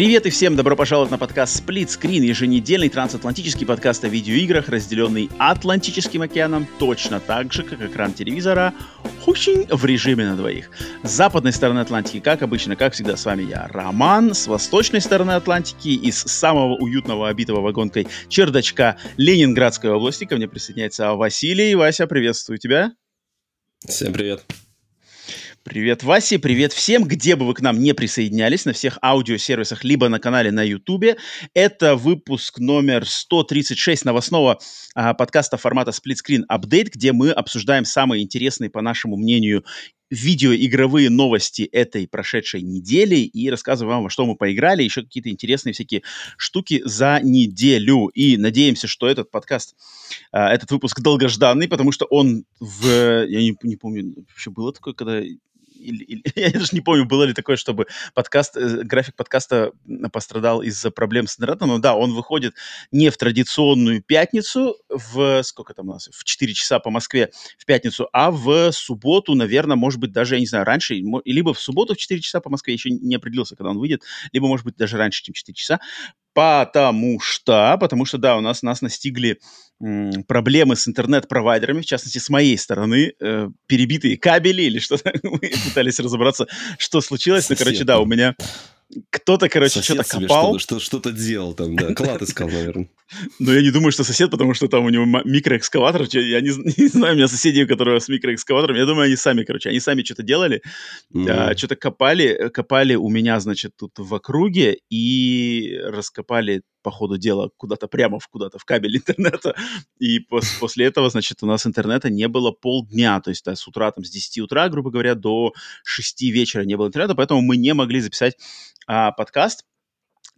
Привет и всем добро пожаловать на подкаст Split Screen, еженедельный трансатлантический подкаст о видеоиграх, разделенный Атлантическим океаном, точно так же, как экран телевизора, очень в режиме на двоих. С западной стороны Атлантики, как обычно, как всегда, с вами я, Роман, с восточной стороны Атлантики, из самого уютного, обитого вагонкой чердачка Ленинградской области ко мне присоединяется Василий. Вася, приветствую тебя. Всем привет. Привет, Васе, привет всем, где бы вы к нам не присоединялись, на всех аудиосервисах, либо на канале на Ютубе. Это выпуск номер 136 новостного а, подкаста формата Split Screen Update, где мы обсуждаем самые интересные, по нашему мнению, видеоигровые новости этой прошедшей недели и рассказываем вам, во что мы поиграли, еще какие-то интересные всякие штуки за неделю. И надеемся, что этот подкаст, а, этот выпуск долгожданный, потому что он в... Я не, не помню, вообще было такое, когда или, или, я даже не помню, было ли такое, чтобы подкаст, э, график подкаста пострадал из-за проблем с интернетом, но да, он выходит не в традиционную пятницу, в сколько там у нас, в 4 часа по Москве в пятницу, а в субботу, наверное, может быть, даже, я не знаю, раньше, либо в субботу в 4 часа по Москве, еще не определился, когда он выйдет, либо, может быть, даже раньше, чем 4 часа, потому что, потому что, да, у нас, нас настигли проблемы с интернет-провайдерами, в частности, с моей стороны, э, перебитые кабели или что-то. Мы пытались разобраться, что случилось. Ну, короче, да, у меня кто-то, короче, что-то копал. Что, что-то делал там, да. Клад искал, наверное. Но я не думаю, что сосед, потому что там у него микроэкскаватор. Я не, не знаю, у меня соседи, которые с микроэкскаватором. Я думаю, они сами, короче, они сами что-то делали. Mm-hmm. А, что-то копали, копали у меня, значит, тут в округе и раскопали по ходу дела куда-то прямо в куда-то в кабель интернета. И пос, после этого, значит, у нас интернета не было полдня. То есть да, с утра, там, с 10 утра, грубо говоря, до 6 вечера не было интернета, поэтому мы не могли записать а, подкаст,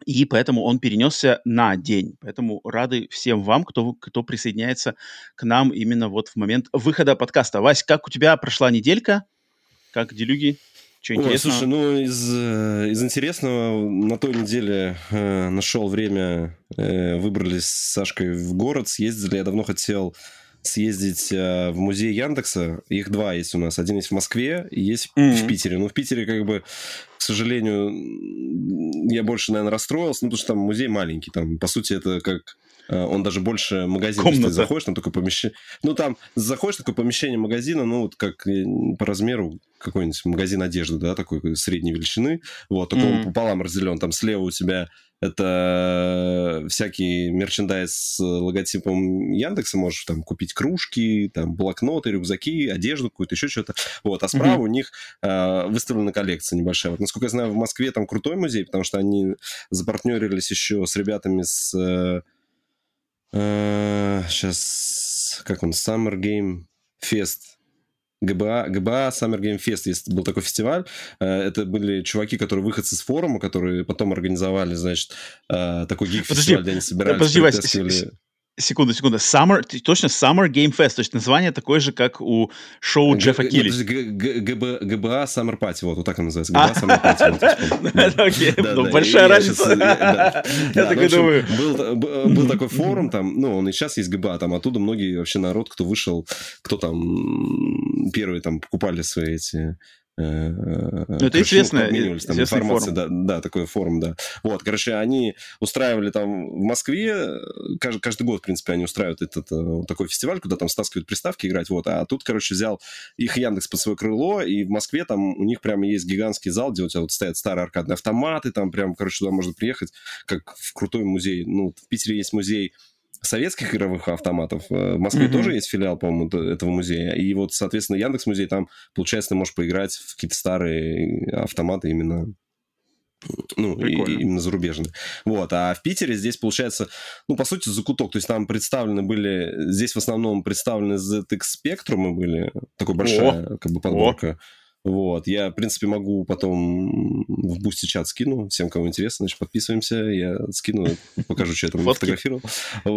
и поэтому он перенесся на день. Поэтому рады всем вам, кто, кто присоединяется к нам именно вот в момент выхода подкаста. Вась, как у тебя прошла неделька? Как делюги? Что интересного? Ой, слушай, ну из, э, из интересного на той неделе э, нашел время, э, выбрались с Сашкой в город, съездили. Я давно хотел съездить э, в музей Яндекса. Их два есть у нас. Один есть в Москве и есть mm-hmm. в Питере. Но в Питере, как бы, к сожалению, я больше, наверное, расстроился, ну, потому что там музей маленький. Там, по сути, это как он даже больше магазин. Комната. Ты заходишь, там такое помещение. Ну, там заходишь, такое помещение магазина, ну, вот как э, по размеру какой-нибудь магазин одежды, да, такой средней величины. Вот, только mm-hmm. он пополам разделен. Там слева у тебя это всякий мерчендайз с логотипом Яндекса. Можешь там купить кружки, там блокноты, рюкзаки, одежду какую-то, еще что-то. Вот. А справа mm-hmm. у них э, выставлена коллекция небольшая. Вот, насколько я знаю, в Москве там крутой музей, потому что они запартнерились еще с ребятами с... Э, э, сейчас... Как он? Summer Game Fest ГБА, ГБА Summer Game Fest, есть, был такой фестиваль. Э, это были чуваки, которые выходцы с форума, которые потом организовали, значит, э, такой гик-фестиваль, где они собирались, подожди, Вась, Секунду, секунду. Summer, точно Summer Game Fest. То есть название такое же, как у шоу Джеффа Килли. ГБА Summer Party. Вот, вот так он называется. ГБА Summer Party. Окей, большая разница. Я такой думаю. Был такой форум там, ну, он и сейчас есть ГБА, там оттуда многие вообще народ, кто вышел, кто там первые там покупали свои эти Э, это известная, там, информация, да, да, такой форум, да. Вот, короче, они устраивали там в Москве, каждый, каждый год, в принципе, они устраивают этот вот такой фестиваль, куда там стаскивают приставки играть, вот, а тут, короче, взял их Яндекс под свое крыло, и в Москве там у них прямо есть гигантский зал, где у тебя вот стоят старые аркадные автоматы, там прям, короче, туда можно приехать, как в крутой музей. Ну, в Питере есть музей советских игровых автоматов. Э, в Москве mm-hmm. тоже есть филиал, по-моему, этого музея. И вот, соответственно, Яндекс музей там, получается, ты можешь поиграть в какие-то старые автоматы именно ну, и, именно зарубежные. Вот. А в Питере здесь, получается, ну, по сути, закуток. То есть там представлены были... Здесь в основном представлены ZX Spectrum были. Такой большая, О! как бы, подборка. О! Вот, я, в принципе, могу потом в бусте чат скину, всем, кому интересно, значит, подписываемся, я скину, покажу, что я там фотографировал.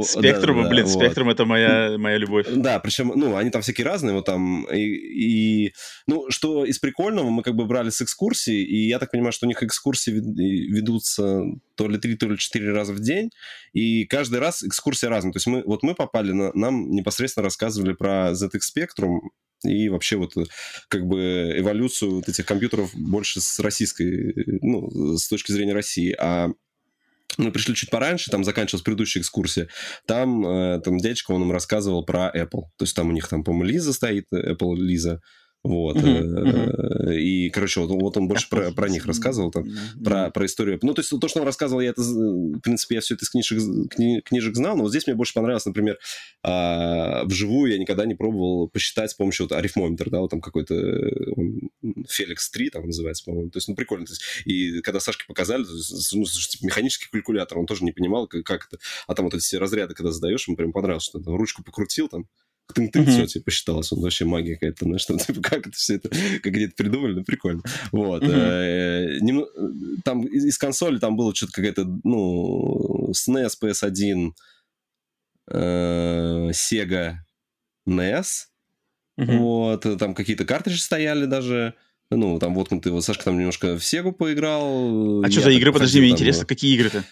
Спектрум, да, блин, Спектрум это моя, моя любовь. Да, причем, ну, они там всякие разные, вот там, и, и, ну, что из прикольного, мы как бы брали с экскурсии, и я так понимаю, что у них экскурсии ведутся то ли три, то ли четыре раза в день, и каждый раз экскурсия разная. То есть мы, вот мы попали, на, нам непосредственно рассказывали про ZX Spectrum, и вообще вот э, как бы эволюцию вот этих компьютеров больше с российской, ну, с точки зрения России. А мы пришли чуть пораньше, там заканчивалась предыдущая экскурсия, там, э, там дядечка, он нам рассказывал про Apple. То есть там у них там, по-моему, Лиза стоит, Apple Лиза, вот. Uh-huh. И, короче, вот, вот он больше про, про них рассказывал, там, про, про историю. Ну, то есть то, что он рассказывал, я это, в принципе, я все это из книжек, кни, книжек знал, но вот здесь мне больше понравилось, например, а, вживую я никогда не пробовал посчитать с помощью вот, арифмометра, да, вот там какой-то Феликс 3 там называется, по-моему. То есть, ну, прикольно. То есть, и когда Сашке показали, есть, ну, типа, механический калькулятор, он тоже не понимал, как, как это. А там вот эти все разряды, когда задаешь, ему прям понравилось, что там ручку покрутил, там, ты, ты все, типа, посчиталось. Он вообще магия какая-то, знаешь, там, типа, как это все это, как где-то придумали, ну, прикольно. Вот. Э, там из консоли там было что-то какая-то, ну, SNES, PS1, э, Sega NES, вот, там какие-то картриджи стояли даже, ну, там вот ты, вот Сашка там немножко в Сегу поиграл. А что за игры? Подожди, мне интересно, какие игры-то?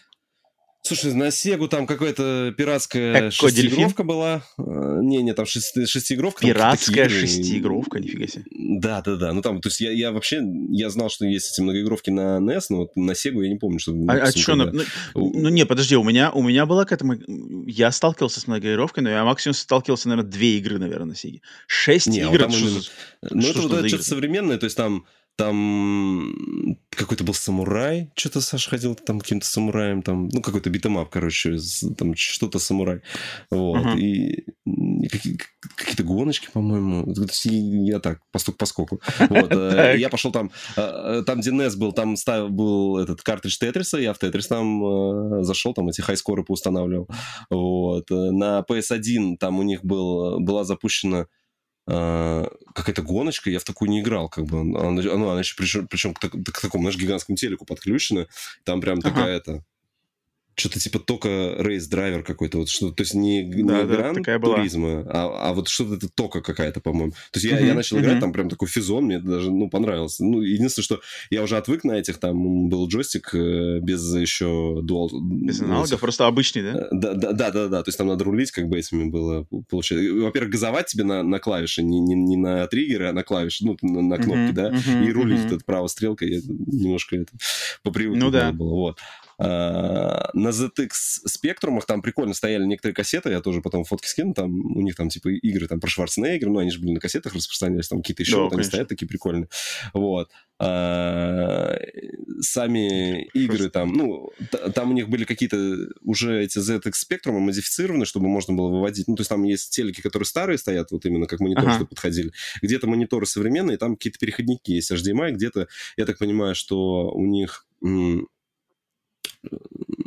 Слушай, на Сегу там какая-то пиратская как шестиигровка была. Э, не-не, там шести, шестиигровка. Пиратская там шестиигровка, нифига себе. Да, да, да. Ну там, то есть я, я вообще, я знал, что есть эти многоигровки на NES, но вот на Сегу я не помню, что... А, а что, ну, ну, ну не, подожди, у меня, у меня была к этому... Я сталкивался с многоигровкой, но я максимум сталкивался, наверное, две игры, наверное, на Сеге. Шесть не, игр? А именно... Ну это вот что-то современное, то есть там там какой-то был самурай, что-то Саша ходил там каким-то самураем, там, ну, какой-то beat 'em up, короче, там что-то самурай. Вот. Uh-huh. И, и какие- какие-то гоночки, по-моему. Я так, постук по скоку. Вот. Э, я пошел там, э, там, где NES был, там был этот картридж Тетриса, я в Тетрис там э, зашел, там эти хайскоры поустанавливал. Вот. На PS1 там у них был, была запущена какая-то гоночка, я в такую не играл, как бы, она, она, она еще причем, причем к, к такому, знаешь, гигантскому телеку подключена, там прям ага. такая это что-то типа только рейс-драйвер какой-то, вот что то есть не, не да, гран да, туризма, а, а вот что-то это тока какая-то, по-моему. То есть uh-huh, я, я начал uh-huh. играть, там прям такой физон, мне даже, ну, понравился. Ну, единственное, что я уже отвык на этих, там был джойстик э, без еще дуал... Без аналогов, просто обычный, да? да? Да, да, да, да, то есть там надо рулить, как бы этими было получается. Во-первых, газовать тебе на, на клавиши, не, не, не на триггеры, а на клавиши, ну, на, на кнопки, uh-huh, да, uh-huh, и рулить uh-huh. вот правой стрелкой, я немножко это по привычке ну, да. было, вот. А, на ZX спектрумах там прикольно стояли некоторые кассеты, я тоже потом фотки скину, там у них там типа игры там про Шварценеггера, ну они же были на кассетах распространялись, там какие-то еще, да, там стоят такие прикольные. Вот. А, сами игры там, ну, там у них были какие-то уже эти ZX спектрумы модифицированы, чтобы можно было выводить. Ну, то есть там есть телеки, которые старые стоят, вот именно как монитор, ага. что подходили. Где-то мониторы современные, там какие-то переходники есть HDMI, где-то, я так понимаю, что у них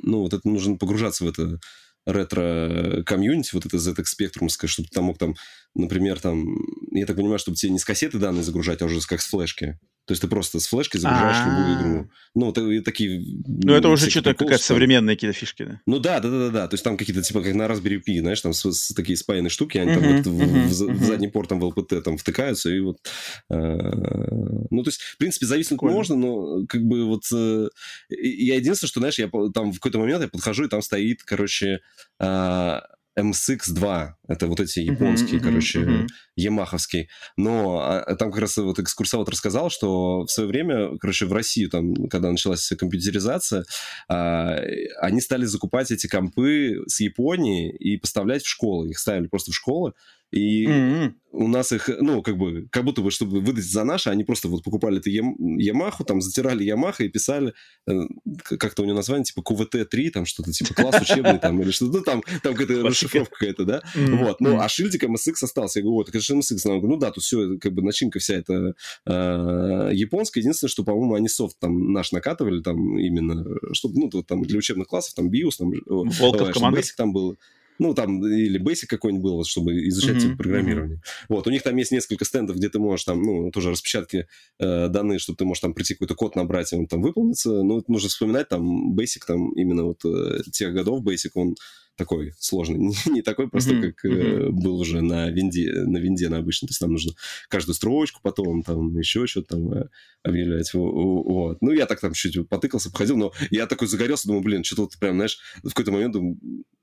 ну, вот это нужно погружаться в это ретро-комьюнити, вот это ZX Spectrumское, чтобы ты там мог там, например, там, я так понимаю, чтобы тебе не с кассеты данные загружать, а уже как с флешки. То есть ты просто с флешки загружаешь любую игру. Ну, такие... Ну, это уже что-то какая-то современная какие-то фишки, да? Ну, да, да, да, да. То есть там какие-то, типа, как на Raspberry Pi, знаешь, там такие спаянные штуки, они там в задний порт там в LPT там втыкаются, и вот... Э, ну, то есть, в принципе, зависнуть можно, но как бы вот... Э, я единственное, что, знаешь, я там в какой-то момент я подхожу, и там стоит, короче, а, MSX2. Это вот эти японские, короче, ямаховские. Но а, там как раз вот экскурсовод рассказал, что в свое время, короче, в Россию, там, когда началась компьютеризация, а, они стали закупать эти компы с Японии и поставлять в школы. Их ставили просто в школы. И mm-hmm. у нас их, ну, как бы, как будто бы, чтобы выдать за наши, они просто вот покупали эту Ямаху, там, затирали Ямаха и писали, э, как-то у него название, типа, КВТ-3, там, что-то, типа, класс учебный, там, или что-то, ну, там, там какая-то расшифровка какая-то, да? Mm-hmm. Вот, ну, а шильдик MSX остался. Я говорю, вот, это MSX. Она говорит, ну, да, тут все, как бы, начинка вся эта э, японская. Единственное, что, по-моему, они софт там наш накатывали, там, именно, чтобы, ну, там, для учебных классов, там, BIOS, там, Волков команда. там был. Ну, там, или Basic какой-нибудь был, чтобы изучать mm-hmm. программирование. Mm-hmm. Вот, у них там есть несколько стендов, где ты можешь там, ну, тоже распечатки э, данные, чтобы ты можешь там прийти какой-то код набрать, и он там выполнится. Ну, нужно вспоминать там Basic, там именно вот э, тех годов Basic, он такой сложный, не, не такой просто, mm-hmm. как э, был уже на винде, на винде на обычном. То есть там нужно каждую строчку потом, там еще что-то там э, объявлять. Вот. Ну, я так там чуть потыкался, походил, но я такой загорелся, думаю, блин, что-то вот прям, знаешь, в какой-то момент думаю,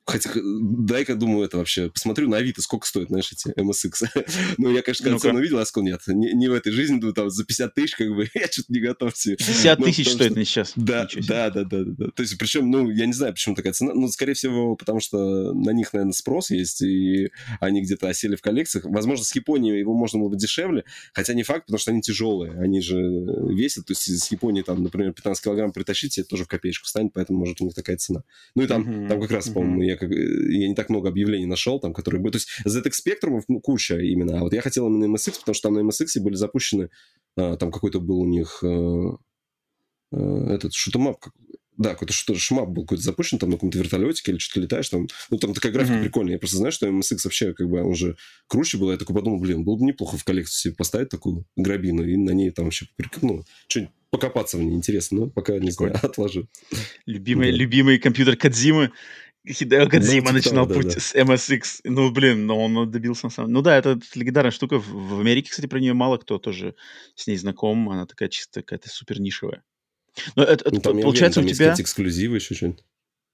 Хотя, дай-ка, думаю, это вообще... Посмотрю на Авито, сколько стоит, знаешь, эти MSX. ну, я, конечно, когда цену видел, а сколько нет. Не, не в этой жизни, думаю, там, за 50 тысяч, как бы, я что-то не готов себе. 50 ну, тысяч стоит что... сейчас. Да, да, да, да, да. То есть, причем, ну, я не знаю, почему такая цена. Ну, скорее всего, потому что на них, наверное, спрос есть, и они где-то осели в коллекциях. Возможно, с Японией его можно было бы дешевле, хотя не факт, потому что они тяжелые. Они же весят, то есть с Японии, там, например, 15 килограмм притащить, это тоже в копеечку станет, поэтому, может, у них такая цена. Ну, и там, там как раз, по-моему, я, как, я не так много объявлений нашел, там, которые были... То есть ZX Spectrum ну, куча именно, а вот я хотел именно MSX, потому что там на MSX были запущены, а, там какой-то был у них а, а, этот шутомап, да, какой-то что шмап был какой-то запущен, там на каком-то вертолетике или что-то летаешь, там, ну, там такая графика mm-hmm. прикольная. Я просто знаю, что MSX вообще, как бы, он же круче был. Я такой подумал, блин, было бы неплохо в коллекцию себе поставить такую грабину и на ней там вообще, ну, что-нибудь покопаться мне интересно, но пока, не знаю, отложу. Любимый, да. любимый компьютер Кадзимы Хидео Кадзима ну, начинал того, путь да, с MSX. Ну, блин, но он добился на самом деле. Ну да, это легендарная штука. В, Америке, кстати, про нее мало кто тоже с ней знаком. Она такая чисто какая-то супер нишевая. Но это, ну, там, получается, уверен, там у тебя... эксклюзивы еще что-нибудь.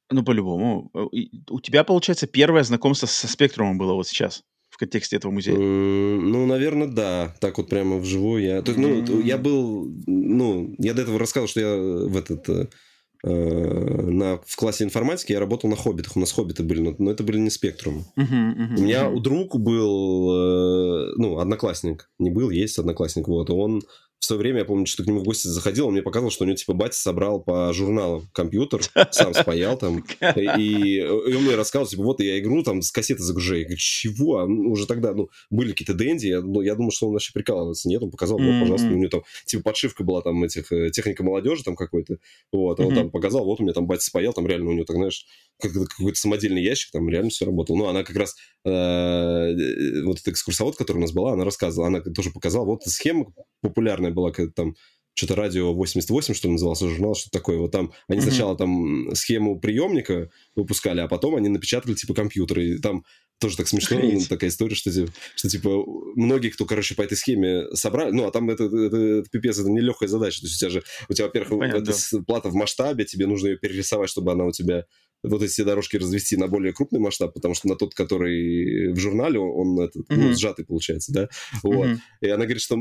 Ну, по-любому. У тебя, получается, первое знакомство со спектрумом было вот сейчас в контексте этого музея? Ну, наверное, да. Так вот прямо вживую я... То есть, ну, я был... Ну, я до этого рассказывал, что я в этот э, Э, на, в классе информатики я работал на хоббитах. У нас хоббиты были, но, но это были не спектрум. Uh-huh, uh-huh, у меня uh-huh. у друг был, э, ну, одноклассник. Не был, есть одноклассник. Вот, он в свое время, я помню, что к нему в гости заходил, он мне показывал, что у него, типа, батя собрал по журналам компьютер, сам спаял там, и, и он мне рассказывал, типа, вот я игру там с кассеты загружаю. Я говорю, чего? Ну, уже тогда, ну, были какие-то дэнди, я, ну, я думал, что он вообще прикалывается. Нет, он показал, вот, пожалуйста, у него там, типа, подшивка была там этих, э, техника молодежи там какой-то, вот, а он там показал, вот у меня там батя спаял, там реально у него, так, знаешь, какой-то самодельный ящик, там реально все работало. Ну, она как раз, э, э, вот эта экскурсовод, которая у нас была, она рассказывала, она тоже показала, вот схема популярная была, когда там что-то радио 88, что ли, назывался журнал, что такое. Вот там они mm-hmm. сначала там схему приемника выпускали, а потом они напечатали типа компьютеры. И там тоже так смешно, ну, такая история, что, что типа многие, кто, короче, по этой схеме собрали, ну, а там это, это, это пипец, это нелегкая задача. То есть у тебя же, у тебя, во-первых, Понятно, это плата в масштабе, тебе нужно ее перерисовать, чтобы она у тебя вот эти дорожки развести на более крупный масштаб, потому что на тот, который в журнале, он этот, mm-hmm. ну, сжатый получается, да, вот. Mm-hmm. И она говорит, что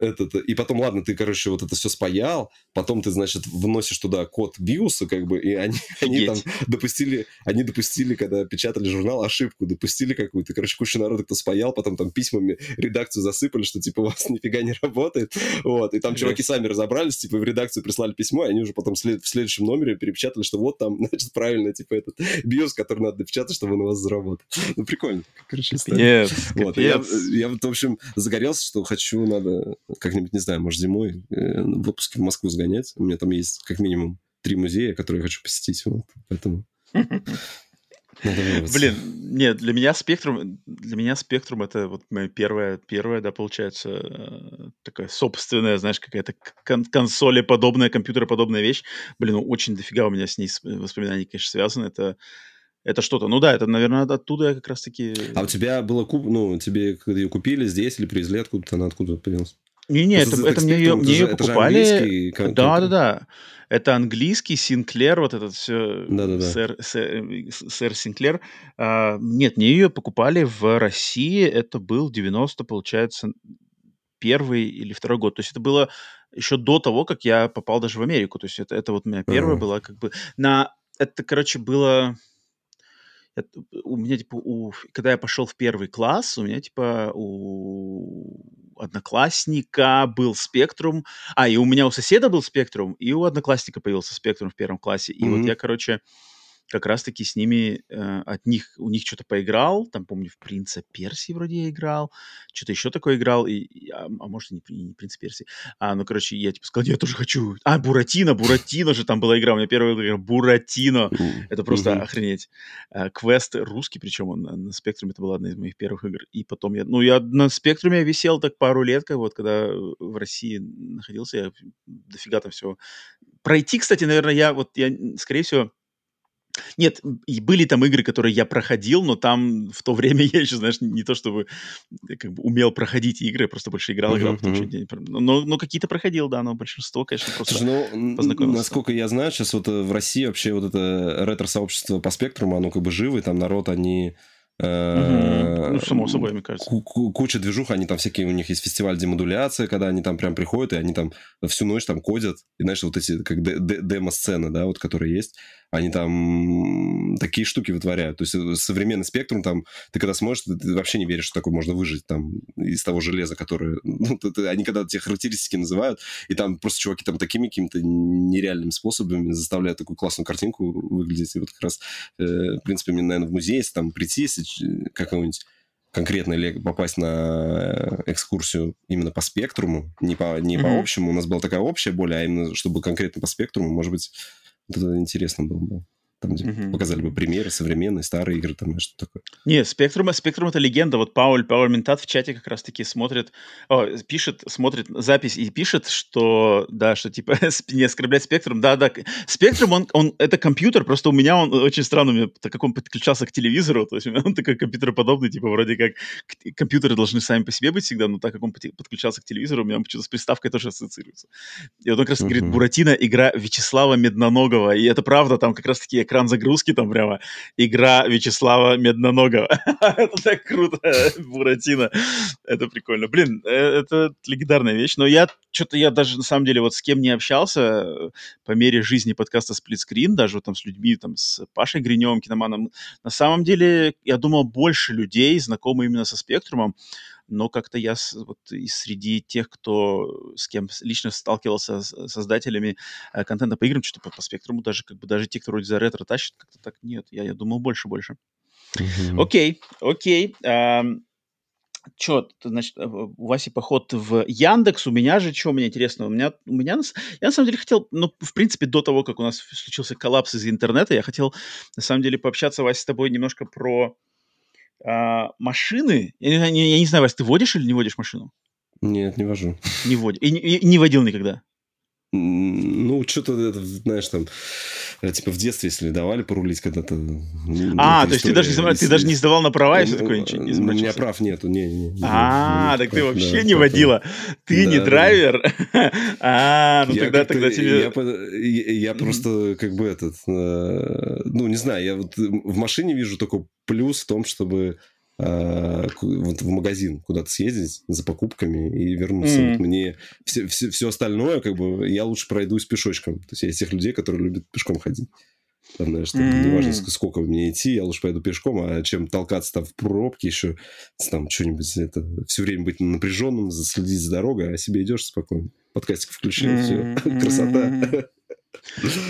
этот, и потом, ладно, ты, короче, вот это все спаял, потом ты, значит, вносишь туда код биуса, как бы, и они, они там допустили, они допустили, когда печатали журнал, ошибку, допустили какую-то, короче, куча народа, кто спаял, потом там письмами редакцию засыпали, что, типа, у вас нифига не работает, вот, и там чуваки сами разобрались, типа, в редакцию прислали письмо, и они уже потом в, след- в следующем номере перепечатали, что вот там, значит, правильно, типа, этот биос, который надо допечатать, чтобы он у вас заработал. Ну, прикольно, короче, история. Вот, я, я, в общем, загорелся, что хочу, надо как-нибудь, не знаю, может, зимой э, в отпуске в Москву сгонять. У меня там есть как минимум три музея, которые я хочу посетить. Вот, поэтому... Блин, нет, для меня спектрум, для меня спектрум это вот моя первая, первая, да, получается, э, такая собственная, знаешь, какая-то кон- консоли подобная, компьютероподобная вещь. Блин, ну очень дофига у меня с ней воспоминаний, конечно, связаны. Это это что-то. Ну да, это, наверное, оттуда я как раз-таки... А у тебя было куп... Ну, тебе ее купили здесь или привезли откуда-то? Она откуда появилась? Не-не, это, это мне ее, мне ее покупали. Да, да, да. Это английский Синклер, вот этот все. Да, да, да. Сэр, сэр, сэр Синклер. А, нет, мне ее покупали в России. Это был 90, получается, первый или второй год. То есть это было еще до того, как я попал даже в Америку. То есть это, это вот у меня первая uh-huh. была как бы на... Это, короче, было это, у меня, типа, у, когда я пошел в первый класс, у меня, типа, у одноклассника был спектрум, а, и у меня у соседа был спектрум, и у одноклассника появился спектрум в первом классе. И mm-hmm. вот я, короче, как раз-таки с ними, э, от них, у них что-то поиграл, там, помню, в «Принца Персии» вроде я играл, что-то еще такое играл, и, и, а, а может, и не, не «Принц Персии». А, ну, короче, я типа сказал, я тоже хочу. А, Буратино, Буратино же там была игра, у меня первая игра Буратино. Это просто mm-hmm. охренеть. А, квест русский, причем он на, на Спектруме, это была одна из моих первых игр. И потом я, ну, я на Спектруме висел так пару лет, как вот, когда в России находился, я дофига там все пройти, кстати, наверное, я вот, я, скорее всего, нет, и были там игры, которые я проходил, но там в то время я еще, знаешь, не то чтобы э, как бы умел проходить игры, просто больше играл, играл, uh-huh, uh-huh. но, но какие-то проходил, да, но большинство, конечно, просто Слушай, ну, познакомился. Насколько я знаю, сейчас вот э, в России вообще вот это ретро-сообщество по спектруму, оно как бы живо, и там народ, они ну, само собой, мне кажется. Куча движух, они там всякие, у них есть фестиваль демодуляции, когда они там прям приходят, и они там всю ночь там кодят. И знаешь, вот эти как демо-сцены, да, вот которые есть они там такие штуки вытворяют. То есть э, современный спектрум там, ты когда смотришь, ты, вообще не веришь, что такое можно выжить там из того железа, которое... Ну, ты, ты, они когда те характеристики называют, и там просто чуваки там такими какими-то нереальными способами заставляют такую классную картинку выглядеть. И вот как раз, э, в принципе, мне, наверное, в музей, если там прийти, если какого-нибудь конкретно или попасть на э, экскурсию именно по спектруму, не по, не mm-hmm. по общему. У нас была такая общая более, а именно чтобы конкретно по спектруму, может быть, это интересно было бы. Там, где угу. показали бы примеры современные, старые игры, там, что такое. Не, Спектрум, Спектрум это легенда. Вот Пауль, Пауль Ментат в чате как раз-таки смотрит, о, пишет, смотрит запись и пишет, что, да, что типа не оскорблять Спектрум. Да, да, Спектрум, он, он, это компьютер, просто у меня он очень странно, у меня, так как он подключался к телевизору, то есть у меня он такой компьютероподобный, типа вроде как компьютеры должны сами по себе быть всегда, но так как он подключался к телевизору, у меня почему-то с приставкой тоже ассоциируется. И вот он как раз uh-huh. говорит, Буратино игра Вячеслава Медноногова, и это правда, там как раз-таки экран загрузки, там прямо игра Вячеслава Медноногова. это так круто, Буратино. Это прикольно. Блин, э, это легендарная вещь. Но я что-то, я даже на самом деле вот с кем не общался э, по мере жизни подкаста Сплитскрин, даже вот там с людьми, там с Пашей Гринем, киноманом, на самом деле, я думал, больше людей знакомы именно со спектрумом но как-то я вот из среди тех, кто с кем лично сталкивался с создателями э, контента по играм, что-то по, по спектруму, даже как бы даже те, кто вроде за ретро тащит, как-то так нет. Я, я думал больше-больше. Mm-hmm. Окей, окей. Um, Че, значит, э, у Васи поход в Яндекс, у меня же, что мне интересно, у меня, у меня, я на самом деле хотел, ну, в принципе, до того, как у нас случился коллапс из интернета, я хотел, на самом деле, пообщаться, Вася, с тобой немножко про а, машины, я, я, я не знаю, Вась, ты водишь или не водишь машину? Нет, не вожу. Не водишь. И, и, и не водил никогда? Ну, что-то, знаешь, там, э, типа в детстве, если давали порулить когда-то. А, то есть ты даже, не, ты даже не сдавал на права и все такое? Ничего, не У меня прав нету, не, не. А, так ты вообще не водила. Ты не драйвер. А, ну тогда тогда тебе... Я просто как бы этот, э, ну, не знаю, я вот в машине вижу только плюс в том, чтобы вот в магазин куда-то съездить за покупками и вернуться. Mm-hmm. Вот мне все, все, все остальное, как бы, я лучше пройдусь пешочком. То есть я из тех людей, которые любят пешком ходить. Там, знаешь, там, mm-hmm. неважно, сколько мне идти, я лучше пойду пешком, а чем толкаться там в пробке еще, там что-нибудь, это все время быть напряженным, следить за дорогой, а себе идешь спокойно. Подкастик включил, mm-hmm. все, красота.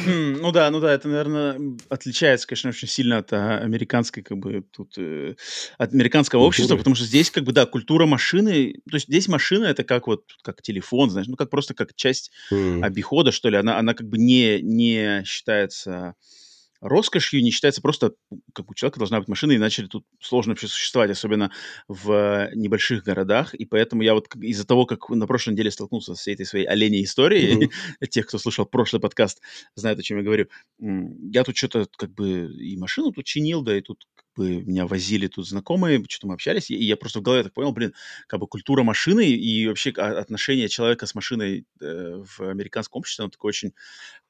Ну да, ну да, это, наверное, отличается, конечно, очень сильно от а, американской, как бы, тут, э, от американского общества, потому что здесь, как бы, да, культура машины, то есть здесь машина это как вот, как телефон, знаешь, ну как просто как часть обихода, что ли, она, она как бы не, не считается роскошью не считается просто, как у человека должна быть машина, иначе тут сложно вообще существовать, особенно в небольших городах. И поэтому я вот из-за того, как на прошлой неделе столкнулся с всей этой своей оленей историей, mm-hmm. тех, кто слушал прошлый подкаст, знают, о чем я говорю, я тут что-то как бы и машину тут чинил, да, и тут бы меня возили тут знакомые, что-то мы общались, и я просто в голове так понял, блин, как бы культура машины и вообще отношение человека с машиной э, в американском обществе, оно такое очень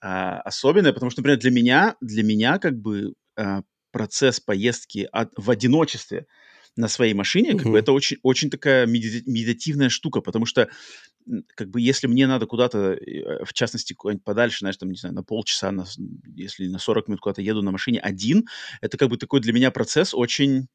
э, особенное, потому что, например, для меня, для меня как бы э, процесс поездки от, в одиночестве на своей машине, как бы это очень, очень такая медитативная штука, потому что как бы если мне надо куда-то, э, в частности, куда-нибудь подальше, знаешь, там, не знаю, на полчаса, на, если на 40 минут куда-то еду на машине один, это как бы такой для меня процесс очень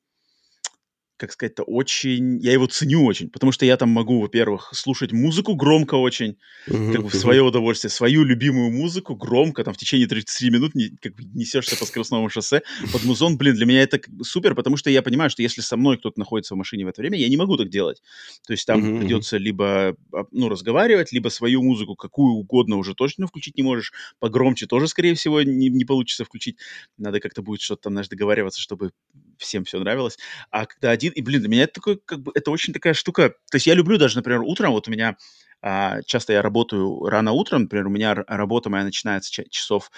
как сказать-то, очень... Я его ценю очень, потому что я там могу, во-первых, слушать музыку громко очень, uh-huh, как бы в свое удовольствие, свою любимую музыку громко, там в течение 33 минут не, как бы несешься по скоростному шоссе под музон. Блин, для меня это супер, потому что я понимаю, что если со мной кто-то находится в машине в это время, я не могу так делать. То есть там uh-huh, придется либо, а, ну, разговаривать, либо свою музыку, какую угодно, уже точно включить не можешь. Погромче тоже, скорее всего, не, не получится включить. Надо как-то будет что-то там, знаешь, договариваться, чтобы всем все нравилось. А когда один... И, блин, для меня это такой, как бы, это очень такая штука... То есть я люблю даже, например, утром, вот у меня а, часто я работаю рано утром, например, у меня работа моя начинается часов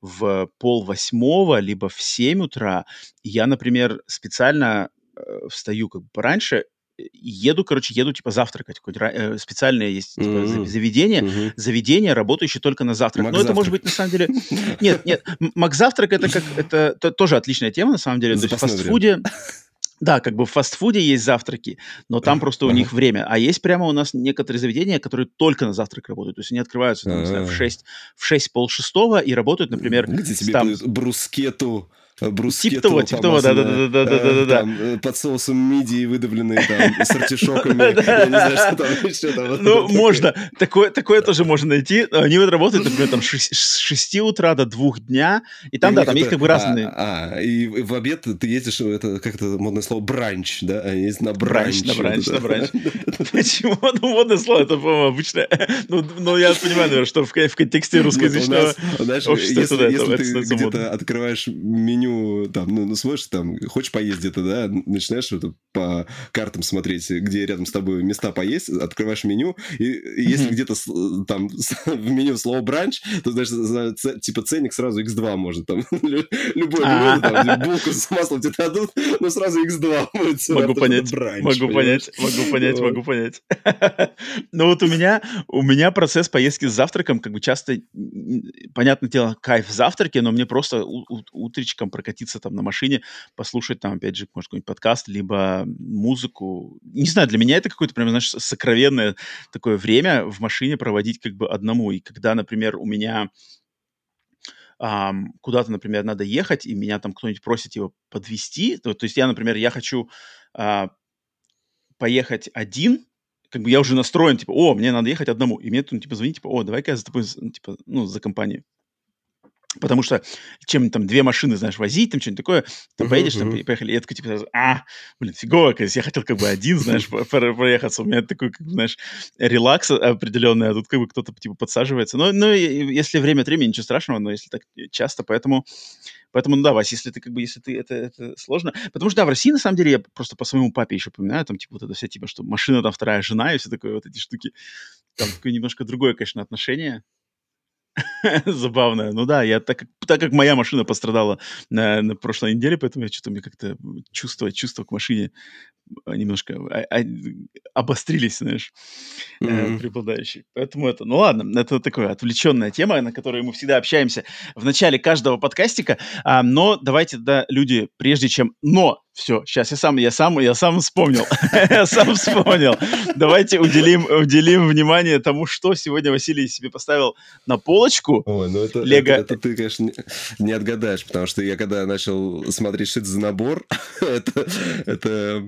в пол восьмого, либо в семь утра. И я, например, специально э, встаю как бы пораньше еду, короче, еду типа завтракать. Хоть, э, специальное есть типа, mm-hmm. заведение, mm-hmm. заведение, работающее только на завтрак. Мак Но это может быть на самом деле... Нет, нет, Мак завтрак это как... Это, это тоже отличная тема на самом деле. То есть в фастфуде... Да, как бы в фастфуде есть завтраки, но там просто у них время. А есть прямо у нас некоторые заведения, которые только на завтрак работают. То есть они открываются там, знаю, в 6, в 6 пол шестого и работают, например... Где тебе там... брускету брускету Тип того, тип того, да-да-да-да-да-да. Там, э, под соусом мидии, выдавленные там, с артишоками. Я не знаю, что там еще там. Ну, можно. Такое, тоже можно найти. Они вот работают, например, там с 6 утра до 2 дня. И там, да, там есть как бы разные... А, и в обед ты едешь, это как это модное слово, бранч, да? Они есть на бранч. На бранч, на бранч. Почему? Ну, модное слово, это, по-моему, обычное. Ну, я понимаю, наверное, что в контексте русскоязычного общества Если ты где-то открываешь меню меню, там, ну, ну смотришь, там, хочешь поесть где-то, да, начинаешь это по картам смотреть, где рядом с тобой места поесть, открываешь меню, и, и если mm-hmm. где-то там в меню слово бранч, то, знаешь, типа ценник сразу x2 может, там, любой там, булку с маслом тебе дадут, но сразу x2 будет. Могу понять, могу понять, могу понять, могу понять. Но вот у меня, у меня процесс поездки с завтраком, как бы часто, понятное дело, кайф в завтраке, но мне просто утречком прокатиться там на машине, послушать там, опять же, может, какой-нибудь подкаст, либо музыку. Не знаю, для меня это какое-то прям, знаешь, сокровенное такое время в машине проводить как бы одному. И когда, например, у меня Um, куда-то, например, надо ехать, и меня там кто-нибудь просит его подвести. То, то есть я, например, я хочу uh, поехать один, как бы я уже настроен, типа, о, мне надо ехать одному. И мне тут, типа, звонит, типа, о, давай-ка я за тобой, типа, ну, за компанию. Потому что чем там две машины, знаешь, возить, там что-нибудь такое, ты uh-huh, поедешь, там, uh-huh. поехали, я такой, типа, а, блин, фигово, я хотел как бы один, знаешь, проехаться, у меня такой, как, знаешь, релакс определенный, а тут как бы кто-то, типа, подсаживается. Но, но если время от времени, ничего страшного, но если так часто, поэтому Поэтому, ну да, Вась, если ты как бы, если ты, это, это сложно. Потому что, да, в России, на самом деле, я просто по своему папе еще поминаю, там, типа, вот это все, типа, что машина там вторая жена и все такое, вот эти штуки. Там такое немножко другое, конечно, отношение. Забавная. Ну да, я так, так как моя машина пострадала на, на прошлой неделе, поэтому я что-то мне как-то чувство, чувство к машине немножко а, а, обострились, знаешь, mm-hmm. э, преобладающие. Поэтому это, ну ладно, это такая отвлеченная тема, на которой мы всегда общаемся в начале каждого подкастика. А, но давайте, да, люди, прежде чем... Но все, сейчас я сам, я сам, я сам вспомнил. я сам вспомнил. Давайте уделим, уделим внимание тому, что сегодня Василий себе поставил на полочку. Ой, ну это, Лего... это, это ты, конечно, не отгадаешь, потому что я когда начал смотреть, что это за набор, это, это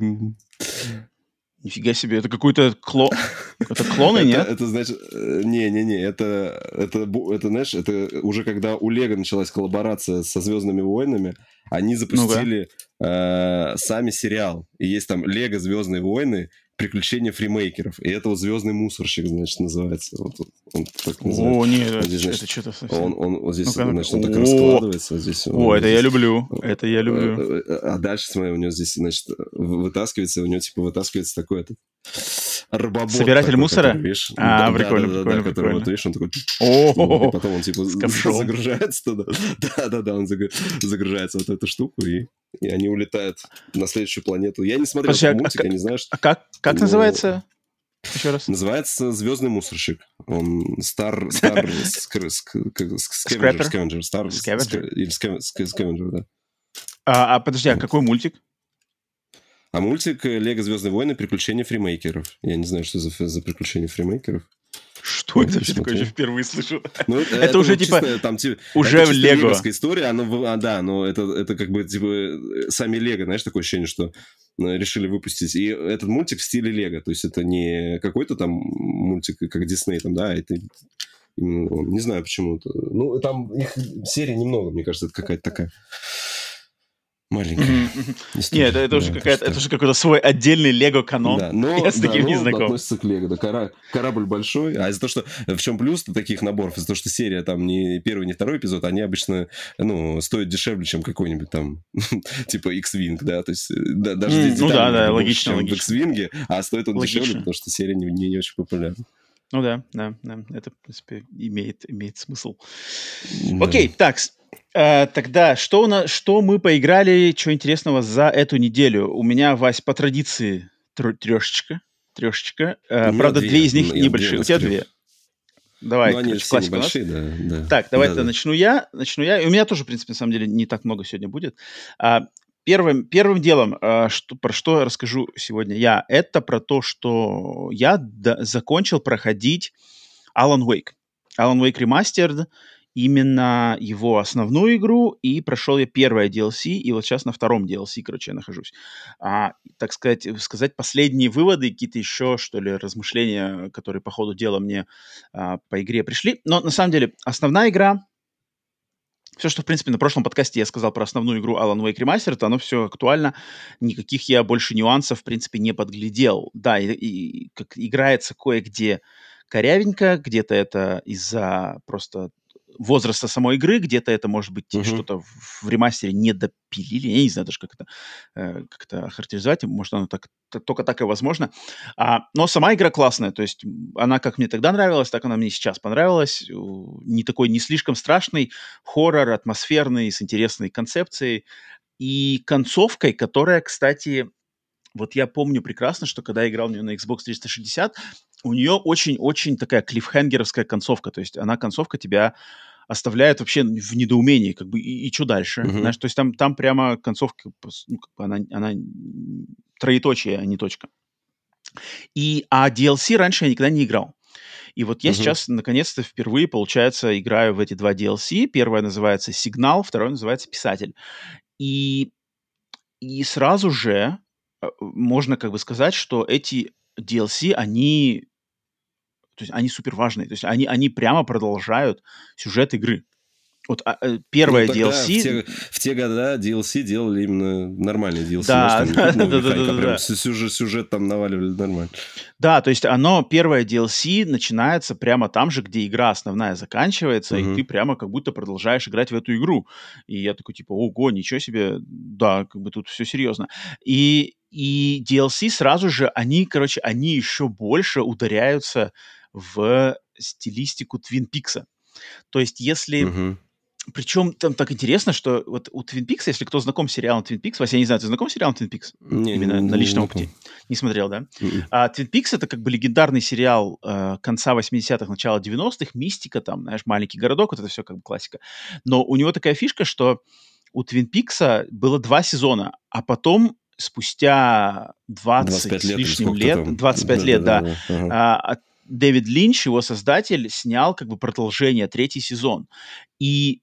Нифига себе, это какой-то клон... Это клоны, нет? Это, значит... Э, не-не-не, это, это, это, знаешь, это уже когда у Лего началась коллаборация со «Звездными войнами», они запустили э, сами сериал. И есть там «Лего Звездные войны», приключения фримейкеров. И это вот звездный мусорщик, значит, называется. Вот, он так называется. О, нет, вот здесь, значит, это что-то совсем... Он, он вот здесь, ну значит, он так раскладывается. Вот здесь, О, это здесь, я люблю, это я люблю. Э, э, а дальше, смотри, у него здесь, значит, вытаскивается, у него, типа, вытаскивается такой этот рабобот. Собиратель такой, мусора? Который, видишь, а, да, прикольно, да, да, прикольно, да, который, вот, видишь, он такой... О, и потом он, типа, загружается туда. Да-да-да, он загружается вот эту штуку, и и они улетают на следующую планету. Я не смотрел Подожди, этот а мультик, а, я не знаю, что... А как, как но... называется? Еще раз. Называется «Звездный мусорщик». Он стар... Стар... Скавенджер. Скавенджер. Стар... Или Скавенджер, да. А, а подожди, а какой мультик? А мультик «Лего Звездные войны. Приключения фримейкеров». Я не знаю, что за, за приключения фримейкеров. Что это вообще такое? Я впервые слышу. Ну, это, это уже типа там, типа, уже в Лего. история, оно, а, да, но это, это как бы типа сами Лего, знаешь, такое ощущение, что решили выпустить. И этот мультик в стиле Лего. То есть это не какой-то там мультик, как Дисней, там, да, это не знаю почему. -то. Ну, там их серий немного, мне кажется, это какая-то такая маленькая. Нет, это, уже какая-то, это же какой-то свой отдельный Лего-канон. Да, но, Я с таким да, не знаком. относится к Лего. Да, кора, корабль большой. А из-за того, что... В чем плюс таких наборов? Из-за того, что серия там не первый, не второй эпизод, они обычно, ну, стоят дешевле, чем какой-нибудь там, типа X-Wing, да? То есть да, даже здесь Ну да, да, логично, чем в X-Wing, а стоит он логично. дешевле, потому что серия не, не, не очень популярна. Ну да, да, да, это, в принципе, имеет, имеет смысл. Да. Окей, так, э, тогда что, у нас, что мы поиграли, что интересного за эту неделю? У меня, Вась, по традиции трешечка, трешечка. Э, правда, две, две из них небольшие. У тебя две. Давай, ну, короче, классика большие, да, да. Так, давай да, да. начну я. Начну я. И у меня тоже, в принципе, на самом деле, не так много сегодня будет. А, Первым, первым делом, э, что, про что расскажу сегодня я, это про то, что я до, закончил проходить Alan Wake. Alan Wake Remastered, именно его основную игру, и прошел я первое DLC, и вот сейчас на втором DLC, короче, я нахожусь. А, так сказать, сказать последние выводы, какие-то еще, что ли, размышления, которые по ходу дела мне а, по игре пришли. Но на самом деле основная игра все, что, в принципе, на прошлом подкасте я сказал про основную игру Alan Wake Remastered, оно все актуально. Никаких я больше нюансов, в принципе, не подглядел. Да, и, и как играется кое-где корявенько, где-то это из-за просто возраста самой игры, где-то это может быть uh-huh. что-то в, в ремастере не допилили, я не знаю даже, как это, э, как это охарактеризовать, может, оно так, только так и возможно. А, но сама игра классная, то есть она как мне тогда нравилась, так она мне сейчас понравилась. Не такой, не слишком страшный хоррор, атмосферный, с интересной концепцией и концовкой, которая, кстати, вот я помню прекрасно, что когда я играл в нее на Xbox 360, у нее очень-очень такая клиффхенгеровская концовка. То есть она, концовка тебя оставляет вообще в недоумении, как бы, и, и что дальше? Uh-huh. Знаешь, то есть там, там прямо концовка, ну, как бы она, она троеточие, а не точка. И, а DLC раньше я никогда не играл. И вот я uh-huh. сейчас, наконец-то, впервые, получается, играю в эти два DLC. Первое называется «Сигнал», второе называется «Писатель». И, и сразу же э, можно как бы сказать, что эти DLC, они, то есть они супер важные, то есть они, они прямо продолжают сюжет игры. Вот а, э, первое ну, DLC... В те, в те года DLC делали именно нормальные DLC. Да, да, да, да, да, да, прям Сюжет, сюжет там наваливали нормально. Да, то есть оно, первое DLC начинается прямо там же, где игра основная заканчивается, угу. и ты прямо как будто продолжаешь играть в эту игру. И я такой, типа, ого, ничего себе, да, как бы тут все серьезно. И, и DLC сразу же, они, короче, они еще больше ударяются в стилистику Твин Пикса. То есть если... Угу причем там так интересно, что вот у Twin Peaks, если кто знаком с сериалом Twin Peaks, Вася, я не знаю, ты знаком с сериалом Twin Peaks? Не, Именно не, на личном не, опыте. Не смотрел, да? Не. М-м. А, Twin Peaks — это как бы легендарный сериал э, конца 80-х, начала 90-х, мистика там, знаешь, маленький городок, вот это все как бы классика. Но у него такая фишка, что у Twin Peaks было два сезона, а потом спустя 20 с лишним лет, лет 25 да, лет, да, да, да, да. А, Дэвид Линч, его создатель, снял как бы продолжение, третий сезон. И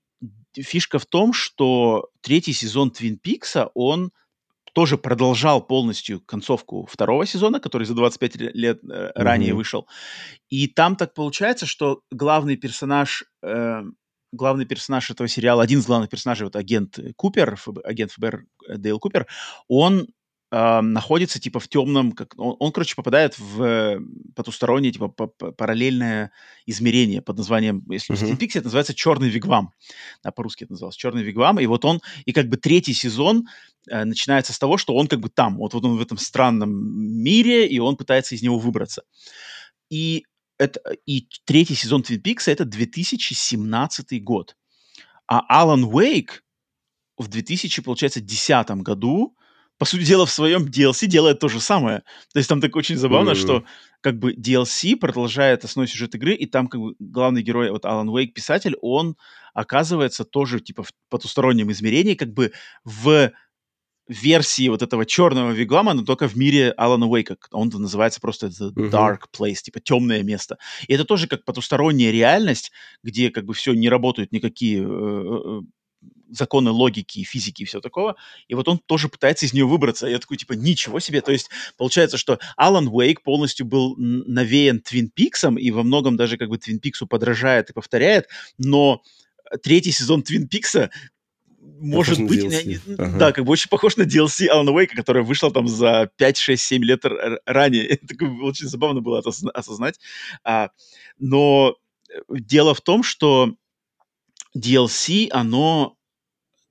фишка в том, что третий сезон Твин Пикса, он тоже продолжал полностью концовку второго сезона, который за 25 лет э, ранее mm-hmm. вышел. И там так получается, что главный персонаж, э, главный персонаж этого сериала, один из главных персонажей, вот агент Купер, ФБ, агент ФБР э, Дейл Купер, он э, находится типа в темном, как он, он, короче, попадает в потустороннее, типа параллельное измерение под названием, если mm-hmm. в Steam это называется черный вигвам, да, по-русски это называлось черный вигвам, и вот он и как бы третий сезон э, начинается с того, что он как бы там, вот, вот он в этом странном мире, и он пытается из него выбраться. И это и третий сезон Twin Peaks это 2017 год, а Alan Wake в 2000, получается, 2010 году по сути дела, в своем DLC делает то же самое. То есть там так очень забавно, mm-hmm. что как бы DLC продолжает основной сюжет игры, и там как бы главный герой, вот Алан Уэйк, писатель, он оказывается тоже типа в потустороннем измерении, как бы в версии вот этого черного вигвама, но только в мире Алана Уэйка. Он называется просто The Dark Place, типа темное место. И это тоже как потусторонняя реальность, где как бы все не работают никакие э, э, законы логики и физики и все такого, и вот он тоже пытается из нее выбраться. Я такой, типа, ничего себе. То есть получается, что Алан Уэйк полностью был навеян Твин Пиксом, и во многом даже как бы Твин Пиксу подражает и повторяет, но третий сезон Твин Пикса может быть, не, ага. да, как бы очень похож на DLC Алана Уэйка, которая вышла там за 5, 6, 7 лет ранее. Это очень забавно было осознать. А, но э, дело в том, что DLC, оно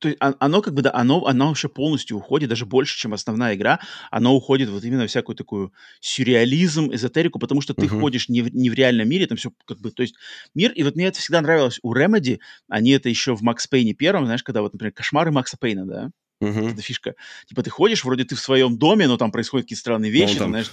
то есть оно как бы, да, оно, оно вообще полностью уходит, даже больше, чем основная игра, оно уходит вот именно в всякую такую сюрреализм, эзотерику, потому что ты uh-huh. ходишь не в, не в реальном мире, там все как бы, то есть мир, и вот мне это всегда нравилось у Remedy, они это еще в Макс Пейне первом, знаешь, когда вот, например, кошмары Макса Пейна, да, Uh-huh. Это фишка. Типа ты ходишь, вроде ты в своем доме, но там происходят какие-то странные вещи. Ну, там, знаешь,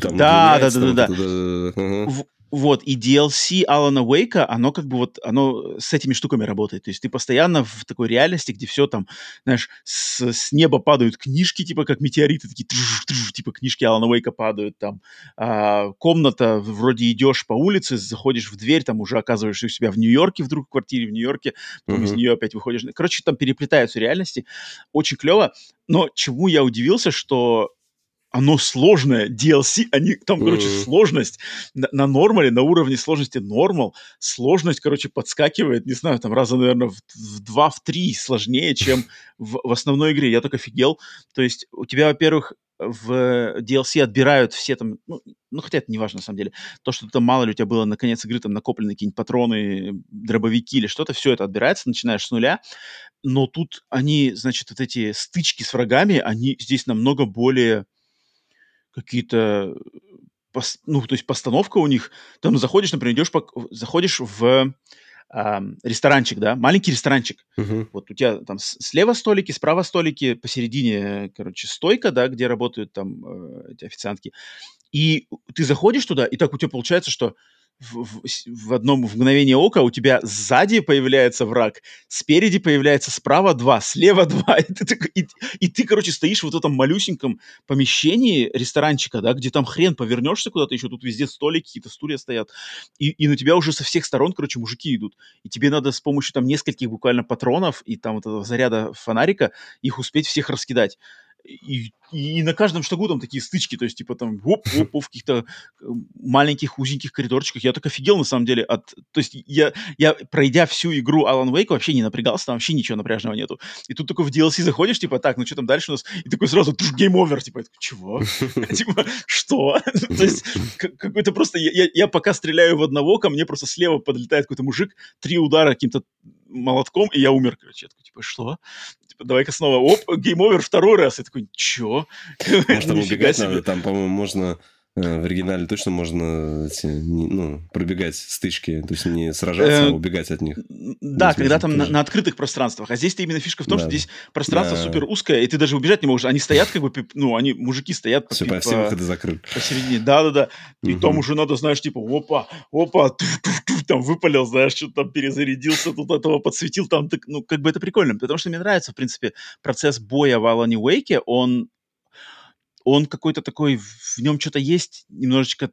там, да, да, да, да, да. Вот, и DLC Алана Уэйка, оно как бы вот, оно с этими штуками работает. То есть ты постоянно в такой реальности, где все там, знаешь, с, с неба падают книжки, типа как метеориты, такие, трж, трж, типа книжки Алана Уэйка падают там. А, комната, вроде идешь по улице, заходишь в дверь, там уже оказываешься у себя в Нью-Йорке, вдруг в квартире в Нью-Йорке, потом uh-huh. из нее опять выходишь. Короче, там переплетаются реальности. Очень клево. Но чему я удивился, что оно сложное, DLC, они, там, короче, mm-hmm. сложность на, на нормале, на уровне сложности нормал, сложность, короче, подскакивает, не знаю, там раза, наверное, в, в два, в три сложнее, чем в, в основной игре. Я так офигел. То есть у тебя, во-первых, в DLC отбирают все там, ну, ну, хотя это не важно на самом деле, то, что там мало ли у тебя было на конец игры там накоплены какие-нибудь патроны, дробовики или что-то, все это отбирается, начинаешь с нуля, но тут они, значит, вот эти стычки с врагами, они здесь намного более какие-то, ну, то есть постановка у них, там заходишь, например, идешь, заходишь в э, ресторанчик, да, маленький ресторанчик. Uh-huh. Вот у тебя там слева столики, справа столики, посередине, короче, стойка, да, где работают там э, эти официантки. И ты заходишь туда, и так у тебя получается, что в, в, одном мгновение ока у тебя сзади появляется враг, спереди появляется справа два, слева два, и ты, и, и ты, короче, стоишь в вот этом малюсеньком помещении ресторанчика, да, где там хрен повернешься куда-то еще, тут везде столики, какие-то стулья стоят, и, и на тебя уже со всех сторон, короче, мужики идут, и тебе надо с помощью там нескольких буквально патронов и там вот этого заряда фонарика их успеть всех раскидать и, и на каждом шагу там такие стычки, то есть, типа, там, оп, оп, в каких-то э, маленьких узеньких коридорчиках. Я так офигел, на самом деле, от... То есть, я, я пройдя всю игру Alan Wake, вообще не напрягался, там вообще ничего напряжного нету. И тут только в DLC заходишь, типа, так, ну что там дальше у нас? И такой сразу, game over, типа, чего? Типа, что? То есть, какой-то просто... Я пока стреляю в одного, ко мне просто слева подлетает какой-то мужик, три удара каким-то молотком, и я умер, короче. Я такой, типа, что? Типа, давай-ка снова, оп, game over второй раз. Я такой, чё? Может, там убегать надо, там, по-моему, можно в оригинале точно можно эти, ну, пробегать стычки, то есть не сражаться, а э, убегать от них. Да, когда там на, на открытых пространствах. А здесь-то именно фишка в том, да. что здесь пространство да. супер узкое, и ты даже убежать не можешь. Они стоят как бы, ну, они, мужики стоят все, по, все выходы закрыты. Посередине, да-да-да. И угу. там уже надо, знаешь, типа, опа, опа, там выпалил, знаешь, что-то там перезарядился, тут этого подсветил, там, ну, как бы это прикольно. Потому что мне нравится, в принципе, процесс боя в Алане Уэйке, он он какой-то такой, в нем что-то есть немножечко,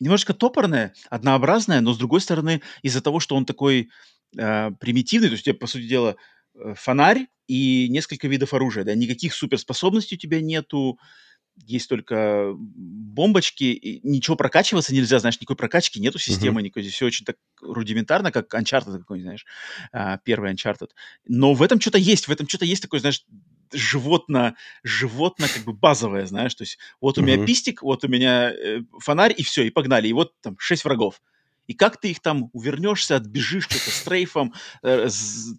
немножечко топорное, однообразное, но с другой стороны, из-за того, что он такой э, примитивный, то есть у тебя, по сути дела, э, фонарь и несколько видов оружия, да, никаких суперспособностей у тебя нету, есть только бомбочки, и ничего прокачиваться нельзя, знаешь, никакой прокачки нету системы, uh-huh. никакой, здесь все очень так рудиментарно, как Uncharted какой-нибудь, знаешь, а, первый Uncharted. Но в этом что-то есть, в этом что-то есть такое, знаешь, животно, животно как бы базовое, знаешь, то есть вот у uh-huh. меня пистик, вот у меня э, фонарь, и все, и погнали, и вот там шесть врагов. И как ты их там увернешься, отбежишь что-то стрейфом, э,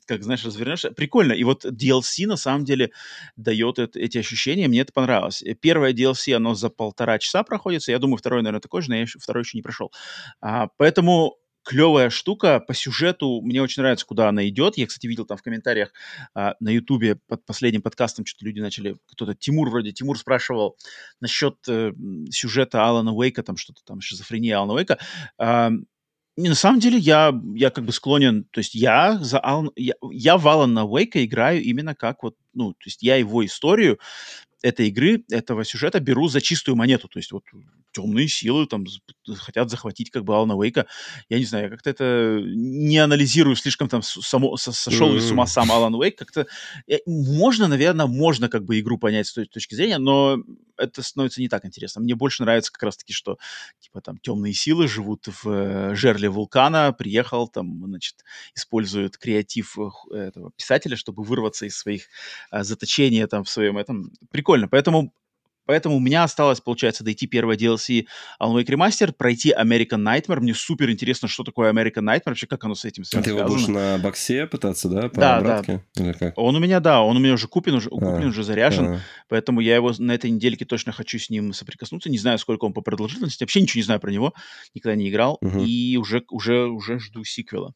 как, знаешь, развернешься. Прикольно. И вот DLC на самом деле дает это, эти ощущения. Мне это понравилось. Первое DLC, оно за полтора часа проходится. Я думаю, второе, наверное, такое же, но я еще, второй еще не прошел. А, поэтому клевая штука по сюжету. Мне очень нравится, куда она идет. Я, кстати, видел там в комментариях а, на Ютубе под последним подкастом что-то люди начали, кто-то Тимур вроде, Тимур спрашивал насчет э, сюжета Алана Уэйка, там что-то там, шизофрения Алана Уэйка. А, не, на самом деле я, я как бы склонен, то есть я за Алан, я, я в Алана Уэйка играю именно как вот, ну, то есть я его историю этой игры, этого сюжета беру за чистую монету. То есть вот темные силы там хотят захватить как бы Алана Уэйка. Я не знаю, я как-то это не анализирую слишком там само, сошел ли с ума сам Алан Уэйк. Как-то э, можно, наверное, можно как бы игру понять с той точки зрения, но это становится не так интересно. Мне больше нравится как раз-таки, что типа там темные силы живут в э, жерле вулкана, приехал там, значит, использует креатив э, этого писателя, чтобы вырваться из своих э, заточений там в своем этом. Прикольно. Поэтому Поэтому у меня осталось, получается, дойти первое DLC Alan Wake Remastered, пройти American Nightmare. Мне супер интересно, что такое American Nightmare, вообще как оно с этим связано. А ты его будешь на боксе пытаться, да? По да, обратке? да. Или как? Он у меня, да, он у меня уже куплен, уже, а, куплен, уже заряжен, а. поэтому я его на этой недельке точно хочу с ним соприкоснуться. Не знаю, сколько он по продолжительности, вообще ничего не знаю про него, никогда не играл, угу. и уже, уже, уже жду сиквела.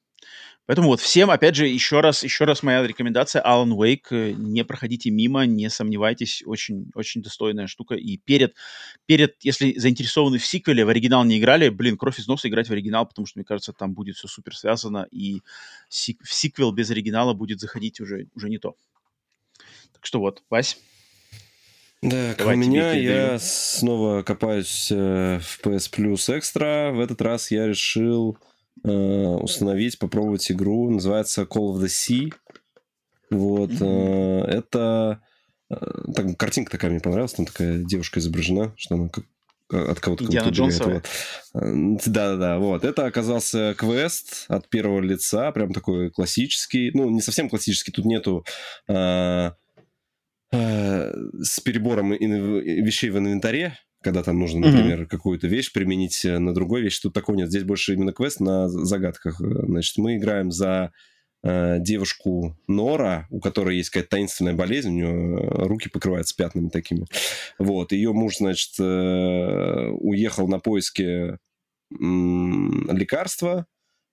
Поэтому вот всем, опять же, еще раз, еще раз моя рекомендация Alan Wake. Э, не проходите мимо, не сомневайтесь. Очень, очень достойная штука. И перед, перед, если заинтересованы в сиквеле, в оригинал не играли, блин, кровь из носа играть в оригинал, потому что, мне кажется, там будет все супер связано, и сик, в сиквел без оригинала будет заходить уже, уже не то. Так что вот, Вась. Да, у меня я снова копаюсь э, в PS Plus Extra. В этот раз я решил установить, попробовать игру. Называется Call of the Sea. Вот. Mm-hmm. Это... Э, так, картинка такая мне понравилась. Там такая девушка изображена, что она как от кого-то Индиана Джонса. Да-да-да, вот. Это оказался квест от первого лица, прям такой классический. Ну, не совсем классический, тут нету а, а, с перебором вещей в инвентаре, когда там нужно, например, mm-hmm. какую-то вещь применить э, на другой вещь. Тут такого нет. Здесь больше именно квест на загадках. Э, значит, мы играем за э, девушку Нора, у которой есть какая-то таинственная болезнь, у нее э, руки покрываются пятнами такими. Вот. Ее муж, значит, э, уехал на поиски э, лекарства,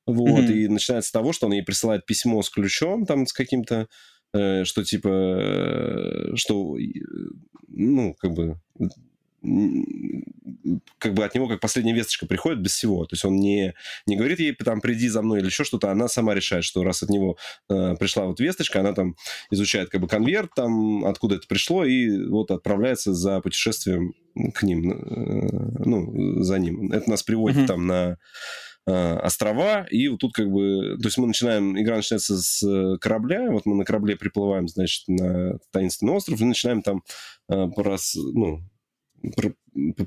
вот, mm-hmm. и начинается с того, что он ей присылает письмо с ключом, там, с каким-то, что типа, что, ну, как бы, как бы от него как последняя весточка приходит без всего. То есть он не, не говорит ей, там, приди за мной или еще что-то, она сама решает, что раз от него э, пришла вот весточка, она там изучает как бы конверт, там, откуда это пришло, и вот отправляется за путешествием к ним, э, ну, за ним. Это нас приводит mm-hmm. там на э, острова, и вот тут как бы, то есть мы начинаем, игра начинается с корабля, вот мы на корабле приплываем, значит, на таинственный остров, и начинаем там э, порас, ну,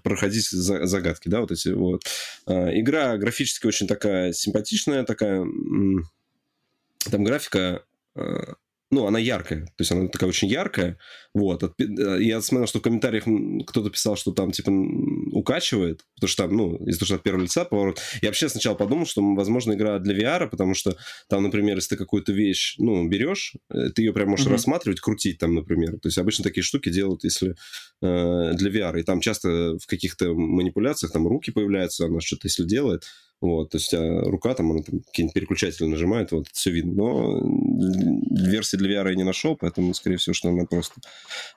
проходить загадки, да, вот эти вот. А, игра графически очень такая симпатичная, такая... Там графика а, ну, она яркая, то есть она такая очень яркая, вот. Э, я смотрел, что в комментариях кто-то писал, что там, типа, укачивает, потому что там, ну, из-за того, что от первого лица поворот. Я вообще сначала подумал, что, возможно, игра для VR, потому что там, например, если ты какую-то вещь, ну, берешь, э, ты ее прям можешь mm-hmm. рассматривать, крутить там, например. То есть обычно такие штуки делают, если э, для VR. И там часто в каких-то манипуляциях там руки появляются, она что-то если делает, вот, то есть а рука там, она там какие-нибудь переключатели нажимает, вот, все видно. Но версии для VR я не нашел, поэтому, скорее всего, что она просто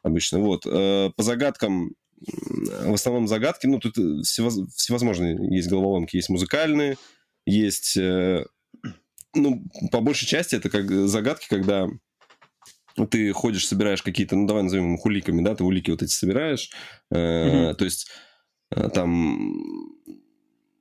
обычная. Вот, э, по загадкам, в основном загадки, ну, тут всевозможные есть головоломки, есть музыкальные, есть, э, ну, по большей части это как загадки, когда ты ходишь, собираешь какие-то, ну, давай назовем их уликами, да, ты улики вот эти собираешь, mm-hmm. то есть там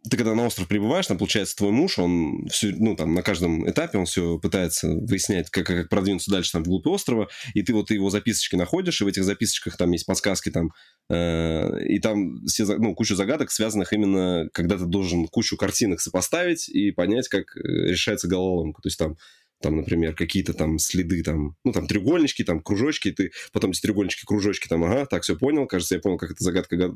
ты когда на остров прибываешь, там, получается, твой муж, он все, ну, там, на каждом этапе он все пытается выяснять, как, как продвинуться дальше там вглубь острова, и ты вот его записочки находишь, и в этих записочках там есть подсказки там, э, и там все, ну, куча загадок, связанных именно, когда ты должен кучу картинок сопоставить и понять, как э, решается головоломка. То есть там там, например, какие-то там следы, там, ну, там, треугольнички, там, кружочки, ты потом эти треугольнички, кружочки, там, ага, так, все понял, кажется, я понял, как эта загадка э,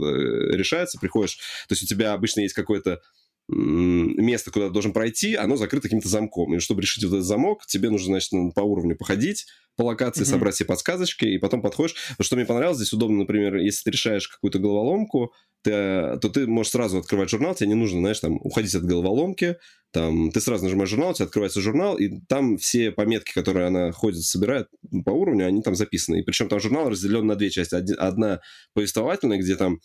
решается, приходишь, то есть у тебя обычно есть какое-то место, куда ты должен пройти, оно закрыто каким-то замком. И чтобы решить вот этот замок, тебе нужно, значит, по уровню походить, по локации mm-hmm. собрать все подсказочки, и потом подходишь. Что мне понравилось, здесь удобно, например, если ты решаешь какую-то головоломку, ты, то ты можешь сразу открывать журнал, тебе не нужно, знаешь, там, уходить от головоломки, там, ты сразу нажимаешь журнал, у тебя открывается журнал, и там все пометки, которые она ходит, собирает по уровню, они там записаны. И причем там журнал разделен на две части. Одна повествовательная, где там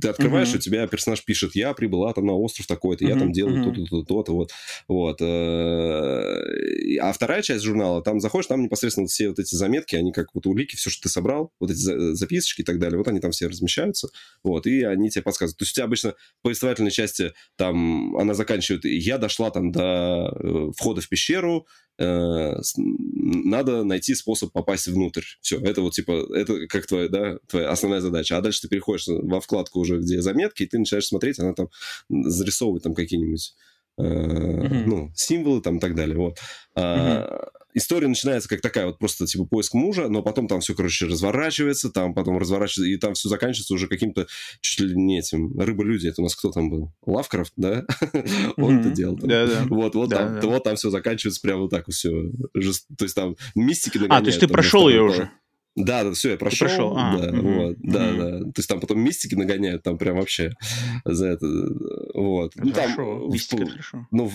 ты открываешь, uh-huh. у тебя персонаж пишет, я прибыла там на остров такой-то, uh-huh. я там делаю uh-huh. то-то, то-то, вот. вот. Э, а вторая часть журнала, там заходишь, там непосредственно все все вот эти заметки, они как вот улики, все, что ты собрал, вот эти записочки и так далее, вот они там все размещаются, вот, и они тебе подсказывают. То есть у тебя обычно в повествовательной части там она заканчивает, я дошла там до э, входа в пещеру, э, надо найти способ попасть внутрь. Все, это вот типа, это как твоя, да, твоя основная задача. А дальше ты переходишь во вкладку уже, где заметки, и ты начинаешь смотреть, она там зарисовывает там какие-нибудь mm-hmm. ну, символы там и так далее. Вот. Mm-hmm. История начинается как такая вот просто типа поиск мужа, но потом там все, короче, разворачивается, там потом разворачивается, и там все заканчивается уже каким-то чуть ли не этим рыба-люди. Это у нас кто там был? Лавкрафт, да? Он это делал. Вот, вот там, вот там все заканчивается прямо вот так все. То есть там мистики А, то есть ты прошел ее уже? Да, да, все, я прошел. прошел? А, да, угу. вот, да, угу. да. То есть там потом мистики нагоняют, там прям вообще за это, вот. Ну, хорошо, там, мистика, в, хорошо. Ну,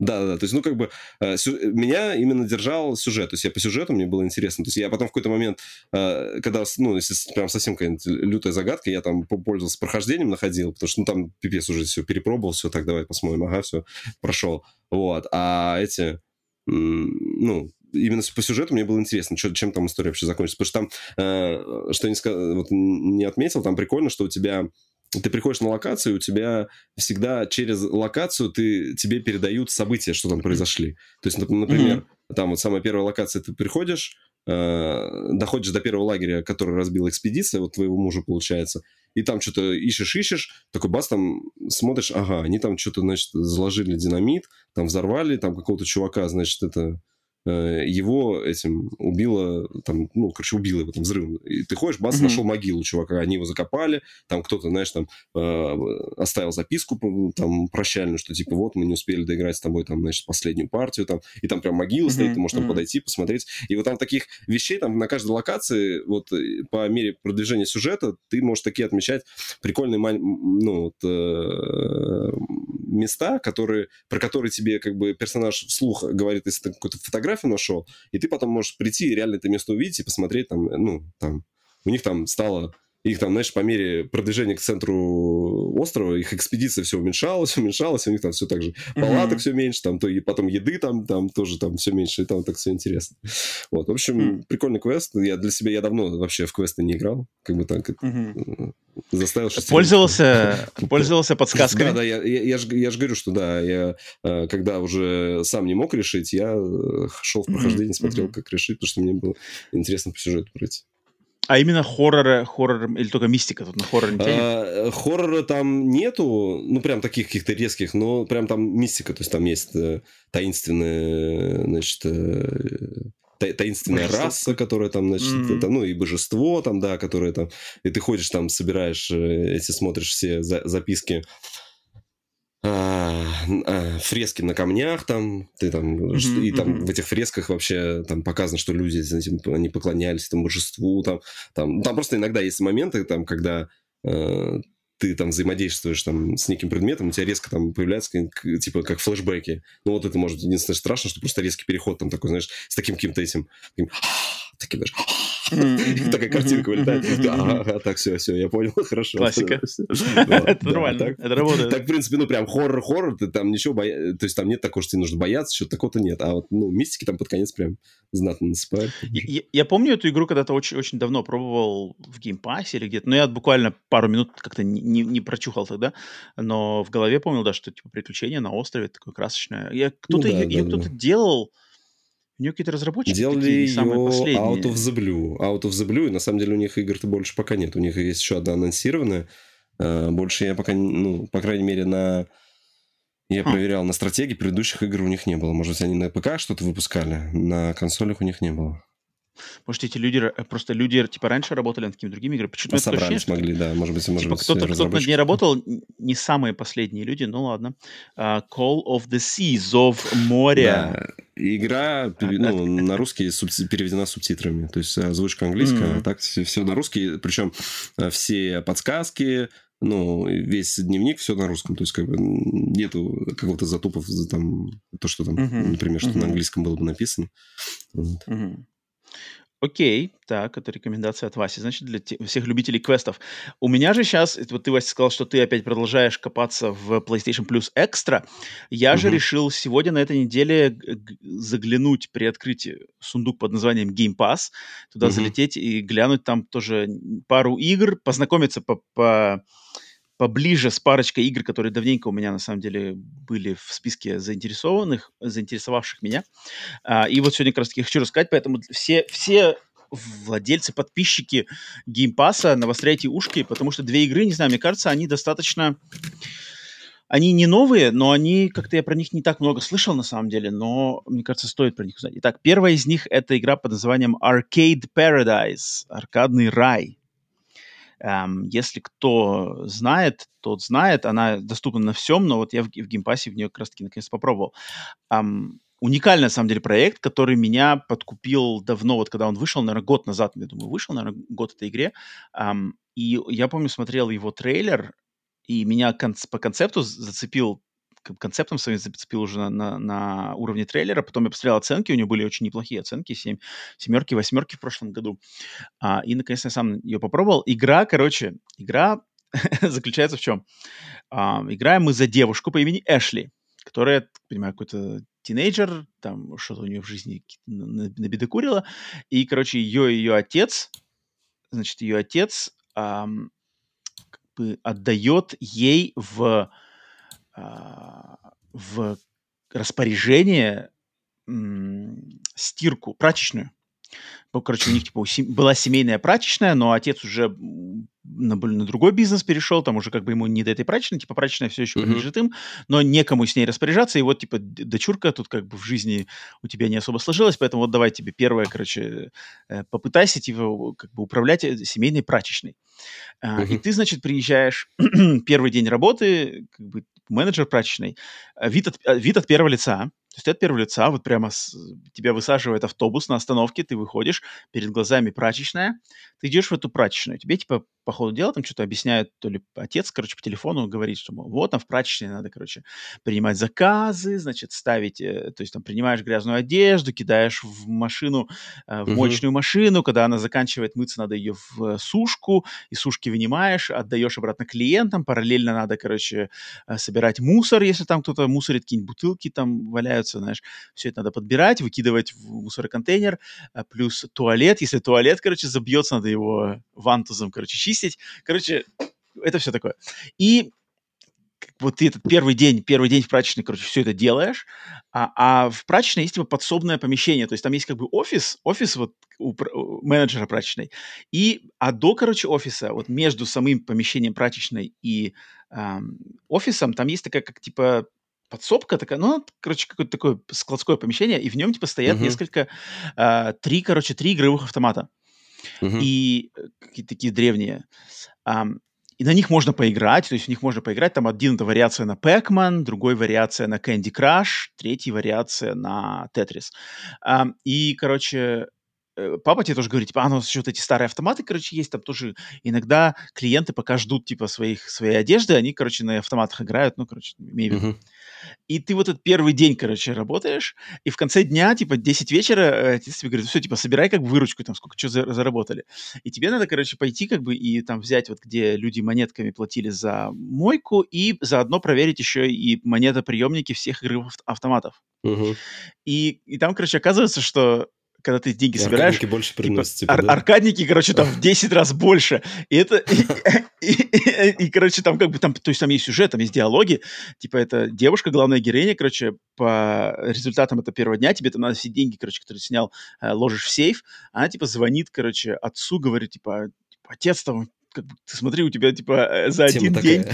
да, да, то есть, ну, как бы, э, сю... меня именно держал сюжет, то есть я по сюжету, мне было интересно, то есть я потом в какой-то момент, э, когда, ну, если прям совсем какая-нибудь лютая загадка, я там пользовался прохождением, находил, потому что, ну, там пипец уже все перепробовал, все, так, давай посмотрим, ага, все, прошел, вот, а эти, ну, именно по сюжету мне было интересно, что, чем там история вообще закончится. Потому что там, э, что не, сказ... вот, не отметил, там прикольно, что у тебя ты приходишь на локацию, у тебя всегда через локацию ты, тебе передают события, что там произошли. То есть, например, mm-hmm. там вот самая первая локация, ты приходишь, э, доходишь до первого лагеря, который разбила экспедиция, вот твоего мужа получается, и там что-то ищешь-ищешь, такой бас там смотришь, ага, они там что-то, значит, заложили динамит, там взорвали, там какого-то чувака, значит, это его этим убило, там, ну, короче, убило его там взрывом. И ты ходишь, бас, mm-hmm. нашел могилу чувака, они его закопали, там кто-то, знаешь, там э, оставил записку там прощальную, что типа вот мы не успели доиграть с тобой там, значит, последнюю партию, там, и там прям могила mm-hmm. стоит, ты можешь там mm-hmm. подойти, посмотреть. И вот там таких вещей там на каждой локации, вот э, по мере продвижения сюжета, ты можешь такие отмечать прикольные, ну, вот, э, места, которые, про которые тебе как бы персонаж вслух говорит, если ты какую-то фотографию нашел, и ты потом можешь прийти и реально это место увидеть и посмотреть там, ну, там, у них там стало их там, знаешь, по мере продвижения к центру острова, их экспедиция все уменьшалась, уменьшалась, у них там все так же палаток mm-hmm. все меньше, там, то и потом еды там, там тоже там все меньше, и там так все интересно. Вот, в общем, mm-hmm. прикольный квест. Я для себя, я давно вообще в квесты не играл, как бы так mm-hmm. заставил Пользовался, пользовался подсказками? Да, да, я, я, я, же, я же говорю, что да, я э, когда уже сам не мог решить, я э, шел в прохождение, mm-hmm. смотрел, как решить, потому что мне было интересно по сюжету пройти. А именно хоррора, хоррор или только мистика тут на хоррор не тянет? А, хоррора там нету, ну прям таких каких-то резких, но прям там мистика, то есть там есть э, таинственная, значит, э, таинственная божество. раса, которая там, значит, mm-hmm. там, ну и божество там, да, которое там, и ты ходишь там, собираешь э, эти, смотришь все за- записки фрески на камнях там, ты там, mm-hmm, и там mm-hmm. в этих фресках вообще там показано, что люди, знаете, они поклонялись этому божеству, там, там, там просто иногда есть моменты, там, когда э, ты там взаимодействуешь там с неким предметом, у тебя резко там появляется типа как флешбеки. Ну вот это может единственное страшно, что просто резкий переход там такой, знаешь, с таким каким-то этим, таким, таким даже такая картинка вылетает. Ага, так, все, все, я понял, хорошо. Классика. Это нормально, это работает. Так, в принципе, ну, прям хоррор-хоррор, ты там ничего боя... То есть там нет такого, что тебе нужно бояться, что такого-то нет. А вот, ну, мистики там под конец прям знатно насыпают. Я помню эту игру когда-то очень давно пробовал в Game Pass е или где-то, но я буквально пару минут как-то не прочухал тогда, но в голове помнил, да, что типа приключение на острове такое красочное. Кто-то ее кто-то делал, у нее какие-то разработчики Делали такие, ее самые последние. Out of the Blue. Out of the Blue, и на самом деле у них игр-то больше пока нет. У них есть еще одна анонсированная. А, больше я пока, ну, по крайней мере, на... Я хм. проверял, на стратегии предыдущих игр у них не было. Может быть, они на ПК что-то выпускали, на консолях у них не было. Может, эти люди, э, просто люди, типа, раньше работали над какими-то другими играми. Почему-то собрались могли, да, может быть, может типа, быть, кто-то, кто над ней работал, не самые последние люди, ну ладно. Uh, Call of the Sea, Зов моря. Да. Игра а, ну, на русский субти- переведена субтитрами, то есть озвучка английская, mm-hmm. а так все, все на русский, причем э, все подсказки, ну, весь дневник все на русском, то есть как бы нету какого-то затупов за там то, что там, mm-hmm. например, что mm-hmm. на английском было бы написано. Вот. Mm-hmm. Окей, так, это рекомендация от Васи, значит, для те- всех любителей квестов. У меня же сейчас, вот ты, Вася, сказал, что ты опять продолжаешь копаться в PlayStation Plus Extra. Я же Мгм. решил сегодня на этой неделе заглянуть при открытии сундук под названием Game Pass, туда Мгм. залететь и глянуть там тоже пару игр, познакомиться по, по- поближе с парочкой игр, которые давненько у меня на самом деле были в списке заинтересованных, заинтересовавших меня. А, и вот сегодня как раз таки хочу рассказать, поэтому все, все владельцы, подписчики Game Pass а, навостряйте ушки, потому что две игры, не знаю, мне кажется, они достаточно... Они не новые, но они, как-то я про них не так много слышал на самом деле, но мне кажется, стоит про них узнать. Итак, первая из них это игра под названием Arcade Paradise, аркадный рай. Эм, если кто знает, тот знает, она доступна на всем, но вот я в, в Game Pass е в нее как раз-таки наконец попробовал. Уникальный, на самом деле, проект, который меня подкупил давно, вот когда он вышел, наверное, год назад, я думаю, вышел, наверное, год этой игре. И я помню, смотрел его трейлер, и меня конц- по концепту зацепил концептом своим зацепил уже на, на, на уровне трейлера. Потом я посмотрел оценки, у него были очень неплохие оценки, семь, семерки, восьмерки в прошлом году. А, и, наконец, я сам ее попробовал. Игра, короче, игра заключается в чем? А, играем мы за девушку по имени Эшли, которая, понимаю, какой-то тинейджер, там что-то у нее в жизни набедокурила. И, короче, ее ее отец, значит, ее отец бы отдает ей в, в распоряжение стирку, прачечную. Ну, короче, у них типа была семейная прачечная, но отец уже на, на другой бизнес перешел, там уже как бы ему не до этой прачечной, типа прачечная все еще принадлежит им, но некому с ней распоряжаться, и вот типа дочурка тут как бы в жизни у тебя не особо сложилось, поэтому вот давай тебе первое, короче, э, попытайся типа как бы управлять э, семейной прачечной. Uh-huh. И ты, значит, приезжаешь первый день работы, как бы менеджер прачечной, вид от, вид от первого лица, то есть от первого лица, вот прямо с, тебя высаживает автобус на остановке, ты выходишь, перед глазами прачечная, ты идешь в эту прачечную, тебе типа по ходу дела там что-то объясняет, то ли отец, короче, по телефону говорит, что мол, вот там в прачечной надо, короче, принимать заказы, значит, ставить, э, то есть там принимаешь грязную одежду, кидаешь в машину, э, в мощную uh-huh. машину, когда она заканчивает мыться, надо ее в сушку, и сушки вынимаешь, отдаешь обратно клиентам, параллельно надо, короче, э, собирать мусор, если там кто-то мусорит, какие-нибудь бутылки там валяются, знаешь, все это надо подбирать, выкидывать в мусороконтейнер, э, плюс туалет, если туалет, короче, забьется, надо его вантузом, короче, чистить, Короче, это все такое. И вот ты этот первый день, первый день в прачечной, короче, все это делаешь, а, а в прачечной есть типа подсобное помещение, то есть там есть как бы офис, офис вот у, у менеджера прачечной, и, а до, короче, офиса, вот между самым помещением прачечной и эм, офисом, там есть такая как типа подсобка такая, ну, короче, какое-то такое складское помещение, и в нем типа стоят uh-huh. несколько, э, три, короче, три игровых автомата. Uh-huh. И какие-то такие древние. Um, и на них можно поиграть, то есть в них можно поиграть. Там один это вариация на Pac-Man, другой вариация на Candy Crush, третий вариация на Tetris. Um, и, короче, э, папа тебе тоже говорит, типа, а, ну, вот эти старые автоматы, короче, есть, там тоже иногда клиенты пока ждут, типа, своих, своей одежды, они, короче, на автоматах играют, ну, короче, виду. Uh-huh. И ты вот этот первый день, короче, работаешь, и в конце дня, типа, 10 вечера, отец тебе говорит, все, типа, собирай как бы выручку, там, сколько что за, заработали. И тебе надо, короче, пойти как бы и там взять вот, где люди монетками платили за мойку, и заодно проверить еще и монетоприемники всех игровых автоматов. Угу. И, и там, короче, оказывается, что когда ты деньги и собираешь... Аркадники больше приносят, типа, ар- да? Аркадники, короче, там в 10 раз больше. И это... И, и, и, и, короче, там как бы там... То есть там есть сюжет, там есть диалоги. Типа это девушка, главная героиня, короче, по результатам этого первого дня тебе там надо все деньги, короче, которые ты снял, ложишь в сейф. Она, типа, звонит, короче, отцу, говорит, типа, отец там как бы, ты смотри, у тебя, типа, за Тема один такая. день,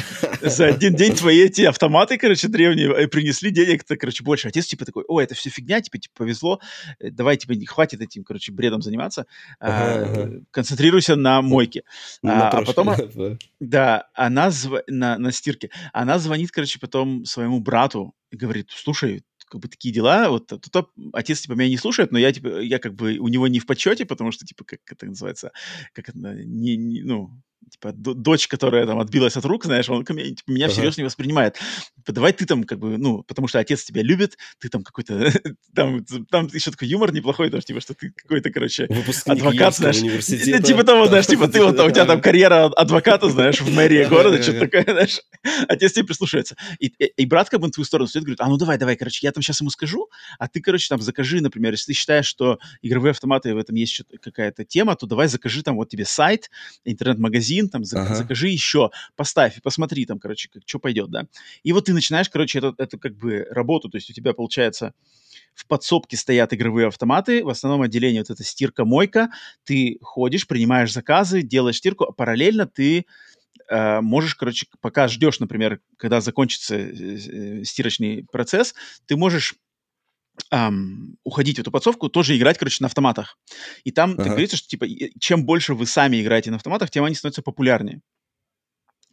за один день твои эти автоматы, короче, древние, принесли денег-то, короче, больше. Отец, типа, такой, о, это все фигня, типа, типа, повезло, давай, типа, не хватит этим, короче, бредом заниматься, Ага, а, ага. концентрируйся на мойке. На А, а потом, прошлое, да. да, она зв... на, на стирке, она звонит, короче, потом своему брату и говорит, слушай, как бы такие дела, вот тут отец, типа, меня не слушает, но я, типа, я как бы у него не в почете, потому что, типа, как это называется, как это, не, не ну, типа, дочь, которая там отбилась от рук, знаешь, он мне, типа, меня Ага. всерьез не воспринимает. типа, давай ты там, как бы, ну, потому что отец тебя любит, ты там какой-то, там, там еще такой юмор неплохой, даже, типа, что ты какой-то, короче, Выпускник адвокат, знаешь, университета. типа того, знаешь, типа, ты вот, у тебя там карьера адвоката, знаешь, в мэрии города, что-то такое, знаешь, отец тебе прислушивается. И, и, и брат как бы на твою сторону стоит, говорит, а ну давай, давай, короче, я там сейчас ему скажу, а ты, короче, там закажи, например, если ты считаешь, что игровые автоматы в этом есть какая-то тема, то давай закажи там вот тебе сайт, интернет-магазин, там, зак- Ага. закажи еще, поставь и посмотри там, короче, как, что пойдет, да. И вот ты начинаешь, короче, эту, эту как бы работу, то есть у тебя получается в подсобке стоят игровые автоматы, в основном отделении вот эта стирка-мойка, ты ходишь, принимаешь заказы, делаешь стирку, а параллельно ты э, можешь, короче, пока ждешь, например, когда закончится э, э, стирочный процесс, ты можешь ам, уходить в эту подсобку, тоже играть, короче, на автоматах. И там так Ага. говорится, что, типа, чем больше вы сами играете на автоматах, тем они становятся популярнее.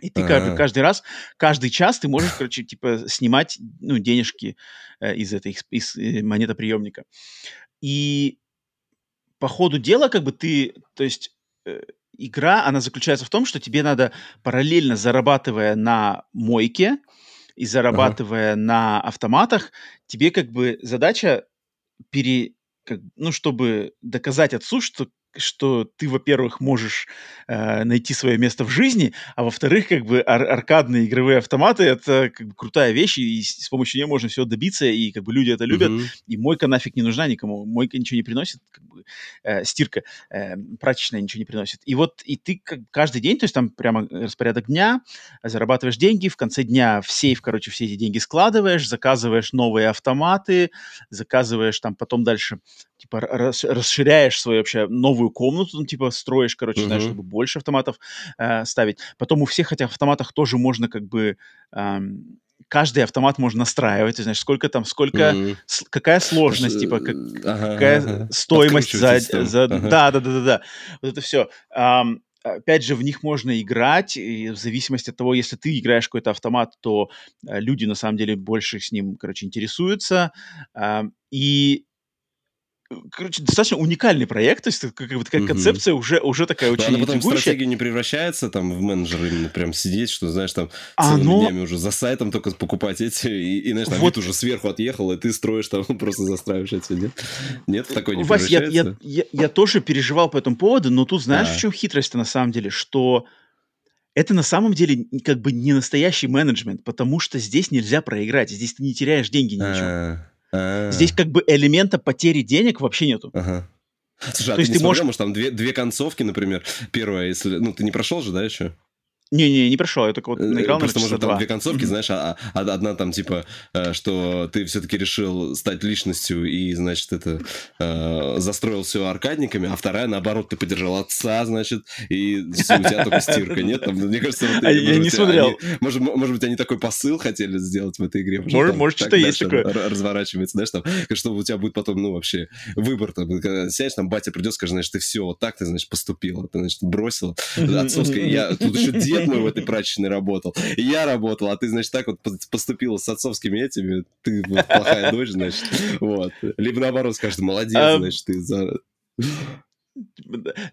И ты как бы А. каждый раз, каждый час ты можешь, короче, типа, снимать, ну, денежки э, из этой, из, из, э, монетоприемника. И по ходу дела, как бы ты, то есть э, игра, она заключается в том, что тебе надо параллельно зарабатывая на мойке и зарабатывая на автоматах, тебе как бы задача пере, как, ну, чтобы доказать отцу, что что ты, во-первых, можешь э, найти свое место в жизни, а во-вторых, как бы ар- аркадные игровые автоматы это как бы крутая вещь, и с, с помощью нее можно все добиться, и как бы люди это любят, Мгм. и мойка нафиг не нужна никому. Мойка ничего не приносит, как бы, э, стирка, э, прачечная ничего не приносит. И вот и ты как каждый день, то есть там прямо распорядок дня, зарабатываешь деньги, в конце дня в сейф, короче, все эти деньги складываешь, заказываешь новые автоматы, заказываешь там потом дальше, типа, рас- расширяешь свою вообще новую комнату, ну, типа, строишь, короче, знаешь, Мгм. чтобы больше автоматов э, ставить. Потом у всех этих автоматах тоже можно как бы... эм, каждый автомат можно настраивать, знаешь, сколько там, сколько, Мгм. с- какая сложность, типа, как, Ага, какая ага. стоимость за, за- Ага. да, да, да, да, да, вот это все. опять же, в них можно играть, и в зависимости от того, если ты играешь какой-то автомат, то э, люди на самом деле больше с ним, короче, интересуются, и э, Короче, достаточно уникальный проект, то есть как бы такая Мгм. концепция уже, уже такая очень она потом в интригующая. стратегию не превращается, там, в менеджера именно прям сидеть, что, знаешь, там, целыми Оно- днями уже за сайтом только покупать эти, и, и, знаешь, там Вот. вид уже сверху отъехал, и ты строишь там, просто застраиваешь эти, нет? Нет, в такой не Вась, я, я, я, я тоже переживал по этому поводу, но тут знаешь, А. в чем хитрость на самом деле, что это на самом деле как бы не настоящий менеджмент, потому что здесь нельзя проиграть, здесь ты не теряешь деньги ни на чем. А, а. Здесь как бы элемента потери денег вообще нету. Ага. Слушай, а То ты есть не ты смотрел, можешь- может, там две, две концовки, например, первая, если... Ну, ты не прошел же, да, еще? Не-не, не прошел, я только вот Э, наиграл на Просто, часа может, там две концовки, знаешь, а, а одна там, типа, э, что ты все-таки решил стать личностью и, значит, это, э, застроил все аркадниками, а вторая, наоборот, ты поддержал отца, значит, и всё, у тебя только стирка, нет? Там, мне кажется, вот, А я может не быть, смотрел. они- может, может быть, они такой посыл хотели сделать в этой игре. Может- там может, так что-то есть такое. Разворачивается, знаешь, там, чтобы у тебя будет потом, ну, вообще, выбор, там, когда сядешь, там, батя придет, скажет, знаешь, ты все, вот так ты, значит, поступила, ты, значит, бросила, отцовская. Я, тут еще дед мой в этой прачечной работал. И я работал, а ты, значит, так вот пос- поступила с отцовскими этими, ты плохая дочь, значит. Вот. Либо наоборот скажет, молодец, А, значит, ты за...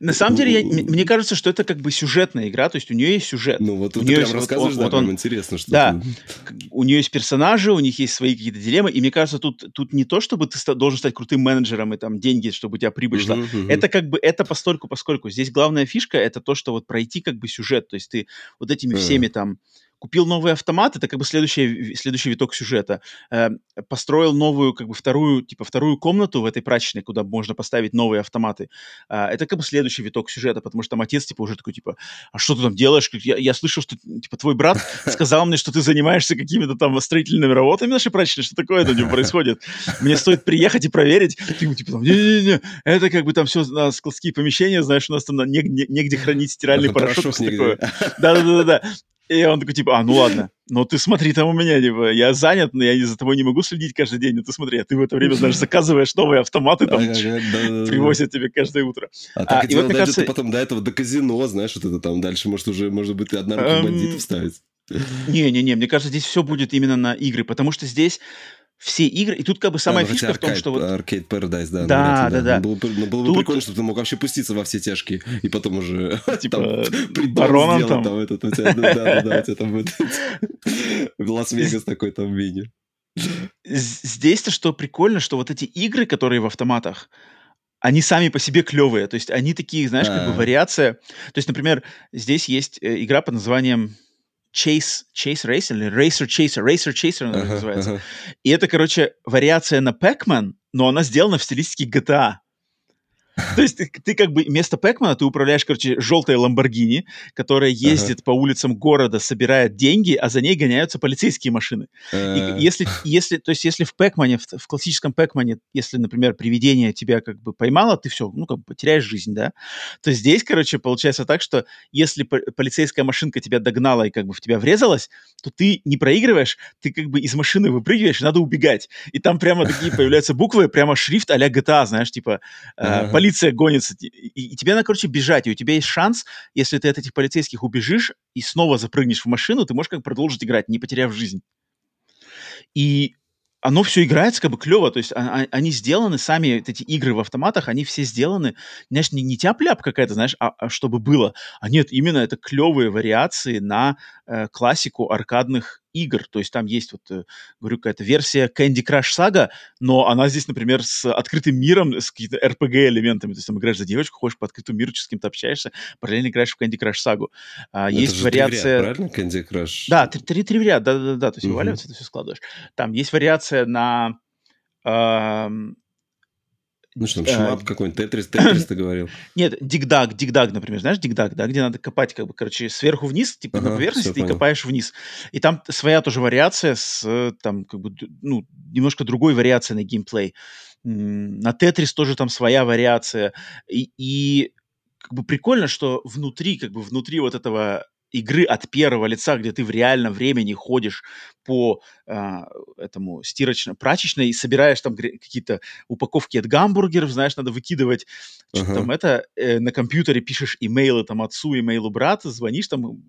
На самом деле, я- мне кажется, что это как бы сюжетная игра, то есть у нее есть сюжет. Ну, вот У ты есть прям вот рассказываешь, он- да, вот он- интересно, что Да. ты- У нее есть персонажи, у них есть свои какие-то дилеммы, и мне кажется, тут, тут не то, чтобы ты ста- должен стать крутым менеджером и там деньги, чтобы у тебя прибыль шла. Мгм, мгм. Это как бы, это постольку, поскольку. Здесь главная фишка это то, что вот пройти как бы сюжет, то есть ты вот этими Мгм. всеми там купил новый автомат, это как бы следующий, следующий виток сюжета. Э, построил новую, как бы вторую, типа вторую комнату в этой прачечной, куда можно поставить новые автоматы. А, это как бы следующий виток сюжета, потому что там отец, типа, уже такой, типа, а что ты там делаешь? Я, я слышал, что, типа, твой брат сказал мне, что ты занимаешься какими-то там строительными работами нашей прачечной, что такое там происходит? Мне стоит приехать и проверить. Ты типа, не-не-не, это как бы там все на складские помещения, знаешь, у нас там негде, негде хранить стиральный порошок, порошок И он такой, типа, а, ну ладно, но ты смотри там у меня, типа, я занят, но я за тобой не могу следить каждый день, но ты смотри, а ты в это время, знаешь, заказываешь новые автоматы, там, привозят тебе каждое утро. А А, так и и вот, мне кажется- потом до этого, до казино, знаешь, вот это там дальше, может, уже, может быть, и одна рука Эм, бандитов ставить. Не-не-не, мне кажется, здесь все будет именно на игры, потому что здесь все игры, и тут как бы самая да, ну, фишка в том, что вот... Arcade Paradise, да. Да, да, да. Было, было, было тут... бы прикольно, чтобы ты мог вообще пуститься во все тяжкие, и потом уже... Типа, бароном там. там этот, у тебя, да, да, да, у тебя там Лас-Вегас такой там мини. Здесь-то что прикольно, что вот эти игры, которые в автоматах, они сами по себе клевые. То есть они такие, знаешь, как бы вариация. То есть, например, здесь есть э, игра под названием Chase, Chase Racer или Racer Chaser, Racer Chaser она uh-huh, называется. Uh-huh. И это, короче, вариация на Pac-Man, но она сделана в стилистике GTA. То есть ты, ты как бы вместо Пэкмана ты управляешь, короче, желтой Ламборгини, которая ездит ага. по улицам города, собирает деньги, а за ней гоняются полицейские машины. И если, если, то есть если в Пэкмане, в, в классическом Пэкмане, если, например, привидение тебя как бы поймало, ты все, ну, как бы теряешь жизнь, да, то здесь, короче, получается так, что если полицейская машинка тебя догнала и как бы в тебя врезалась, то ты не проигрываешь, ты как бы из машины выпрыгиваешь, надо убегать. И там прямо такие появляются буквы, прямо шрифт а-ля GTA, знаешь, типа, ага полиция гонится, и, и тебе надо, короче, бежать, и у тебя есть шанс, если ты от этих полицейских убежишь и снова запрыгнешь в машину, ты можешь как продолжить играть, не потеряв жизнь. И оно все играется как бы клево, то есть а, а, они сделаны сами, эти игры в автоматах, они все сделаны, знаешь, не, не тяп-ляп какая-то, знаешь, а, а чтобы было, а нет, именно это клевые вариации на э, классику аркадных игр, то есть там есть вот, э, говорю, какая-то версия Candy Crush Saga, но она здесь, например, с открытым миром, с какими-то RPG-элементами, то есть там играешь за девочку, ходишь по открытому миру, с кем-то общаешься, параллельно играешь в Candy Crush Saga. А, есть же вариация... Ряд, правильно, Candy Crush? Да, три, три, три ряд, да-да-да, то есть угу. вываливается, ты все складываешь. Там есть вариация на ну что там, шмап а, какой-нибудь, Тетрис, Тетрис ты говорил? Нет, Дигдаг, Дигдаг, например, знаешь, Дигдаг, да, где надо копать, как бы, короче, сверху вниз, типа ага, на поверхности, понял. копаешь вниз. И там своя тоже вариация с, там, как бы, ну, немножко другой вариацией на геймплей. На Тетрис тоже там своя вариация. И, и как бы прикольно, что внутри, как бы внутри вот этого игры от первого лица, где ты в реальном времени ходишь по э, этому стирочно-прачечной и собираешь там какие-то упаковки от гамбургеров, знаешь, надо выкидывать, что uh-huh. там это, э, на компьютере пишешь имейлы там отцу, имейлу брата, звонишь там,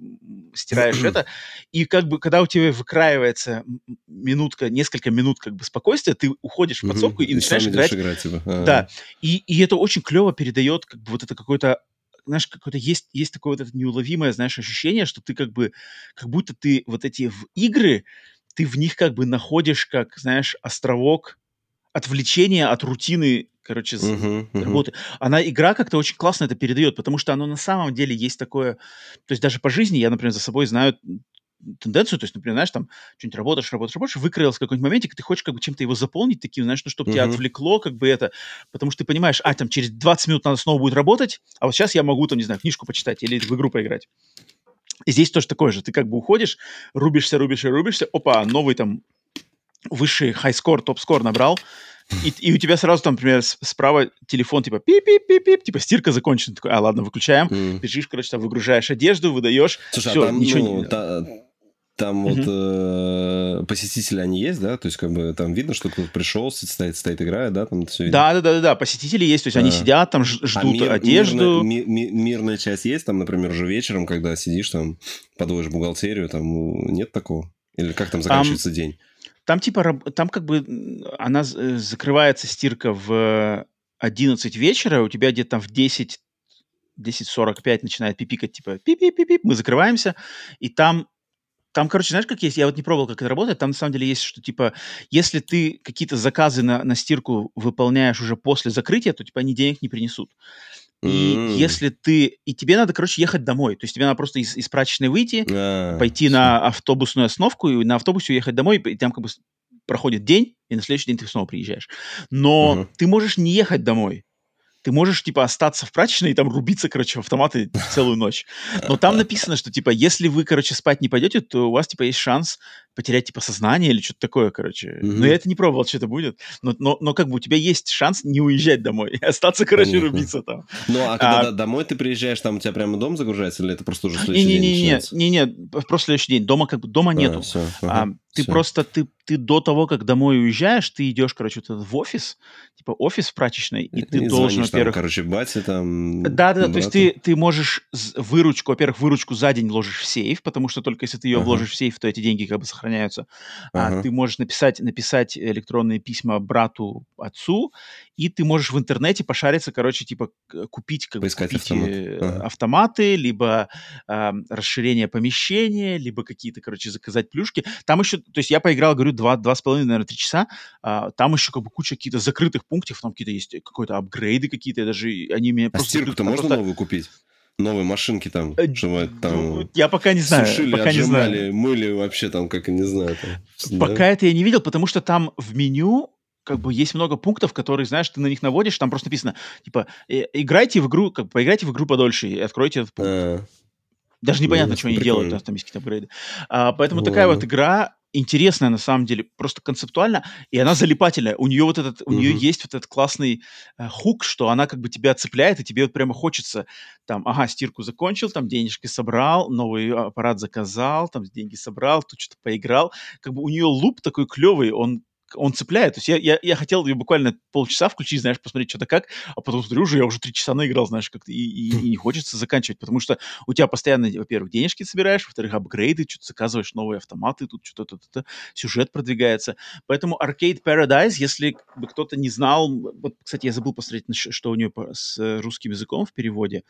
стираешь это, и как бы, когда у тебя выкраивается минутка, несколько минут как бы спокойствия, ты уходишь в подсобку uh-huh. и, и начинаешь играть. играть типа. Да, и, и это очень клево передает как бы вот это какое-то знаешь, какое-то есть, есть такое вот это неуловимое, знаешь, ощущение, что ты как бы, как будто ты вот эти в игры, ты в них как бы находишь, как, знаешь, островок отвлечения от рутины, короче, uh-huh, uh-huh. работы. Она, игра как-то очень классно это передает, потому что оно на самом деле есть такое, то есть даже по жизни я, например, за собой знаю тенденцию, то есть, например, знаешь, там, что-нибудь работаешь, работаешь, работаешь, выкроился какой-нибудь моментик, и ты хочешь как бы чем-то его заполнить таким, знаешь, ну, чтобы uh-huh. тебя отвлекло, как бы это, потому что ты понимаешь, а, там, через 20 минут надо снова будет работать, а вот сейчас я могу, там, не знаю, книжку почитать или в игру поиграть. И здесь тоже такое же, ты как бы уходишь, рубишься, рубишься, рубишься, опа, новый там высший хай-скор, топ-скор набрал, и, и у тебя сразу там, например, справа телефон, типа пип-пип-пип-пип, типа стирка закончена. Такой, а, ладно, выключаем. Mm. Бежишь, короче, там выгружаешь одежду, выдаешь. Слушай, все, а там, ничего ну, не... Та, там mm-hmm. вот э, посетители они есть, да? То есть, как бы там видно, что кто-то пришел, стоит, стоит играет, да? Там все да, да, да, да, да, посетители есть, то есть а. они сидят там, ждут а мир, одежду. Мирная, ми, мирная часть есть, там, например, уже вечером, когда сидишь там, подводишь бухгалтерию, там нет такого? Или как там заканчивается um, день? Там типа, там как бы она э, закрывается стирка в 11 вечера, у тебя где-то там в 10 10.45 начинает пипикать, типа пип-пип-пип, мы закрываемся, и там там, короче, знаешь, как есть? Я вот не пробовал, как это работает. Там, на самом деле, есть, что, типа, если ты какие-то заказы на, на стирку выполняешь уже после закрытия, то, типа, они денег не принесут. И mm. если ты... И тебе надо, короче, ехать домой. То есть тебе надо просто из, из прачечной выйти, ah, пойти все. на автобусную остановку, и на автобусе уехать домой, и там как бы проходит день, и на следующий день ты снова приезжаешь. Но uh-huh. ты можешь не ехать домой ты можешь, типа, остаться в прачечной и там рубиться, короче, в автоматы целую ночь. Но там написано, что, типа, если вы, короче, спать не пойдете, то у вас, типа, есть шанс потерять, типа, сознание или что-то такое, короче. Mm-hmm. Но я это не пробовал, что это будет. Но, но, но как бы у тебя есть шанс не уезжать домой и остаться, короче, Понятно. рубиться там. Ну, а когда а, домой ты приезжаешь, там у тебя прямо дом загружается или это просто уже следующий не, не, день не, не, не, не, просто следующий день. Дома как бы, дома а, нету. Все, ага, а, ты все. просто, ты, ты до того, как домой уезжаешь, ты идешь, короче, вот в офис, типа офис в прачечной, и, и ты должен, во-первых... Короче, батя там... Да-да-да, то есть ты, ты можешь выручку, во-первых, выручку за день ложишь в сейф, потому что только если ты ее ага. вложишь в сейф, то эти деньги как бы сохраняются. Ага. А, ты можешь написать, написать электронные письма брату, отцу, и ты можешь в интернете пошариться, короче, типа купить, как бы, купить автомат. Э, ага. автоматы, либо э, расширение помещения, либо какие-то, короче, заказать плюшки. Там еще, то есть я поиграл, говорю, два, два с половиной, наверное, три часа. А, там еще как бы куча каких-то закрытых пунктов, там какие-то есть какой-то апгрейды какие-то, даже они меня а просто... стирку-то можно просто... новую купить? Новые машинки там, э, чтобы там... Я пока не знаю. Сушили, пока отжимали, не знаю. мыли вообще там, как не знаю. Там, пока да? это я не видел, потому что там в меню как бы есть много пунктов, которые, знаешь, ты на них наводишь, там просто написано, типа, «Э, играйте в игру, как, поиграйте в игру подольше и откройте этот пункт. А-а-а. Даже непонятно, ну, что они делают, там есть какие-то апгрейды. А, поэтому Ладно. такая вот игра, интересная на самом деле, просто концептуально, и она залипательная. У нее вот этот, у нее есть вот этот классный э, хук, что она как бы тебя цепляет, и тебе вот прямо хочется там, ага, стирку закончил, там денежки собрал, новый аппарат заказал, там деньги собрал, тут что-то поиграл. Как бы у нее луп такой клевый, он он цепляет. То есть я, я, я хотел ее буквально полчаса включить, знаешь, посмотреть, что-то как, а потом смотрю, уже я уже три часа наиграл, знаешь, как-то, и, и, и не хочется заканчивать, потому что у тебя постоянно, во-первых, денежки собираешь, во-вторых, апгрейды, что-то заказываешь, новые автоматы, тут что-то, то сюжет продвигается. Поэтому Arcade Paradise, если бы кто-то не знал, вот, кстати, я забыл посмотреть, что у нее с русским языком в переводе,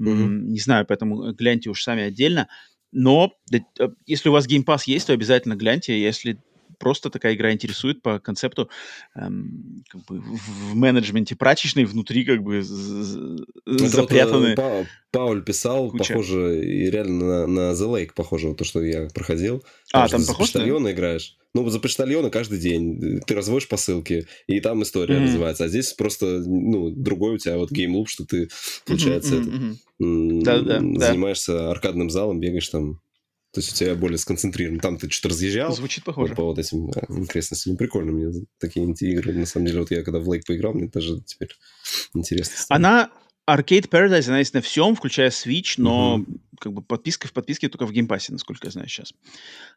mm-hmm. не знаю, поэтому гляньте уж сами отдельно. Но э, если у вас Game Pass есть, то обязательно гляньте. Если просто такая игра интересует по концепту эм, как бы в менеджменте прачечной внутри как бы запрятаны. Вот, э, Пауль писал, куча. похоже, и реально на, на The Lake похоже, вот то, что я проходил. А, там похоже? почтальона да? играешь. Ну, за почтальона каждый день. Ты разводишь посылки, и там история mm-hmm. развивается. А здесь просто, ну, другой у тебя вот геймлуп, что ты, получается, mm-hmm. это, mm-hmm. занимаешься аркадным залом, бегаешь там то есть у тебя более сконцентрирован. Там ты что-то разъезжал. Звучит похоже. Вот, по вот этим да, окрестностям. Ну, прикольно мне такие игры. На самом деле, вот я когда в Lake поиграл, мне даже теперь интересно. Стало. Она Arcade Paradise, она есть на всем, включая Switch, но угу. как бы подписка в подписке только в геймпассе, насколько я знаю сейчас.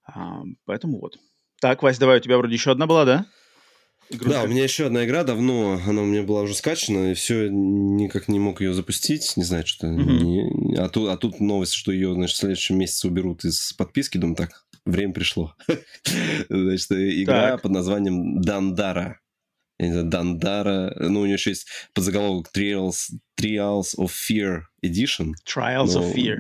А, поэтому вот. Так, Вась, давай, у тебя вроде еще одна была, да? Игрушка. Да, у меня еще одна игра давно, она у меня была уже скачана, и все, никак не мог ее запустить, не знаю, что-то. Угу. Не... А, тут, а тут новость, что ее, значит, в следующем месяце уберут из подписки, думаю, так, время пришло. Значит, игра под названием Дандара. Дандара, ну, у нее еще есть подзаголовок Trials, Trials of Fear Edition. Trials of Fear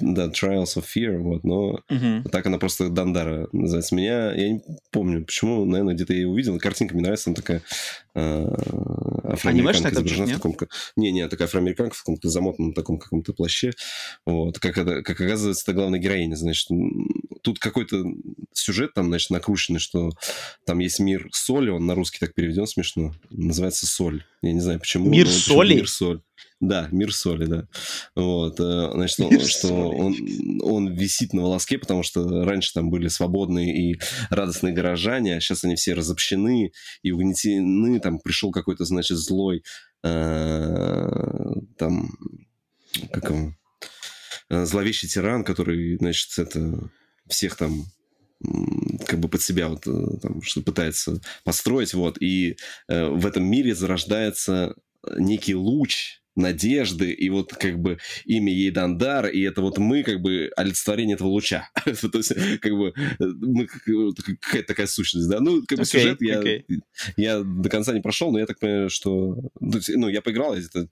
да, Trials of Fear, вот, но uh-huh. так она просто Дандара называется. Меня, я не помню, почему, наверное, где-то я ее увидел, картинка мне нравится, она такая э, афроамериканка изображена в таком... Не, не, такая афроамериканка в каком-то замотанном таком каком-то плаще, вот, как, это, как оказывается, это главная героиня, значит, тут какой-то сюжет там, значит, накрученный, что там есть мир соли, он на русский так переведен смешно, называется соль, я не знаю почему. Мир соли? Мир соль. Да, мир соли, да. Вот, э, значит, он, что он, он висит на волоске, потому что раньше там были свободные и радостные горожане, а сейчас они все разобщены и угнетены, там пришел какой-то, значит, злой, э, там, как он, э, зловещий тиран, который, значит, это всех там как бы под себя вот там, что пытается построить, вот, и э, в этом мире зарождается некий луч, надежды, и вот как бы имя ей Дандар, и это вот мы как бы олицетворение этого луча. То есть как бы мы какая-то такая сущность, да. Ну, как бы сюжет я, я до конца не прошел, но я так понимаю, что... Ну, я поиграл, это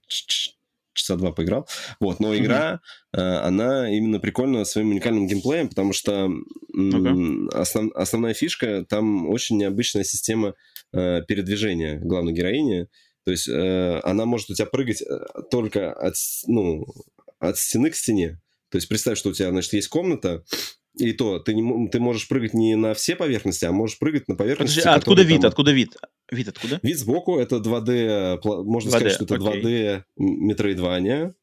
часа два поиграл. Вот, но игра, mm-hmm. она именно прикольна своим уникальным геймплеем, потому что okay. основ, основная фишка, там очень необычная система э, передвижения главной героини. То есть э, она может у тебя прыгать э, только от, ну, от стены к стене. То есть представь, что у тебя, значит, есть комната, и то ты, не, ты можешь прыгать не на все поверхности, а можешь прыгать на поверхности. Подожди, а откуда вид? Там... Откуда вид? Вид откуда? Вид сбоку это 2D, можно 2D, сказать, что это окей. 2D метроидвания.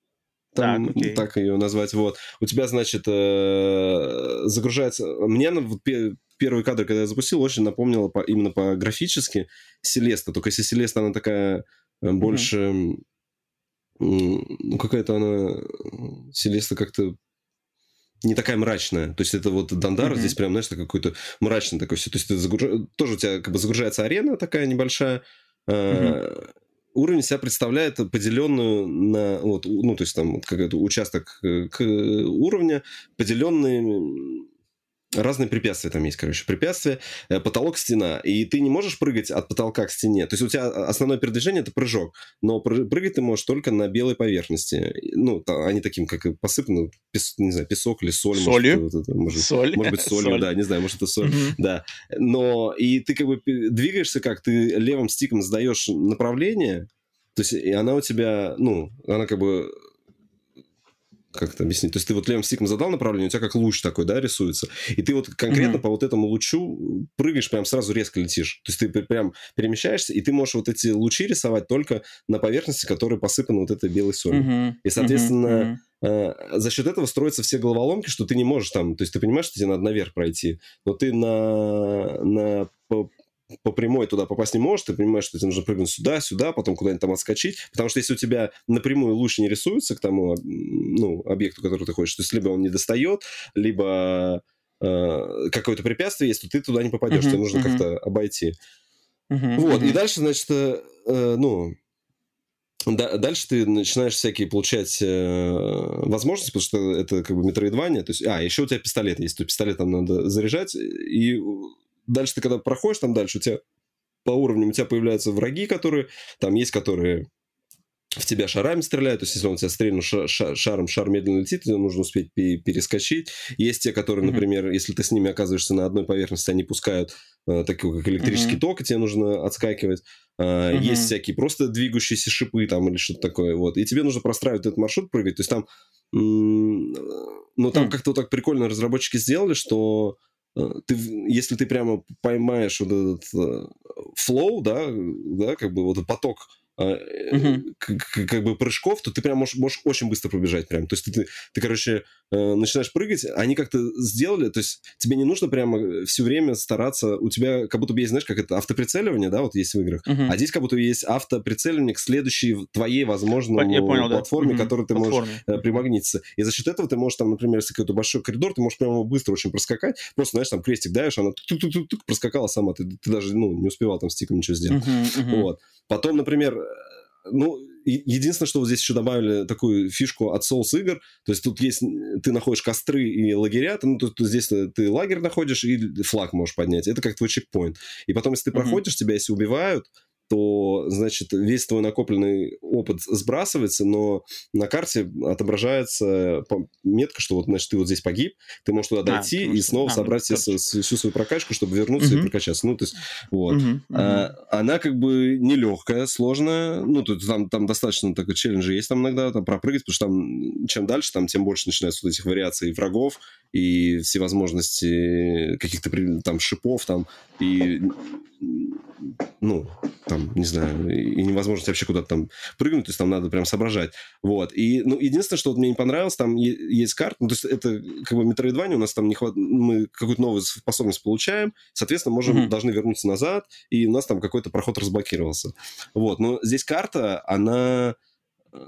Там, так, окей. так ее назвать. Вот. У тебя, значит, э, загружается... Мне вот первый кадр, когда я запустил, очень напомнило по, именно по графически Селеста. Только если Селеста, она такая э, больше... Mm-hmm. Ну, какая-то она... Селеста как-то не такая мрачная. То есть это вот Дандара mm-hmm. здесь прям, знаешь, какой-то мрачный такой все. То есть ты загруж... тоже у тебя как бы загружается арена такая небольшая. Mm-hmm. Уровень себя представляет поделенную на... Вот, ну, то есть там какой-то участок э, к уровня, поделенный разные препятствия там есть, короче. Препятствия, э, потолок, стена. И ты не можешь прыгать от потолка к стене. То есть у тебя основное передвижение – это прыжок. Но прыгать ты можешь только на белой поверхности. Ну, они таким, как посыпаны, пес, не знаю, песок или соль. Солью? Может, это, может, соль. может быть, солью, соль. да, не знаю, может, это соль. Mm-hmm. Да. Но и ты как бы двигаешься как, ты левым стиком сдаешь направление, то есть и она у тебя, ну, она как бы как это объяснить? То есть ты вот левым стиком задал направление, у тебя как луч такой, да, рисуется. И ты вот конкретно mm-hmm. по вот этому лучу прыгаешь, прям сразу резко летишь. То есть ты прям перемещаешься, и ты можешь вот эти лучи рисовать только на поверхности, которая посыпана вот этой белой солью. Mm-hmm. И, соответственно, mm-hmm. за счет этого строятся все головоломки, что ты не можешь там... То есть ты понимаешь, что тебе надо наверх пройти, но ты на, на по прямой туда попасть не можешь, ты понимаешь, что тебе нужно прыгнуть сюда, сюда, потом куда-нибудь там отскочить, потому что если у тебя напрямую лучше не рисуется к тому ну, объекту, который ты хочешь, то есть либо он не достает, либо э, какое-то препятствие есть, то ты туда не попадешь, uh-huh, тебе нужно uh-huh. как-то обойти. Uh-huh, вот, uh-huh. и дальше, значит, э, э, ну, да, дальше ты начинаешь всякие получать э, возможности, потому что это как бы метроидвания. То есть, а, еще у тебя пистолет есть, то пистолет там надо заряжать, и дальше ты когда проходишь там дальше, у тебя по уровням у тебя появляются враги, которые... Там есть, которые в тебя шарами стреляют, то есть если он тебя стрельнул ша- ша- шаром, шар медленно летит, тебе нужно успеть пе- перескочить. Есть те, которые, mm-hmm. например, если ты с ними оказываешься на одной поверхности, они пускают э, такой, как электрический mm-hmm. ток, и тебе нужно отскакивать. Э, mm-hmm. Есть всякие просто двигающиеся шипы там или что-то такое, вот. И тебе нужно простраивать этот маршрут, прыгать. То есть там... М- ну, там mm-hmm. как-то вот так прикольно разработчики сделали, что Э, ты, если ты прямо поймаешь вот этот флоу, э, да, да, как бы вот этот поток угу. как, как бы прыжков, то ты прям можешь, можешь очень быстро пробежать прям. То есть ты, ты, ты короче, э, начинаешь прыгать, они как-то сделали, то есть тебе не нужно прямо все время стараться, у тебя как будто бы есть, знаешь, как это автоприцеливание, да, вот есть в играх, а здесь как будто есть автоприцеливание к следующей твоей, возможно, понял, платформе, да. которой ты Платформе. можешь примагниться. И за счет этого ты можешь там, например, если какой-то большой коридор, ты можешь прямо быстро очень проскакать, просто, знаешь, там крестик даешь, она проскакала сама, ты, ты даже, ну, не успевал там стиком ничего сделать. Вот. Потом, например, ну, единственное, что вот здесь еще добавили такую фишку от Souls игр, то есть тут есть, ты находишь костры и лагеря, ну, тут, тут здесь ты лагерь находишь и флаг можешь поднять, это как твой чекпоинт. И потом, если ты mm-hmm. проходишь, тебя если убивают, то, значит, весь твой накопленный опыт сбрасывается, но на карте отображается метка, что вот, значит, ты вот здесь погиб, ты можешь туда дойти а, и снова а, собрать ну, всю, свою прокачку, чтобы вернуться угу. и прокачаться. Ну, то есть, вот. Угу, а, она как бы нелегкая, сложная, ну, тут там, там достаточно такой челлендж есть там иногда, там пропрыгать, потому что там чем дальше, там тем больше начинается вот этих вариаций врагов и всевозможности каких-то там шипов там, и ну, там, не знаю, и невозможно вообще куда-то там прыгнуть, то есть там надо прям соображать. Вот. И, ну, единственное, что вот мне не понравилось, там есть карта, ну, то есть это как бы метроидвание, у нас там не хват... мы какую-то новую способность получаем, соответственно, можем, mm-hmm. должны вернуться назад, и у нас там какой-то проход разблокировался. Вот. Но здесь карта, она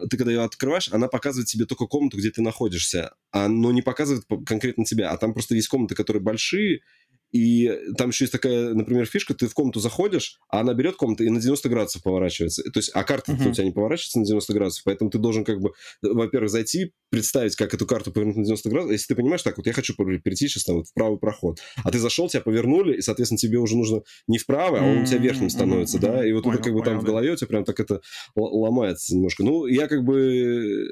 ты когда ее открываешь, она показывает тебе только комнату, где ты находишься, а, но не показывает конкретно тебя. А там просто есть комнаты, которые большие, и там еще есть такая, например, фишка, ты в комнату заходишь, а она берет комнату и на 90 градусов поворачивается. То есть, а карта uh-huh. у тебя не поворачивается на 90 градусов, поэтому ты должен как бы, во-первых, зайти, представить, как эту карту повернуть на 90 градусов. Если ты понимаешь, так вот, я хочу перейти сейчас там вот в правый проход, а ты зашел, тебя повернули, и, соответственно, тебе уже нужно не вправо, а он у тебя верхним становится, да, и вот понял, это как бы понял, там да. в голове у тебя прям так это ломается немножко. Ну, я как бы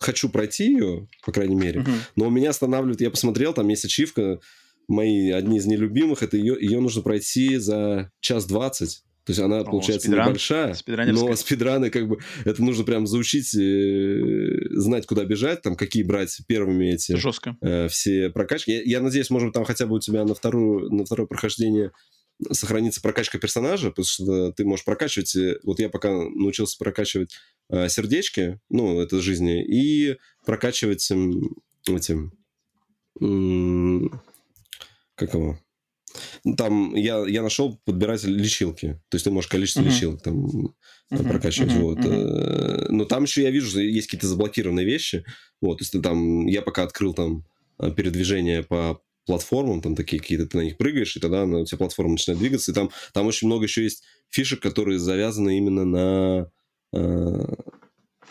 хочу пройти ее, по крайней мере, uh-huh. но у меня останавливает, я посмотрел, там есть ачивка, мои одни из нелюбимых, это ее, ее нужно пройти за час двадцать. То есть она, О, получается, спидран. небольшая, но спидраны как бы... Это нужно прям заучить, э, знать, куда бежать, там, какие брать первыми эти... Жестко. Э, все прокачки. Я, я надеюсь, может быть, там хотя бы у тебя на, вторую, на второе прохождение сохранится прокачка персонажа, потому что ты можешь прокачивать... Э, вот я пока научился прокачивать э, сердечки, ну, это жизни, и прокачивать этим... этим как его? Ну, там я, я нашел подбиратель лечилки. То есть ты можешь количество uh-huh. лечилок там uh-huh. прокачивать. Uh-huh. Вот. Uh-huh. Но там еще я вижу, что есть какие-то заблокированные вещи. Вот, то есть ты там, я пока открыл там э, передвижение по платформам, там такие какие-то, ты на них прыгаешь, и тогда у тебя платформа начинает двигаться, и там, там очень много еще есть фишек, которые завязаны именно на...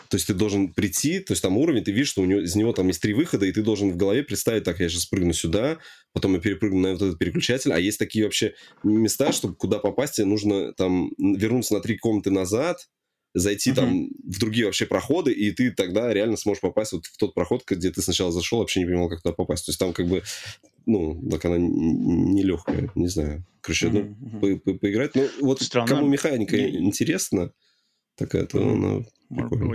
То есть ты должен прийти, то есть там уровень, ты видишь, что у него, из него там есть три выхода, и ты должен в голове представить, так, я сейчас прыгну сюда, потом я перепрыгну на вот этот переключатель, а есть такие вообще места, чтобы куда попасть, тебе нужно там вернуться на три комнаты назад, зайти mm-hmm. там в другие вообще проходы, и ты тогда реально сможешь попасть вот в тот проход, где ты сначала зашел, вообще не понимал, как туда попасть. То есть там как бы, ну, так она нелегкая, не знаю. Короче, mm-hmm. ну, по- по- поиграть. Ну, вот Странно. кому механика не... интересна, такая, то mm-hmm. она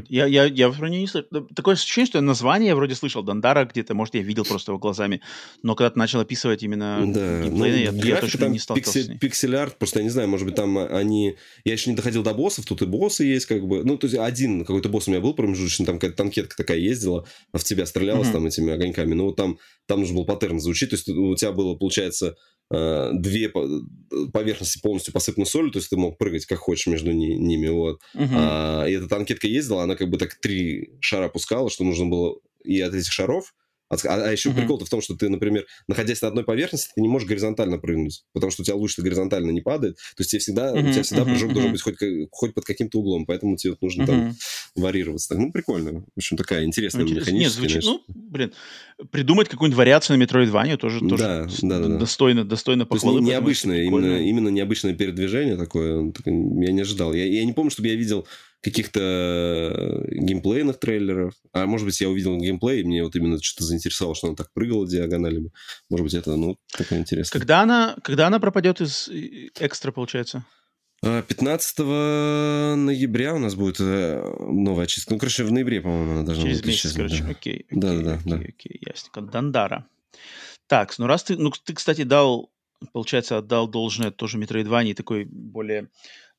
я, я, я про нее не слышал. Такое ощущение, что название я вроде слышал. Дандара где-то, может, я видел просто его глазами. Но когда ты начал описывать именно да. геймплей, ну, я, я точно не сталкивался пиксель, пиксель-арт, просто я не знаю, может быть, там они... Я еще не доходил до боссов, тут и боссы есть, как бы. Ну, то есть один какой-то босс у меня был промежуточный, там какая-то танкетка такая ездила, а в тебя стрелялась mm-hmm. там этими огоньками. Ну, вот там, там нужно был паттерн заучить. То есть у тебя было, получается, две поверхности полностью посыпаны солью, то есть ты мог прыгать как хочешь между ними, вот. Uh-huh. А, и эта танкетка ездила, она как бы так три шара пускала, что нужно было и от этих шаров а, а еще mm-hmm. прикол-то в том, что ты, например, находясь на одной поверхности, ты не можешь горизонтально прыгнуть, потому что у тебя луч горизонтально не падает. То есть тебе всегда, mm-hmm. у тебя всегда прыжок mm-hmm. должен быть хоть, хоть под каким-то углом, поэтому тебе нужно mm-hmm. там варьироваться. Ну, прикольно. В общем, такая интересная ну, механическая. Нет, звучит, ну, блин, придумать какую-нибудь вариацию на Metroidvania тоже, да, тоже да, да, да. достойно, достойно похвалы. То есть, необычное, именно, именно необычное передвижение такое, я не ожидал. Я, я не помню, чтобы я видел каких-то э, геймплейных трейлеров. А может быть, я увидел геймплей, и мне вот именно что-то заинтересовало, что она так прыгала диагоналями. Может быть, это, ну, такое интересное. Когда она, когда она пропадет из экстра, получается? 15 а, ноября у нас будет э, новая очистка. Ну, короче, в ноябре, по-моему, она должна Через быть месяц, короче, да. окей. Да, окей, да, да. Окей, окей, ясненько. Дандара. Так, ну раз ты, ну ты, кстати, дал, получается, отдал должное тоже Metroidvania такой более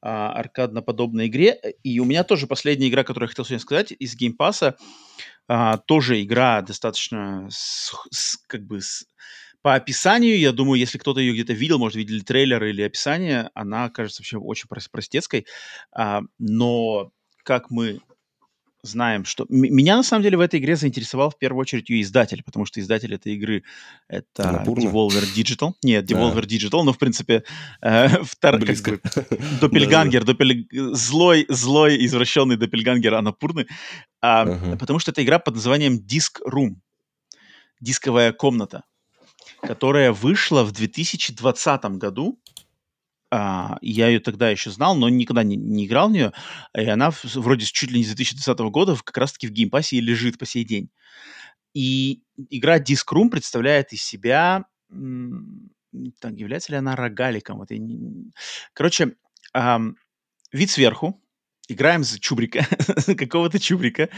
а, аркадно-подобной игре. И у меня тоже последняя игра, которую я хотел сегодня сказать, из Game Pass а, а, тоже игра достаточно с, с, как бы с, по описанию, я думаю, если кто-то ее где-то видел, может, видели трейлер или описание, она кажется вообще очень простецкой. А, но как мы знаем, что... Меня, на самом деле, в этой игре заинтересовал в первую очередь ее издатель, потому что издатель этой игры — это Annapurna? Devolver Digital. Нет, Devolver а. Digital, но, в принципе, э, втор... как бы, Доппельгангер, допель... злой, злой, извращенный Доппельгангер Аннапурны, а, ага. потому что это игра под названием Disc Room, дисковая комната, которая вышла в 2020 году, я ее тогда еще знал, но никогда не, не играл в нее. И она вроде чуть ли не с 2020 года как раз-таки в Game Pass е и лежит по сей день. И игра Disc Room представляет из себя... Так, является ли она рогаликом? Вот не... Короче, эм, вид сверху, играем за чубрика, какого-то чубрика,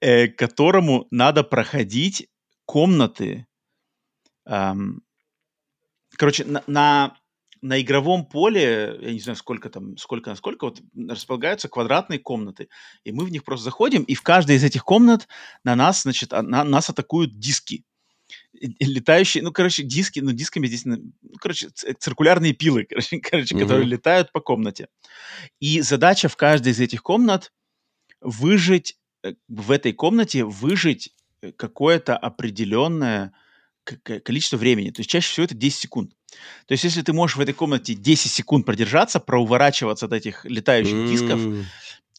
э, которому надо проходить комнаты. Эм, короче, на, на на игровом поле, я не знаю, сколько там, сколько на сколько, вот располагаются квадратные комнаты. И мы в них просто заходим, и в каждой из этих комнат на нас, значит, а, на, нас атакуют диски. Летающие, ну, короче, диски, ну, дисками здесь, ну, короче, циркулярные пилы, короче, короче mm-hmm. которые летают по комнате. И задача в каждой из этих комнат выжить, э, в этой комнате выжить э, какое-то определенное количество времени. То есть чаще всего это 10 секунд. То есть, если ты можешь в этой комнате 10 секунд продержаться, проуворачиваться от этих летающих mm. дисков,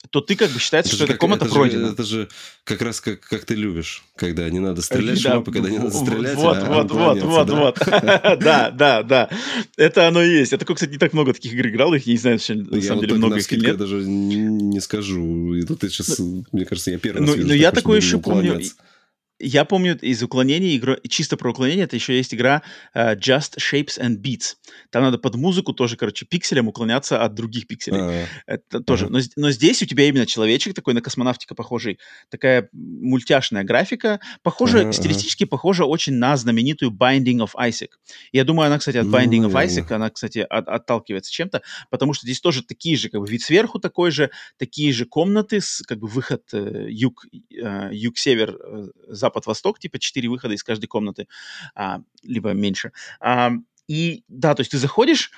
то ты как бы считается, это что эта комната это пройдена. Же, это же как раз как, как ты любишь, когда не надо стрелять да, шляпы, когда не надо стрелять, Вот, а вот, вот, вот, да? вот. Да, да, да. Это оно и есть. Я такой, кстати, не так много таких игр играл, их не знаю, на самом деле много их нет. Я даже не скажу. И тут ты сейчас, мне кажется, я первый раз Ну, я такое еще помню я помню из уклонений, игра, чисто про уклонение, это еще есть игра uh, Just Shapes and Beats. Там надо под музыку тоже, короче, пикселем уклоняться от других пикселей. Uh-huh. Это тоже. Uh-huh. Но, но здесь у тебя именно человечек такой на космонавтика похожий. Такая мультяшная графика. Похоже, uh-huh. стилистически похоже очень на знаменитую Binding of Isaac. Я думаю, она, кстати, от Binding uh-huh. of Isaac, она, кстати, от, отталкивается чем-то, потому что здесь тоже такие же, как бы, вид сверху такой же, такие же комнаты, с, как бы, выход э, юг, э, юг-север, э, запад-восток, типа четыре выхода из каждой комнаты, а, либо меньше. А, и да, то есть ты заходишь,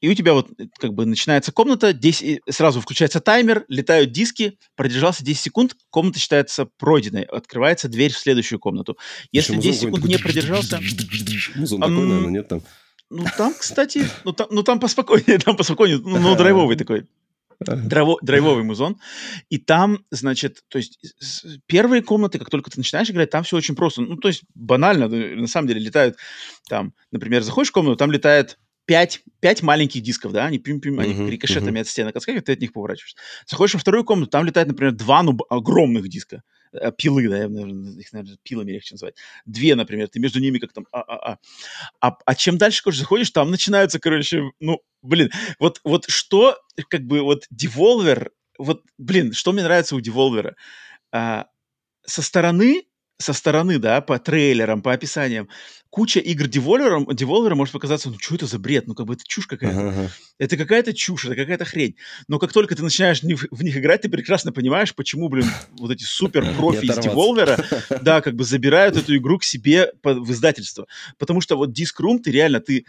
и у тебя вот э, как бы начинается комната, 10, сразу включается таймер, летают диски, продержался 10 секунд, комната считается пройденной, открывается дверь в следующую комнату. Если 10 секунд не продержался... Музон такой, наверное, нет там? Ну, там, кстати, ну там, ну, там поспокойнее, там поспокойнее, ну, ну драйвовый такой. Драйво, драйвовый музон. И там, значит, то есть первые комнаты, как только ты начинаешь играть, там все очень просто. Ну, то есть банально, на самом деле летают там, например, заходишь в комнату, там летает пять, пять маленьких дисков, да, они пим-пим, они uh-huh, рикошетами uh-huh. от стенок отскакивают, ты от них поворачиваешься. Заходишь во вторую комнату, там летает, например, два ну, огромных диска, пилы, да, их, наверное, пилами легче называть. Две, например, ты между ними как там а-а-а. А, а чем дальше, короче, заходишь, там начинаются, короче, ну, блин, вот, вот что, как бы, вот Devolver, вот, блин, что мне нравится у Devolver? А, со стороны со стороны, да, по трейлерам, по описаниям, куча игр Devolver, Devolver может показаться, ну, что это за бред, ну, как бы это чушь какая-то. Uh-huh. Это какая-то чушь, это какая-то хрень. Но как только ты начинаешь в них играть, ты прекрасно понимаешь, почему, блин, вот эти супер-профи из Devolver, да, как бы забирают эту игру к себе в издательство. Потому что вот Disc Room, ты реально, ты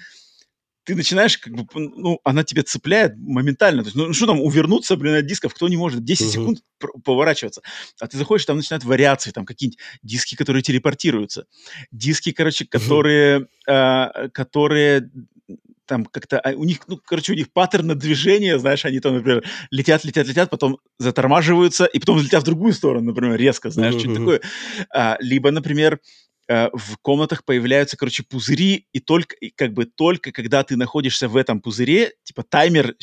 ты начинаешь, как бы, ну, она тебя цепляет моментально. То есть, ну, что там, увернуться, блин, от дисков, кто не может? 10 uh-huh. секунд поворачиваться. А ты заходишь, там начинают вариации, там какие-нибудь диски, которые телепортируются. Диски, короче, которые, uh-huh. э, которые там как-то, а, у них, ну, короче, у них паттерн движения, знаешь, они там, например, летят, летят, летят, потом затормаживаются, и потом летят в другую сторону, например, резко, знаешь, uh-huh. что-нибудь такое. А, либо, например, Э, в комнатах появляются, короче, пузыри, и только, и как бы только когда ты находишься в этом пузыре, типа таймер,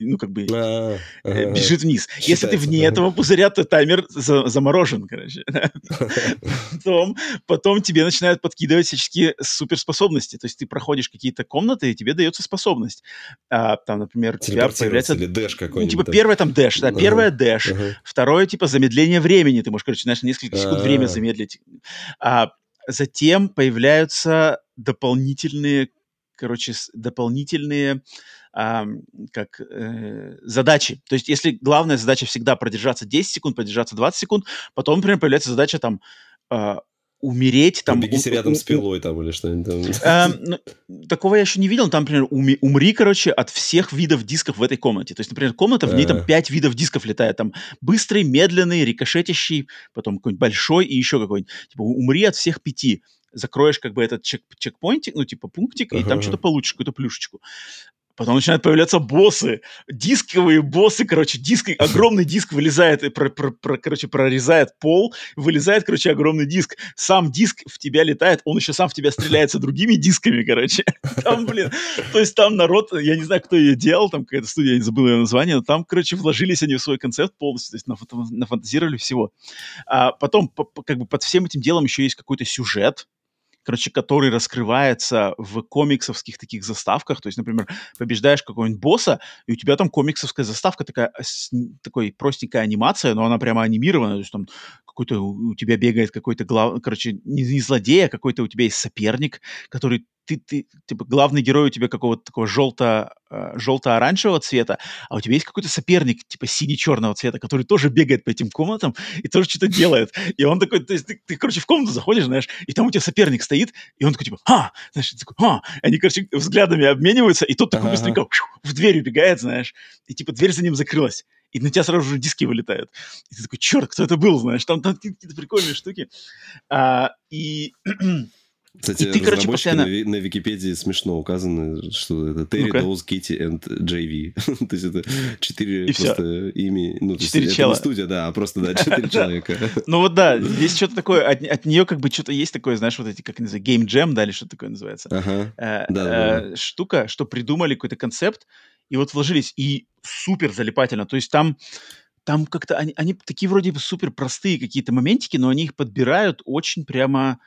ну, как бы, а, э, бежит вниз. Если ты вне этого пузыря, то таймер за, заморожен, короче. потом, потом тебе начинают подкидывать всяческие суперспособности. То есть ты проходишь какие-то комнаты, и тебе дается способность. А, там, например, у тебя появляется... Или дэш какой-нибудь. Ну, типа, первое там дэш, да, первое дэш. Второе, типа, замедление времени. Ты можешь, короче, знаешь, несколько секунд время замедлить. А затем появляются дополнительные, короче, дополнительные а, как э, задачи. То есть, если главная задача всегда продержаться 10 секунд, продержаться 20 секунд, потом, например, появляется задача там э, умереть там... Бегите рядом у, с пилой там или что-нибудь там. Э, ну, такого я еще не видел. Там, например, уми, умри, короче, от всех видов дисков в этой комнате. То есть, например, комната, в ней там пять видов дисков летает. Там быстрый, медленный, рикошетящий, потом какой-нибудь большой и еще какой-нибудь. Типа, умри от всех пяти закроешь как бы этот чек чекпоинтик, ну, типа пунктик, uh-huh. и там что-то получишь, какую-то плюшечку. Потом начинают появляться боссы, дисковые боссы, короче, диск, огромный диск вылезает, и про, про, про, короче, прорезает пол, вылезает, короче, огромный диск. Сам диск в тебя летает, он еще сам в тебя стреляется другими дисками, короче. Там, блин, то есть там народ, я не знаю, кто ее делал, там какая-то студия, я не забыл ее название, но там, короче, вложились они в свой концепт полностью, то есть нафантазировали всего. А потом, как бы под всем этим делом еще есть какой-то сюжет, короче, который раскрывается в комиксовских таких заставках. То есть, например, побеждаешь какого-нибудь босса, и у тебя там комиксовская заставка такая, с, такой простенькая анимация, но она прямо анимированная. То есть там какой-то у тебя бегает какой-то глав... короче, не, не злодей, а какой-то у тебя есть соперник, который ты, ты, типа, главный герой у тебя какого-то такого желто, э, желто-оранжевого цвета, а у тебя есть какой-то соперник, типа, сине-черного цвета, который тоже бегает по этим комнатам и тоже что-то делает. И он такой, то есть ты, ты, короче, в комнату заходишь, знаешь, и там у тебя соперник стоит, и он такой, типа, а, знаешь, такой, а, они, короче, взглядами обмениваются, и тот такой быстренько в дверь убегает, знаешь, и, типа, дверь за ним закрылась и на тебя сразу же диски вылетают. И ты такой, черт, кто это был, знаешь, там, там какие-то прикольные штуки. А, и Кстати, и ты, короче, постоянно... на, на Википедии смешно указано, что это Терри, ну Доуз, Кити и JV. То есть это четыре просто имя. Ну, четыре чела. Это не студия, да, а просто, да, четыре человека. Ну вот да, здесь что-то такое, от, от нее как бы что-то есть такое, знаешь, вот эти, как называется, Game Jam, да, или что такое называется. Ага, э, да, э, Штука, что придумали какой-то концепт, и вот вложились, и супер залипательно. То есть там там как-то они, они такие вроде бы супер простые какие-то моментики, но они их подбирают очень прямо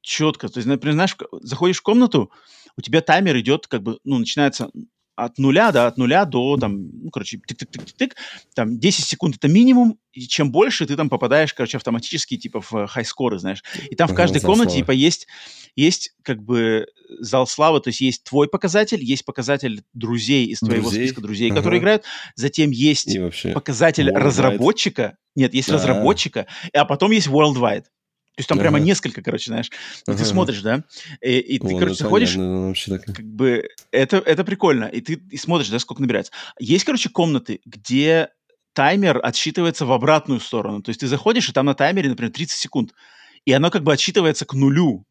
четко. То есть, например, знаешь, заходишь в комнату, у тебя таймер идет, как бы, ну, начинается от нуля, да, от нуля до, там, ну, короче, тык-тык-тык-тык, там, 10 секунд это минимум, и чем больше ты там попадаешь, короче, автоматически, типа, в хай-скоры, знаешь. И там в каждой комнате, типа, есть, есть, как бы, зал славы, то есть есть твой показатель, есть показатель друзей из твоего друзей? списка друзей, ага. которые играют, затем есть показатель Worldwide. разработчика, нет, есть А-а-а. разработчика, а потом есть worldwide. То есть там ага. прямо несколько, короче, знаешь. И ага. ты смотришь, да, и, и ты, О, короче, заходишь, ну, как бы, это, это прикольно, и ты и смотришь, да, сколько набирается. Есть, короче, комнаты, где таймер отсчитывается в обратную сторону. То есть ты заходишь, и там на таймере, например, 30 секунд, и оно как бы отсчитывается к нулю.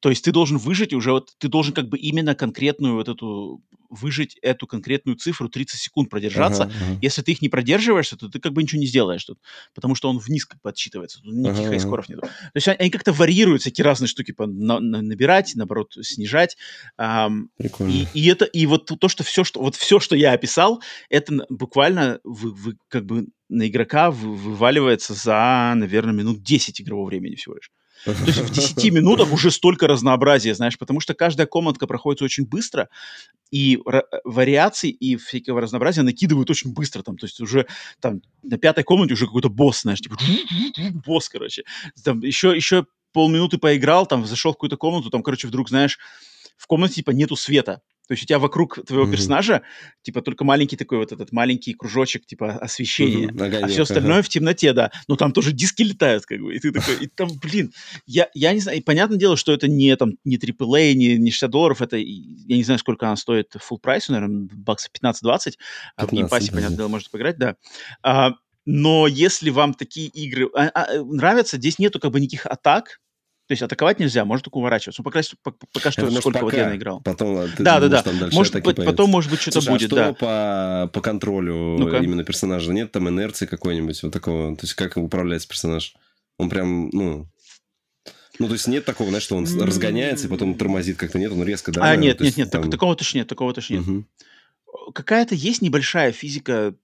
То есть ты должен выжить уже, вот ты должен как бы именно конкретную вот эту выжить эту конкретную цифру 30 секунд продержаться. Ага, ага. Если ты их не продерживаешься, то ты как бы ничего не сделаешь тут, потому что он вниз как бы отсчитывается, тут никаких Ага, ага. хайскоров нету. То есть они, как-то варьируют всякие разные штуки, по, на- на- набирать, наоборот, снижать. Ам, Прикольно. и, и это, и вот то, что все, что вот все, что я описал, это буквально вы, вы как бы на игрока вы- вываливается за, наверное, минут 10 игрового времени всего лишь. То есть в 10 минутах уже столько разнообразия, знаешь, потому что каждая комнатка проходит очень быстро, и вариаций и всякого разнообразия накидывают очень быстро. Там, то есть уже там на пятой комнате уже какой-то босс, знаешь, типа босс, короче. Там еще, еще полминуты поиграл, там зашел в какую-то комнату, там, короче, вдруг, знаешь, в комнате типа нету света. То есть у тебя вокруг твоего Мгм. персонажа типа только маленький такой вот этот маленький кружочек типа освещения. А огонек, все ага. остальное в темноте, да. Но там тоже диски летают, как бы. И ты такой, и там, блин, я, я не знаю, и понятное дело, что это не там, не AAA, не, не 60 долларов, это, я не знаю, сколько она стоит full price, наверное, баксов 15-20, а в 15, Game Pass е, понятное дело, можно поиграть, да. А, но если вам такие игры а, а, нравятся, здесь нету как бы никаких атак, то есть атаковать нельзя, можно только уворачиваться. Ну, пока, по- пока что, Это, может, сколько вот пока. я наиграл. Потом а, ты Да, да, думаешь, да. там дальше Может появятся. потом, может быть, что-то Слушай, будет, а что да. по, по контролю Ну-ка. именно персонажа? Нет там инерции какой-нибудь, вот такого? То есть как управляется персонаж? Он прям, ну... Ну, то есть нет такого, знаешь, что он разгоняется и потом тормозит как-то, нет? Он резко, да? а, нет, нет, нет, так- там- такого точно нет, такого точно нет. Мгм. какая-то есть небольшая физика, по-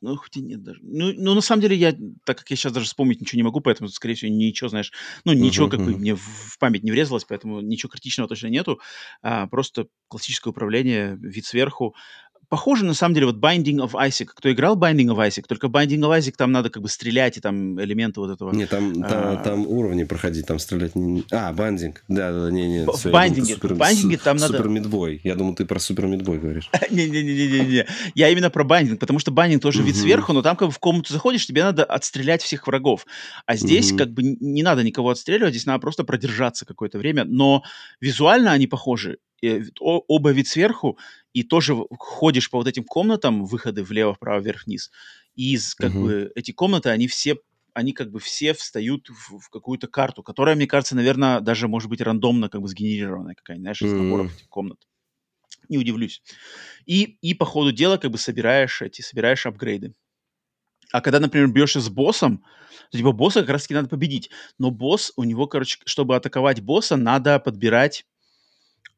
ну, хоть и нет даже. Ну, ну, на самом деле, я, так как я сейчас даже вспомнить ничего не могу, поэтому, скорее всего, ничего, знаешь, ну, ничего Мгм, как бы мгм. мне в в память не врезалось, поэтому ничего критичного точно нету. А, просто классическое управление, вид сверху. Похоже, на самом деле, вот Binding of Isaac. Кто играл Binding of Isaac? Только Binding of Isaac там надо как бы стрелять, и там элементы вот этого. Не, там, А. там, там уровни проходить, там стрелять не... А, бандинг. Да, да, не, не. В- всё, в я думал, ты бандинге- супер- с- там надо- Супер Мидбой. Я думал, ты про Супер Мидбой говоришь. Не-не-не-не-не. Я именно про байдинг, потому что байдинг тоже вид сверху, но там как бы в комнату заходишь, тебе надо отстрелять всех врагов. А здесь как бы не надо никого отстреливать, здесь надо просто продержаться какое-то время. Но визуально они похожи. Э, Оба вид сверху, и тоже ходишь по вот этим комнатам, выходы влево, вправо, вверх, вниз. И из, как Мгм. бы эти комнаты, они все они как бы все встают в, в какую-то карту, которая, мне кажется, наверное, даже может быть рандомно как бы сгенерированная какая-нибудь, знаешь, из наборов этих комнат. Не удивлюсь. И, и по ходу дела как бы собираешь эти, собираешь апгрейды. А когда, например, бьешься с боссом, то типа босса как раз-таки надо победить. Но босс, у него, короче, чтобы атаковать босса, надо подбирать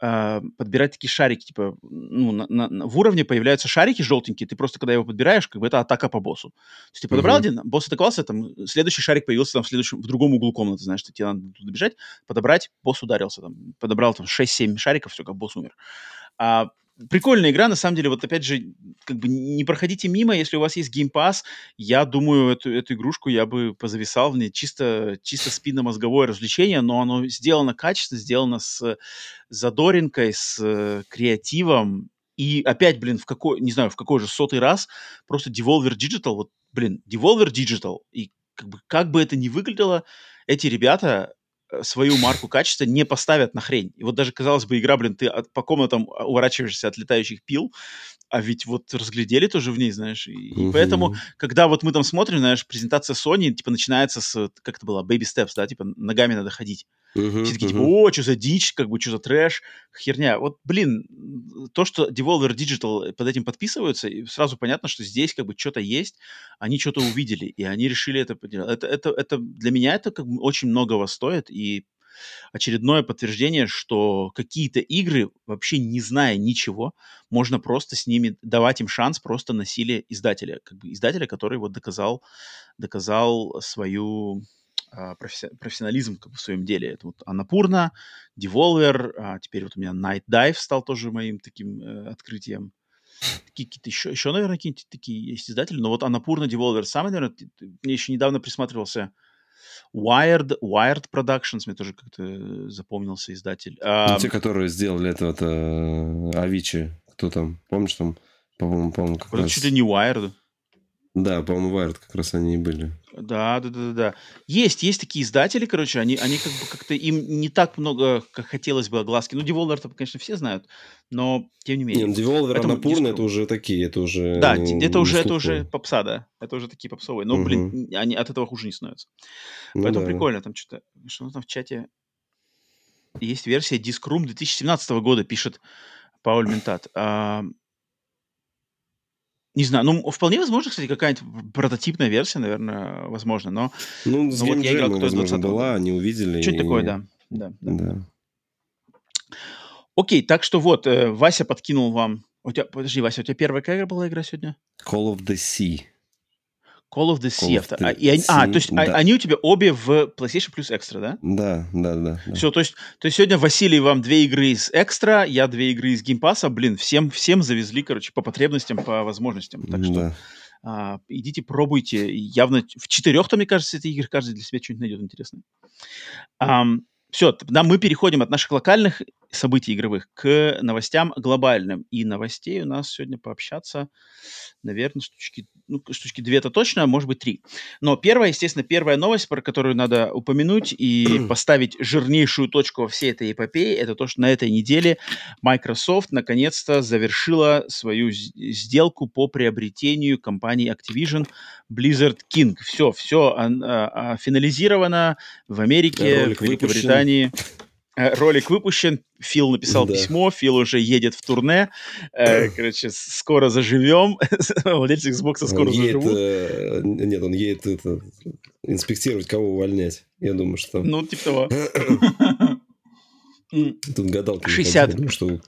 а, подбирать такие шарики, типа, ну, на- на- в уровне появляются шарики желтенькие, ты просто, когда его подбираешь, как бы это атака по боссу. То есть ты подобрал Мгм. один, босс атаковался, там, следующий шарик появился там в следующем, в другом углу комнаты, знаешь, ты тебе надо туда бежать, подобрать, босс ударился, там, подобрал там 6-7 шариков, все, как босс умер. А, прикольная игра, на самом деле, вот опять же, как бы не проходите мимо, если у вас есть Game Pass, я думаю, эту, эту игрушку я бы позависал в ней, чисто, чисто спинномозговое развлечение, но оно сделано качественно, сделано с задоринкой, с э, креативом, и опять, блин, в какой, не знаю, в какой же сотый раз просто Devolver Digital, вот, блин, Devolver Digital, и как бы, как бы это ни выглядело, эти ребята свою марку качества не поставят на хрень. И вот даже, казалось бы, игра, блин, ты от- по комнатам а, уворачиваешься от летающих пил, а ведь вот разглядели тоже в ней, знаешь, и, и Мгм. поэтому, когда вот мы там смотрим, знаешь, презентация Sony, типа, начинается с, как это было, baby steps, да, типа, ногами надо ходить. Мгм, Все такие, типа, мгм. о, что за дичь, как бы, что за трэш, херня. Вот, блин, то, что Devolver Digital под этим подписываются, и сразу понятно, что здесь как бы что-то есть, они что-то увидели, и они решили это поделать. Это, это, это для меня это как бы очень многого стоит, и очередное подтверждение, что какие-то игры, вообще не зная ничего, можно просто с ними давать им шанс просто на силе издателя. Как бы издателя, который вот доказал, доказал свою а, професси- профессионализм как бы, в своем деле. Это вот Анапурна, Devolver, а теперь вот у меня Night Dive стал тоже моим таким э, открытием. Такие какие-то еще, еще, наверное, какие-то такие есть издатели, но вот Анапурна, Devolver самый, наверное, мне еще недавно присматривался Wired, Wired Productions, мне тоже как-то э, запомнился издатель. А, те, которые сделали это, это Авичи, кто там, помнишь, там, по-моему, по-моему, как это раз... чуть ли не Wired. Да, по-моему, Wired как раз они и были. Да, да, да, да. Есть, есть такие издатели, короче, они, они как бы как-то им не так много, как хотелось бы, огласки. Ну, Devolver-то, конечно, все знают, но тем не Не, менее. ну, Devolver, диск- это уже такие, это уже... Да, ну, это уже, это уже попса, да. Это уже такие попсовые. Но, блин, они от этого хуже не становятся. Ну Поэтому да. прикольно. Там что-то... Что там в чате? Есть версия Disc Room 2017 года, пишет Пауль Ментат. А, не знаю, ну, вполне возможно, кстати, какая-нибудь прототипная версия, наверное, возможно, но... Ну, с ну, вот я играл, возможно, была, не увидели. Что-то и... такое, да. Да, да. да. Окей, так что вот, э, Вася подкинул вам... У тебя, подожди, Вася, у тебя первая какая была игра сегодня? Call of the Sea. Call of the Sea. Of the а, и, Sea а, то есть да. они у тебя обе в PlayStation Plus Extra, да? Да, да, да. да. Все, то есть, то есть сегодня Василий вам две игры из Extra, я две игры из Game Pass, блин, всем, всем завезли, короче, по потребностям, по возможностям. Так что да. а, идите, пробуйте. Явно в четырех-то, мне кажется, эти игры каждый для себя что-нибудь найдет интересное. Um, все, тогда мы переходим от наших локальных событий игровых к новостям глобальным. И новостей у нас сегодня пообщаться, наверное, штучки, ну, штучки две это точно, а может быть три. Но первая, естественно, первая новость, про которую надо упомянуть и поставить жирнейшую точку во всей этой эпопее, это то, что на этой неделе Microsoft наконец-то завершила свою сделку по приобретению компании Activision Blizzard King. Все, все а, а, финализировано в Америке, в Великобритании. Э, ролик выпущен, Фил написал да. письмо, Фил уже едет в турне. Э, короче, скоро заживем. Владельцы Xbox скоро он едет, заживут. Э, нет, он едет это, инспектировать, кого увольнять. Я думаю, что... Ну, типа того. Тут гадалка. 60. Думаю, что...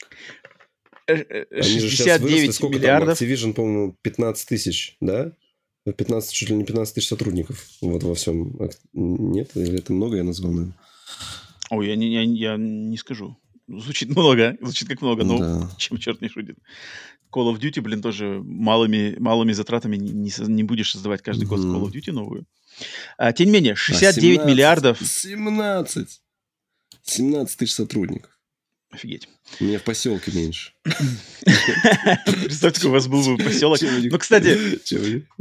69 Сколько миллиардов. Там, Activision, по-моему, 15 тысяч, да? 15, чуть ли не 15 тысяч сотрудников вот во всем. Нет? Или это много я назвал, наверное? Ой, я не, я, я не скажу. Звучит много, звучит как много, но да. чем черт не шутит. Call of Duty, блин, тоже малыми, малыми затратами не, не, не будешь создавать каждый год Call of Duty новую. А, тем не менее, 69 а 17, миллиардов... 17! 17 тысяч сотрудников. Офигеть. У меня в поселке меньше. Представьте, у вас был бы поселок. Ну, кстати,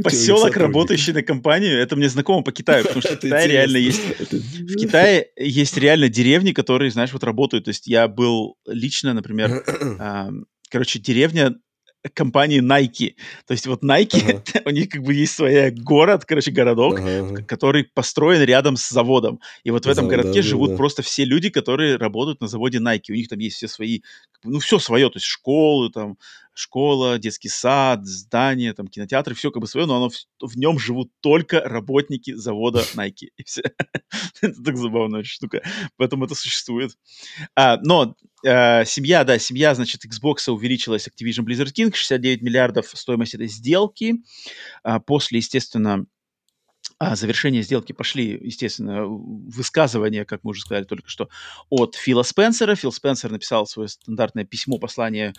поселок, работающий на компанию, это мне знакомо по Китаю, потому что в Китае реально есть... В Китае есть реально деревни, которые, знаешь, вот работают. То есть я был лично, например, короче, деревня компании Nike. То есть вот Nike, ага. у них как бы есть свой город, короче, городок, ага. который построен рядом с заводом. И вот в этом Завод, городке да, живут да. просто все люди, которые работают на заводе Nike. У них там есть все свои, ну, все свое, то есть школы, там, школа, детский сад, здание, там, кинотеатры, все как бы свое, но оно в, в нем живут только работники завода Nike. И все. это так забавная штука. Поэтому это существует. А, но э, семья, да, семья, значит, Xbox увеличилась Activision Blizzard King, 69 миллиардов стоимость этой сделки. А, после, естественно, а завершение сделки пошли, естественно, высказывания, как мы уже сказали только что, от Фила Спенсера. Фил Спенсер написал свое стандартное письмо, послание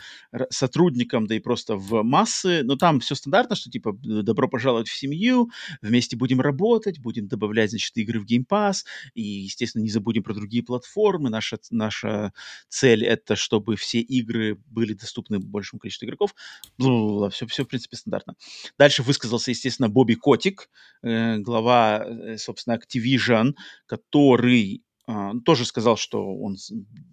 сотрудникам, да и просто в массы. Но там все стандартно, что типа добро пожаловать в семью, вместе будем работать, будем добавлять, значит, игры в Game Pass, и, естественно, не забудем про другие платформы. Наша, наша цель это, чтобы все игры были доступны большему количеству игроков. Все, все, в принципе, стандартно. Дальше высказался, естественно, Бобби Котик, э, глава, э, собственно, Activision, который Uh, тоже сказал, что он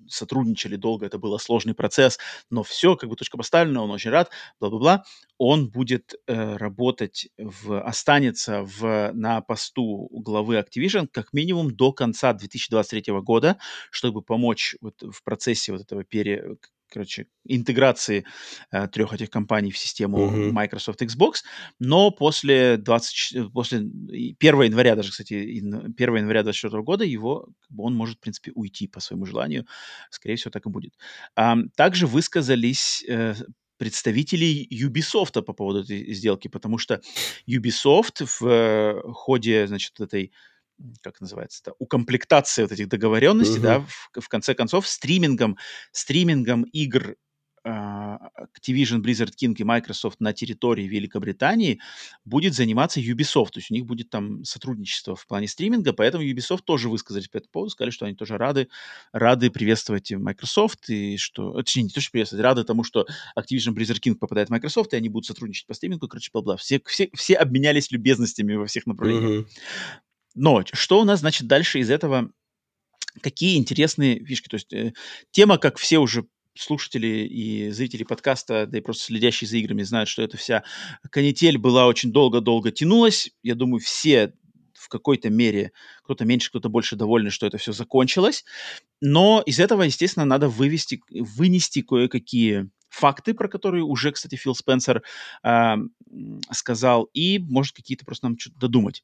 сотрудничали долго, это был сложный процесс, но все, как бы точка поставлена, он очень рад, бла-бла-бла. Он будет э, работать, в, останется в, на посту главы Activision как минимум до конца 2023 года, чтобы помочь вот в процессе вот этого пере, короче, интеграции э, трех этих компаний в систему uh-huh. Microsoft Xbox, но после 20, после 1 января даже, кстати, 1 января 2024 года его, он может, в принципе, уйти по своему желанию. Скорее всего, так и будет. А, также высказались э, представителей Ubisoft по поводу этой сделки, потому что Ubisoft в э, ходе, значит, этой как называется это, укомплектация вот этих договоренностей, uh-huh. да, в, в конце концов, стримингом, стримингом игр uh, Activision, Blizzard King и Microsoft на территории Великобритании будет заниматься Ubisoft, то есть у них будет там сотрудничество в плане стриминга, поэтому Ubisoft тоже высказались по этому поводу, сказали, что они тоже рады, рады приветствовать Microsoft, и что, точнее, не то, что приветствовать, рады тому, что Activision, Blizzard King попадает в Microsoft, и они будут сотрудничать по стримингу, короче, бла-бла. Все, все, все обменялись любезностями во всех направлениях. Uh-huh. Но что у нас, значит, дальше из этого? Какие интересные фишки? То есть э, тема, как все уже слушатели и зрители подкаста, да и просто следящие за играми знают, что эта вся канитель была очень долго-долго тянулась. Я думаю, все какой-то мере, кто-то меньше, кто-то больше довольны, что это все закончилось. Но из этого, естественно, надо вывести, вынести кое-какие факты, про которые уже, кстати, Фил Спенсер э, сказал, и, может, какие-то просто нам что-то додумать.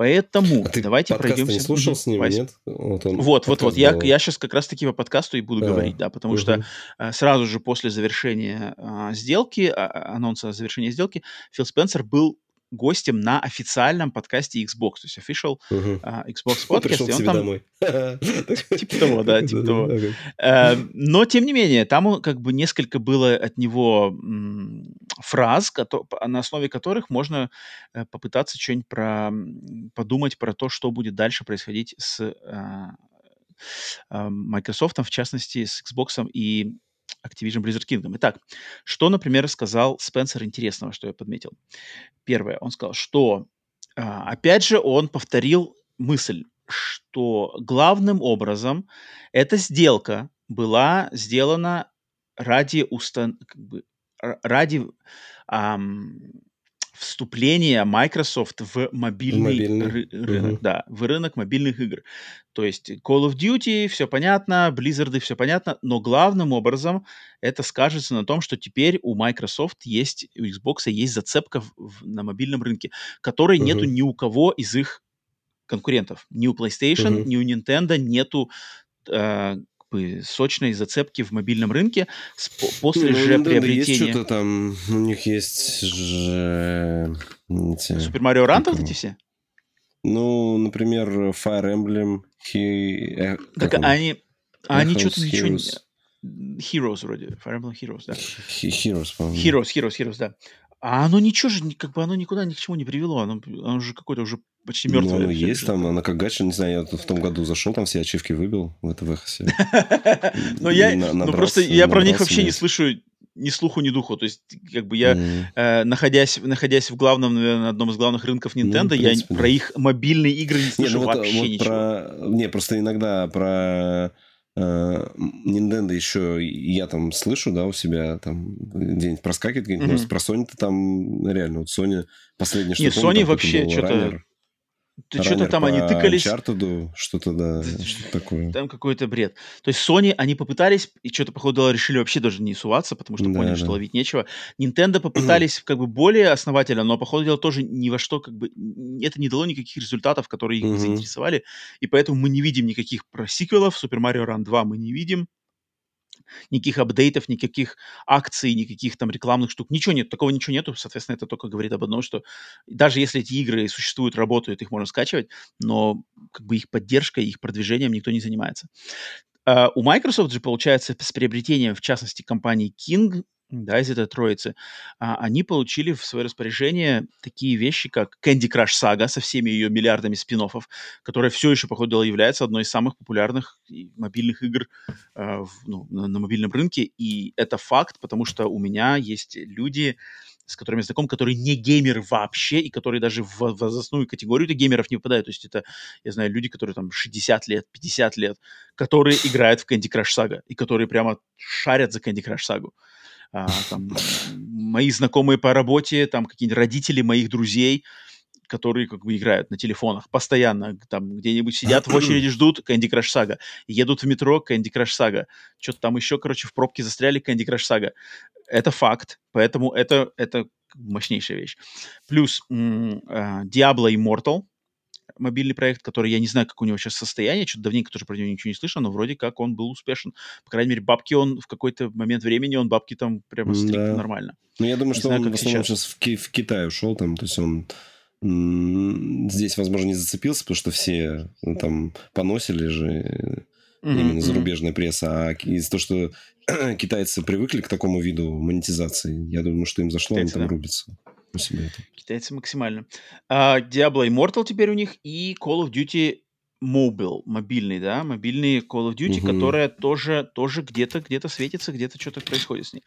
Поэтому а давайте пройдемся. не слушал с ним, нет? Вот, он вот, вот, вот. Я, я сейчас как раз-таки по подкасту и буду а, говорить, да, потому угу. что э, сразу же после завершения э, сделки, э, анонса завершения сделки, Фил Спенсер был гостем на официальном подкасте Xbox, то есть official uh-huh. uh, Xbox podcast. и он там... домой. Типа того, да, типа того. Эм, но, тем не менее, там как бы несколько было от него фраз, на основе которых можно э, попытаться что-нибудь про... подумать про то, что будет дальше происходить с э, э, Microsoft, в частности, с Xbox и Activision Blizzard Kingdom. Итак, что, например, сказал Спенсер интересного, что я подметил? Первое, он сказал, что, опять же, он повторил мысль, что главным образом эта сделка была сделана ради, устан... как бы, ради ам, вступление Microsoft в мобильный, мобильный. Ры- рынок, угу. да, в рынок мобильных игр. То есть Call of Duty, все понятно, Blizzard, все понятно, но главным образом это скажется на том, что теперь у Microsoft есть, у Xbox есть зацепка в, в, на мобильном рынке, которой угу. нету ни у кого из их конкурентов. Ни у PlayStation, угу. ни у Nintendo нету э, бы сочной зацепки в мобильном рынке после ну, же да, приобретения... Есть что-то там, у них есть же... Супер Марио Ран вот эти все? Ну, например, Fire Emblem, he... Э, так он? они, они что-то ничего не... Heroes вроде, Fire Emblem Heroes, да. Heroes, по-моему. Heroes, Heroes, Heroes, да. А оно ничего же, как бы оно никуда ни к чему не привело. Оно, оно же какое-то уже почти мертвое. Ну, оно есть там, оно как гача, не знаю, я в том году зашел, там все ачивки выбил в это Вехасе. Но я, ну просто я про них вообще не слышу ни слуху, ни духу. То есть, как бы я, э, находясь, находясь в главном, наверное, одном из главных рынков ну, Nintendo, я про их мобильные игры не слышу ну вообще ничего. Не, просто иногда про Э, Nintendo еще я там слышу, да, у себя там где-нибудь проскакивает, где-нибудь, mm-hmm. про Sony-то там реально, вот Sony последний что Нет, Sony вообще что-то ты что-то там они тыкались. Uncharted, что-то, да, что такое. Там какой-то бред. То есть Sony, они попытались, и что-то, походу, решили вообще даже не суваться, потому что да, поняли, да. что ловить нечего. Nintendo попытались как бы более основательно, но, походу дела, тоже ни во что, как бы, это не дало никаких результатов, которые их заинтересовали, и поэтому мы не видим никаких просиквелов. Super Mario Run 2 мы не видим никаких апдейтов, никаких акций, никаких там рекламных штук, ничего нет, такого ничего нету, соответственно, это только говорит об одном, что даже если эти игры существуют, работают, их можно скачивать, но как бы их поддержкой, их продвижением никто не занимается. Uh, у Microsoft же, получается, с приобретением, в частности, компании King, да, из этой троицы, а, они получили в свое распоряжение такие вещи, как Candy Crush Saga со всеми ее миллиардами спин которая все еще, походу является одной из самых популярных мобильных игр а, в, ну, на, на мобильном рынке. И это факт, потому что у меня есть люди, с которыми знаком, которые не геймеры вообще, и которые даже в возрастную категорию геймеров не попадают. То есть это, я знаю, люди, которые там 60 лет, 50 лет, которые играют в Candy Crush Saga, и которые прямо шарят за Candy Crush Saga а, там, мои знакомые по работе, там какие-нибудь родители моих друзей, которые как бы играют на телефонах постоянно, там где-нибудь сидят в очереди, ждут Candy Crush Saga, едут в метро Candy Crush Saga, что-то там еще, короче, в пробке застряли Candy Crush Saga. Это факт, поэтому это, это мощнейшая вещь. Плюс м- м- Diablo Immortal, мобильный проект, который я не знаю, как у него сейчас состояние, что-то давненько тоже про него ничего не слышно, но вроде как он был успешен. По крайней мере, бабки он в какой-то момент времени, он бабки там прямо стриг да. нормально. Ну, я думаю, не что знаю, он в основном сейчас, сейчас в, Ки- в Китай ушел, там, то есть он здесь, возможно, не зацепился, потому что все ну, там поносили же mm-hmm, именно зарубежная пресса, а из-за того, что китайцы привыкли к такому виду монетизации, я думаю, что им зашло, Китайцы, они там да. рубятся у себя это. Китайцы максимально. А, Diablo Immortal теперь у них и Call of Duty Mobile, мобильный, да, мобильный Call of Duty, угу. которая тоже, тоже где-то где светится, где-то что-то происходит с ней.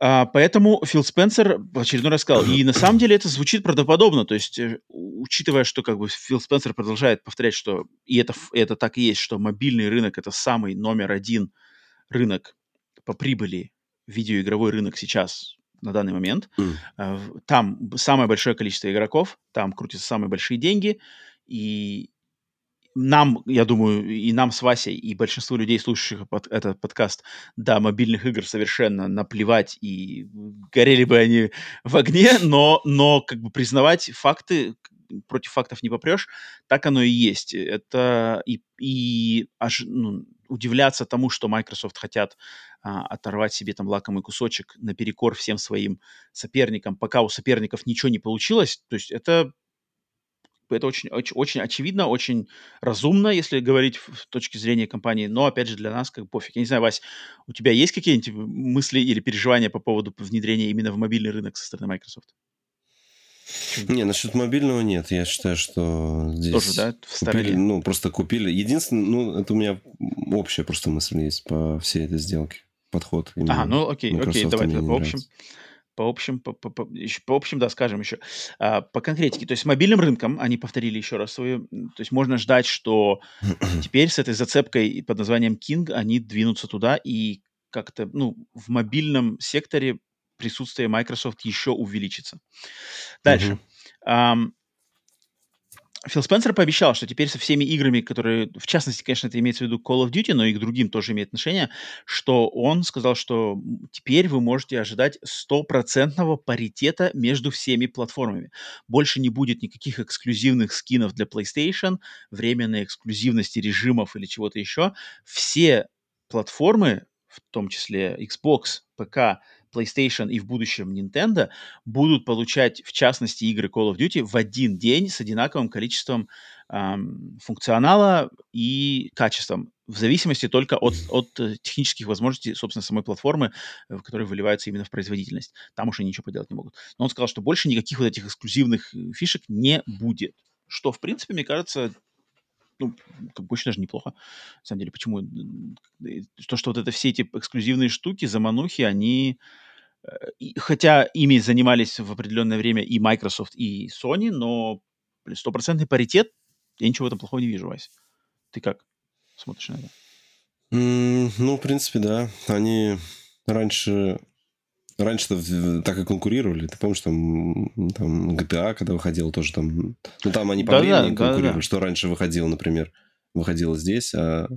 А, поэтому Фил Спенсер в очередной раз сказал, и на самом деле это звучит правдоподобно, то есть э, учитывая, что как бы Фил Спенсер продолжает повторять, что и это, это так и есть, что мобильный рынок это самый номер один рынок по прибыли, видеоигровой рынок сейчас на данный момент. Mm. Там самое большое количество игроков, там крутятся самые большие деньги, и нам, я думаю, и нам с Васей, и большинству людей, слушающих под, этот подкаст, до мобильных игр совершенно наплевать, и горели бы они в огне, но, но как бы признавать факты, против фактов не попрешь, так оно и есть. Это и, и аж, ну, удивляться тому, что Microsoft хотят а, оторвать себе там лакомый кусочек наперекор всем своим соперникам, пока у соперников ничего не получилось, то есть это это очень, очень, очень очевидно, очень разумно, если говорить в точке зрения компании, но, опять же, для нас как пофиг. Я не знаю, Вась, у тебя есть какие-нибудь мысли или переживания по поводу внедрения именно в мобильный рынок со стороны Microsoft? Не, насчет мобильного нет. Я считаю, что здесь... Тоже, да? В купили, ну, просто купили. Единственное, ну, это у меня общая просто мысль есть по всей этой сделке. Подход. Ага, ну окей, Microsoft окей, давай, по общем. Нравится по общим, по, по, по, еще, по общим, да, скажем еще, а, по конкретике. То есть мобильным рынком они повторили еще раз свою... То есть можно ждать, что теперь с этой зацепкой под названием King они двинутся туда и как-то, ну, в мобильном секторе присутствие Microsoft еще увеличится. Дальше. Mm-hmm. Фил Спенсер пообещал, что теперь со всеми играми, которые, в частности, конечно, это имеется в виду Call of Duty, но и к другим тоже имеет отношение, что он сказал, что теперь вы можете ожидать стопроцентного паритета между всеми платформами. Больше не будет никаких эксклюзивных скинов для PlayStation, временной эксклюзивности режимов или чего-то еще. Все платформы, в том числе Xbox, ПК, PlayStation и в будущем Nintendo будут получать, в частности, игры Call of Duty в один день с одинаковым количеством эм, функционала и качеством, в зависимости только от, от э, технических возможностей, собственно, самой платформы, э, в которой выливаются именно в производительность. Там уже ничего поделать не могут. Но он сказал, что больше никаких вот этих эксклюзивных э, фишек не будет. Что, в принципе, мне кажется, ну, как бы очень даже неплохо. На самом деле, почему? То, что вот это все эти эксклюзивные штуки, заманухи, они... Хотя ими занимались в определенное время и Microsoft, и Sony, но стопроцентный паритет, я ничего в этом плохого не вижу, Вась. Ты как смотришь на это? Mm, ну, в принципе, да. Они раньше Раньше-то так и конкурировали. Ты помнишь, там, там GTA, когда выходил, тоже там... Ну, там они по да, времени да, конкурировали. Да, да. Что раньше выходило, например, выходило здесь, а...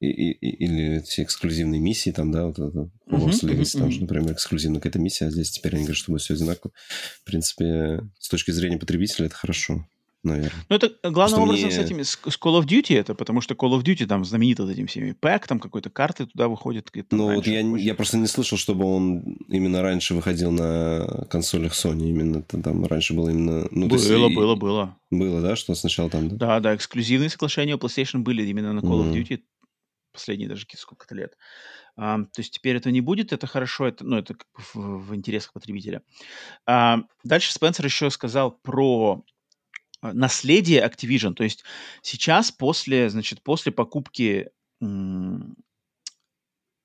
И, и, или все эксклюзивные миссии, там, да, вот это, Wars uh-huh, Legacy, uh-huh. там же, например, эксклюзивная какая-то миссия, а здесь теперь они говорят, что будет все одинаково. В принципе, с точки зрения потребителя это хорошо наверное. Ну, это главным образом мне... с этими, с, Call of Duty это, потому что Call of Duty там знаменит вот этим всеми пэк, там какой-то карты туда выходят. Ну, вот я, я просто не слышал, чтобы он именно раньше выходил на консолях Sony, именно там раньше было именно... Ну, было, есть, было, было. Было, да, что сначала там, да? Да, да, эксклюзивные соглашения у PlayStation были именно на Call mm-hmm. of Duty последние даже сколько-то лет. Um, то есть теперь это не будет, это хорошо, это, ну, это в, в интересах потребителя. Uh, дальше Спенсер еще сказал про а, наследие Activision. То есть сейчас после, значит, после покупки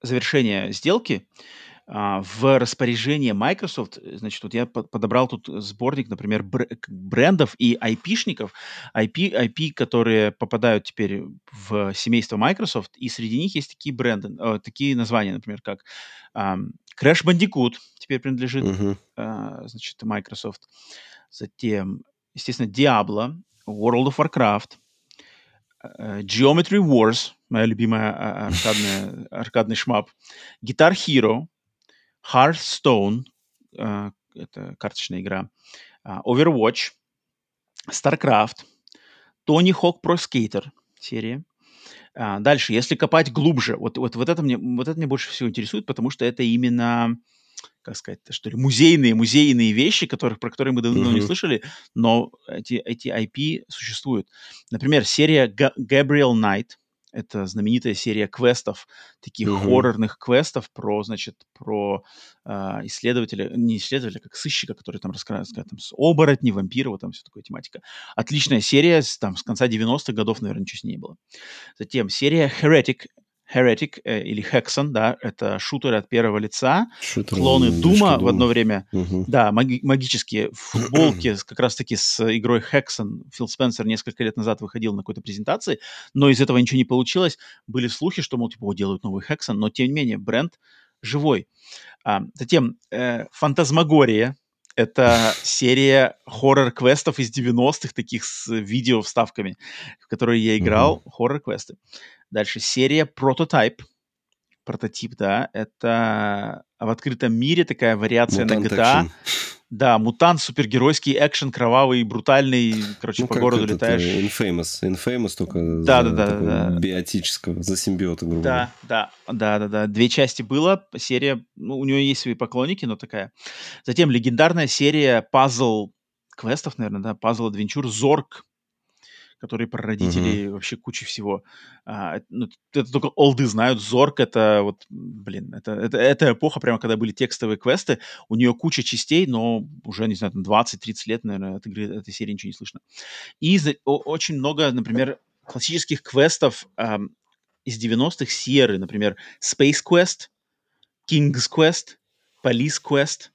завершения сделки а, в распоряжение Microsoft, значит, вот я подобрал тут сборник, например, брендов и IP-шников, IP, IP, которые попадают теперь в семейство Microsoft, и среди них есть такие бренды, э, такие названия, например, как Crash Bandicoot теперь принадлежит, uh-huh. значит, Microsoft, затем естественно, Diablo, World of Warcraft, э, Geometry Wars, моя любимая а, аркадная, аркадный шмап, Guitar Hero, Hearthstone, э, это карточная игра, а, Overwatch, StarCraft, Tony Hawk Pro Skater серия. А, дальше, если копать глубже, вот, вот, вот, это мне, вот это мне больше всего интересует, потому что это именно как сказать, что ли, музейные, музейные вещи, которых, про которые мы давно uh-huh. не слышали, но эти, эти IP существуют. Например, серия Gabriel Knight, это знаменитая серия квестов, таких uh-huh. хоррорных квестов про, значит, про э, исследователя, не исследователя, как сыщика, который там рассказывает, там, с оборотней, вампиров, там все такое тематика. Отличная серия, с, там, с конца 90-х годов, наверное, ничего с ней не было. Затем серия Heretic, Heretic э, или Hexon, да, это шутеры от первого лица, Шутер, клоны Дума в одно время, угу. да, маги- магические футболки как раз-таки с игрой Hexon. Фил Спенсер несколько лет назад выходил на какой-то презентации, но из этого ничего не получилось. Были слухи, что, мол, типа, делают новый Hexon, но тем не менее бренд живой. А, затем э, «Фантазмагория», это серия хоррор-квестов из 90-х, таких с видео-вставками, в которые я играл, mm-hmm. хоррор-квесты. Дальше серия Prototype. Прототип, да, это в открытом мире такая вариация Mutant на GTA. Action. Да, мутант, супергеройский экшен, кровавый, брутальный, короче, ну, по городу этот, летаешь. Infamous, Infamous только да, за, да, да, да. биотического, за симбиота, грубо Да, да, да, да, да. Две части было, серия, ну, у нее есть свои поклонники, но такая. Затем легендарная серия пазл квестов, наверное, да, пазл адвенчур Зорг, которые про родителей, mm-hmm. вообще куча всего. А, ну, это только олды знают. Зорк это вот, блин, это, это, это эпоха, прямо когда были текстовые квесты. У нее куча частей, но уже, не знаю, 20-30 лет, наверное, от игры, этой серии ничего не слышно. И очень много, например, классических квестов эм, из 90-х Сierra, например, Space Quest, King's Quest, Police Quest —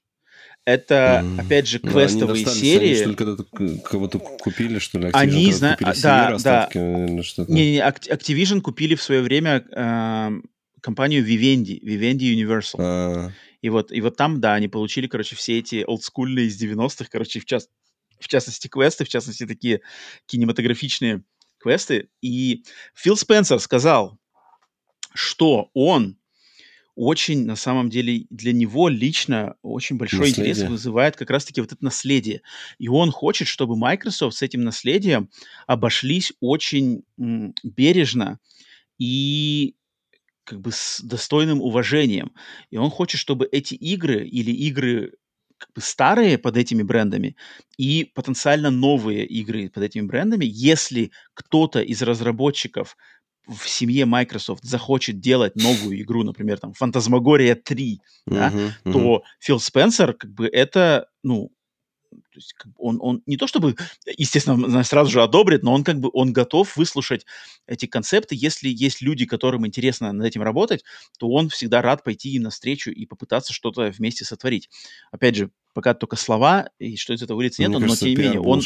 это, mm. опять же, квестовые ну, серии. Они, что ли, кого-то купили, что ли? Activision, они знают... Да, да. Не, не, Activision купили в свое время э, компанию Vivendi, Vivendi Universal. А. И вот, и вот там, да, они получили, короче, все эти олдскульные из 90-х, короче, в, част... в частности, квесты, в частности, такие кинематографичные квесты. И Фил Спенсер сказал, что он очень, на самом деле, для него лично очень большой наследие. интерес вызывает как раз-таки вот это наследие. И он хочет, чтобы Microsoft с этим наследием обошлись очень м, бережно и как бы с достойным уважением. И он хочет, чтобы эти игры или игры как бы старые под этими брендами и потенциально новые игры под этими брендами, если кто-то из разработчиков в семье Microsoft захочет делать новую игру, например, там, Фантазмагория 3, uh-huh, да, uh-huh. то Фил Спенсер, как бы, это, ну, то есть как бы он, он не то чтобы, естественно, сразу же одобрит, но он как бы он готов выслушать эти концепты. Если есть люди, которым интересно над этим работать, то он всегда рад пойти им навстречу и попытаться что-то вместе сотворить. Опять же, пока только слова, и что из этого выльется, нет, но кажется, тем не менее он...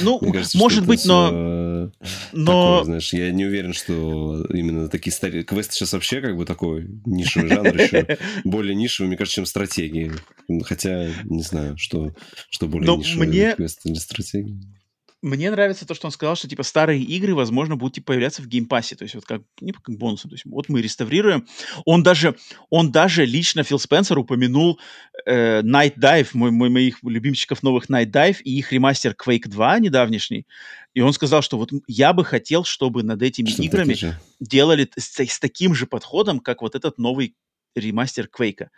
Ну, кажется, может быть, но... но... Такое, знаешь, я не уверен, что именно такие старые... Квесты сейчас вообще как бы такой нишевый жанр еще. Более нишевый, мне кажется, чем стратегии. Хотя, не знаю, что, что более но нишевый мне... квесты или стратегии. Мне нравится то, что он сказал, что типа старые игры, возможно, будут типа, появляться в Game Pass е, то есть вот как не как бонусы, то есть вот мы реставрируем. Он даже, он даже лично Фил Спенсер упомянул э, Night Dive, мой, мой моих любимчиков новых Night Dive и их ремастер Quake 2 недавнешний. И он сказал, что вот я бы хотел, чтобы над этими что играми делали с, с таким же подходом, как вот этот новый ремастер Квейка.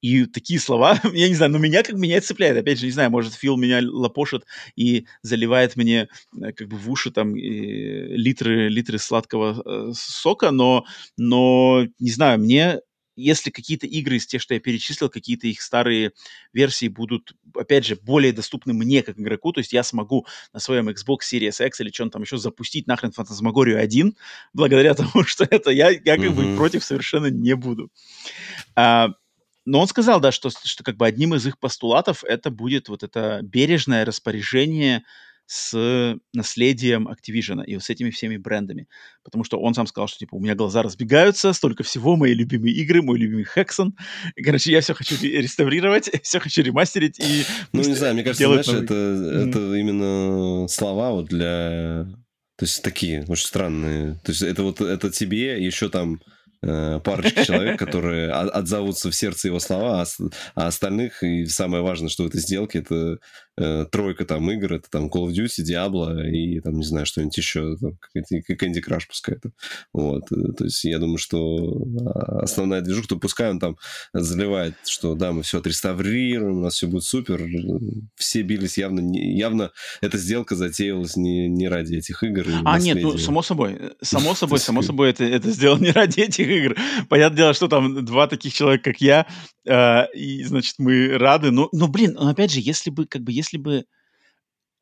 И такие слова, я не знаю, но меня как меня цепляет. Опять же, не знаю, может, Фил меня лопошит и заливает мне э, как бы в уши там литры, литры сладкого э, сока, но, но, не знаю, мне если какие-то игры из тех, что я перечислил, какие-то их старые версии будут, опять же, более доступны мне как игроку, то есть я смогу на своем Xbox Series X или что-то там еще запустить нахрен Фантазмагорию 1, благодаря тому, что это я, я как mm-hmm. бы против совершенно не буду. А, но он сказал, да, что, что как бы одним из их постулатов это будет вот это бережное распоряжение с наследием Activision и с этими всеми брендами. Потому что он сам сказал, что типа у меня глаза разбегаются, столько всего, мои любимые игры, мой любимый Хексон. Короче, я все хочу реставрировать, все хочу ремастерить и Ну, не знаю, мне кажется, знаешь, новый... это, mm-hmm. это именно слова вот для... То есть такие очень странные. То есть это вот это тебе еще там парочка человек, которые отзовутся в сердце его слова, а, а остальных, и самое важное, что в этой сделке, это э, тройка там игр, это там Call of Duty, Diablo и там, не знаю, что-нибудь еще, там, Candy Crush пускай это. Вот, э, то есть я думаю, что а, основная движуха, то пускай он там заливает, что да, мы все отреставрируем, у нас все будет супер. Все бились явно, не, явно эта сделка затеялась не, не ради этих игр. А, нет, ну, само собой, само собой, само собой, это, это сделано не ради этих игр. Понятное дело, что там два таких человека, как я, э, и, значит, мы рады. Но, но блин, ну, опять же, если бы, как бы, если бы...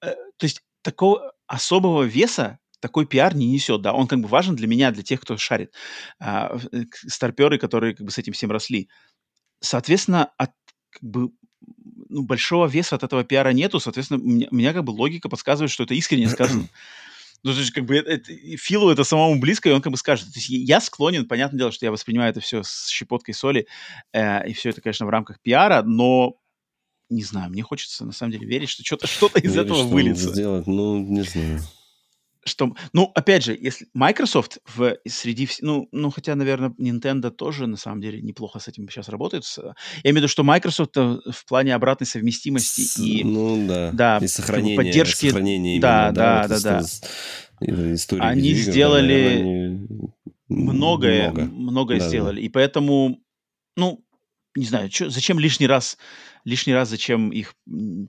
Э, то есть такого особого веса такой пиар не несет, да, он как бы важен для меня, для тех, кто шарит, а, э, старперы, которые как бы с этим всем росли. Соответственно, от как бы ну, большого веса от этого пиара нету, соответственно, у меня, у меня как бы логика подсказывает, что это искренне сказано. Ну, то есть, как бы, это, Филу это самому близко, и он как бы скажет. То есть, я склонен, понятное дело, что я воспринимаю это все с щепоткой соли, э, и все это, конечно, в рамках пиара, но не знаю, мне хочется на самом деле верить, что что-то что из Веришь, этого выльется. Сделать, ну, не знаю что, ну, опять же, если Microsoft в среди, ну, ну, хотя, наверное, Nintendo тоже на самом деле неплохо с этим сейчас работает. Я имею в виду, что Microsoft в плане обратной совместимости с, и, ну, да, да и сохранения, поддержки, сохранения да, именно, да, да, да, да. Истории они видеоигр, сделали да, они... многое, много. многое да, сделали, да. и поэтому, ну, не знаю, чё, зачем лишний раз лишний раз зачем их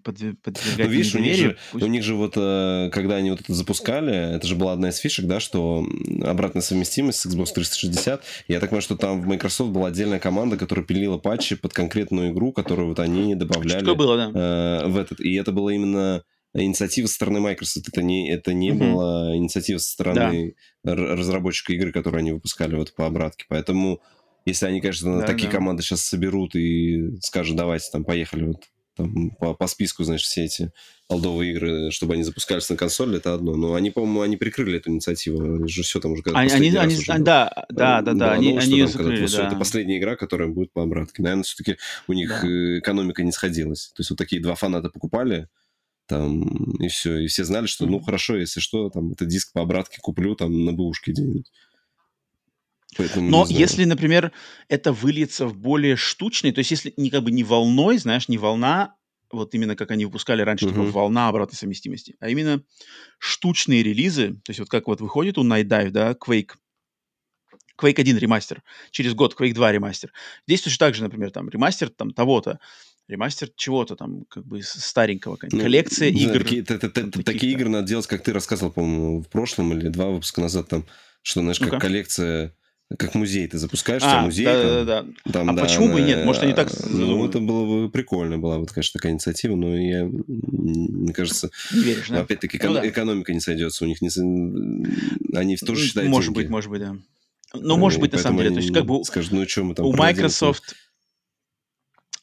подвергать ну, видишь, у них, же, Пусть... у них же вот, э, когда они вот это запускали, это же была одна из фишек, да, что обратная совместимость с Xbox 360. Я так понимаю, что там в Microsoft была отдельная команда, которая пилила патчи под конкретную игру, которую вот они добавляли что было, да. э, в этот. И это было именно инициатива со стороны Microsoft. Это не, это не угу. была инициатива со стороны да. разработчика игры, которую они выпускали вот по обратке. Поэтому если они, конечно, да, такие да. команды сейчас соберут и скажут, давайте там поехали вот там, по, по списку, значит, все эти олдовые игры, чтобы они запускались на консоли, это одно. Но они, по-моему, они прикрыли эту инициативу. Они же все там уже они, они, они, уже да, да, да, да, они, они ее закрыли, да. Это последняя игра, которая будет по обратке. Наверное, все-таки у них да. Э, экономика не сходилась. То есть вот такие два фаната покупали, там, и все, и все знали, что, ну, хорошо, если что, там, это диск по обратке куплю, там, на бэушке где-нибудь. Поэтому Но если, например, это выльется в более штучный, то есть если не как бы не волной, знаешь, не волна, вот именно как они выпускали раньше, uh-huh. типа волна обратной совместимости, а именно штучные релизы, то есть вот как вот выходит у Night Dive, да, Quake, Quake 1 ремастер, через год Quake 2 ремастер. Здесь точно так же, например, там ремастер там того-то, ремастер чего-то там, как бы старенького, ну, коллекция да, игр. Такие, игры надо делать, как ты рассказывал, по-моему, в прошлом или два выпуска назад, там, что, знаешь, как ну коллекция как музей ты запускаешь, а, музей. Да, там, да, да. Там, а да, почему бы и нет? Может, они так... Ну, это было бы прикольно, была бы, конечно, такая инициатива, но я, мне кажется... Не веришь, да? Опять-таки, эко... ну, да. экономика не сойдется, у них не... Они тоже считают Может деньги. быть, может быть, да. Ну, может быть, на самом деле. То есть, как бы... Скажут, ну, что мы там У Microsoft...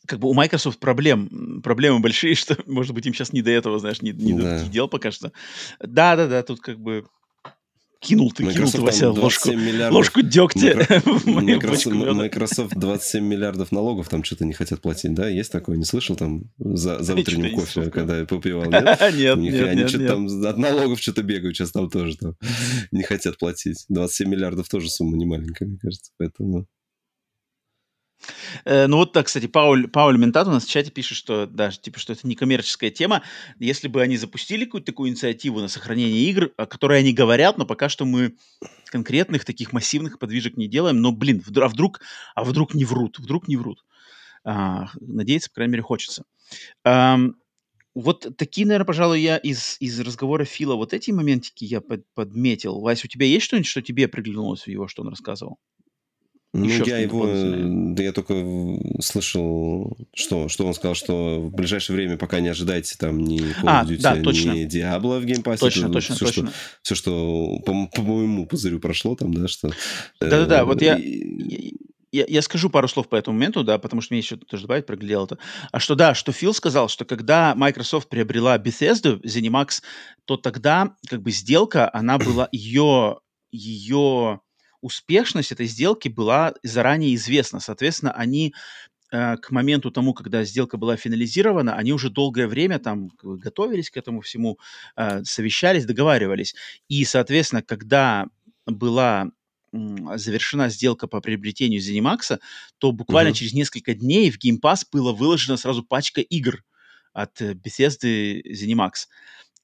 Как бы у Microsoft проблем, проблемы большие, что, может быть, им сейчас не до этого, знаешь, не, не да. до таких дел пока что. Да-да-да, тут как бы кинул ты, кинул ты, Вася, ложку, миллиардов, ложку дегтя мою Microsoft, Microsoft 27 миллиардов налогов там что-то не хотят платить, да? Есть такое? Не слышал там за, за утренним кофе, когда я попивал? Нет, нет, нет. Они что-то там от налогов что-то бегают, сейчас там тоже там не хотят платить. 27 миллиардов тоже сумма не маленькая, мне кажется, поэтому... Э, ну вот, так, кстати, Пауль, Пауль Ментат у нас в чате пишет, что даже типа, что это не коммерческая тема. Если бы они запустили какую-то такую инициативу на сохранение игр, о которой они говорят, но пока что мы конкретных таких массивных подвижек не делаем. Но, блин, а вдруг, а вдруг не врут, вдруг не врут. А, надеяться, по крайней мере, хочется. А, вот такие, наверное, пожалуй, я из, из разговора Фила вот эти моментики я под, подметил. Вась, у тебя есть что-нибудь, что тебе приглянулось в его, что он рассказывал? Ну, Еще я его, да я только слышал, что, что он сказал, что в ближайшее время пока не ожидайте там ни Call а, of Duty, да, ни Diablo в Game Pass е. Точно, это точно, все, точно. Что, все, что по, по моему пузырю прошло там, да, что... Да-да-да, э, вот я, я, я скажу пару слов по этому моменту, да, потому что мне еще тоже добавить, проглядел это. А что да, что Фил сказал, что когда Microsoft приобрела Bethesda, ZeniMax, то тогда как бы сделка, она была ее, ее успешность этой сделки была заранее известна. Соответственно, они э, к моменту тому, когда сделка была финализирована, они уже долгое время там готовились к этому всему, э, совещались, договаривались. И, соответственно, когда была завершена сделка по приобретению ZeniMax, то буквально uh-huh. через несколько дней в Game Pass было выложена сразу пачка игр от э, Bethesda ZeniMax.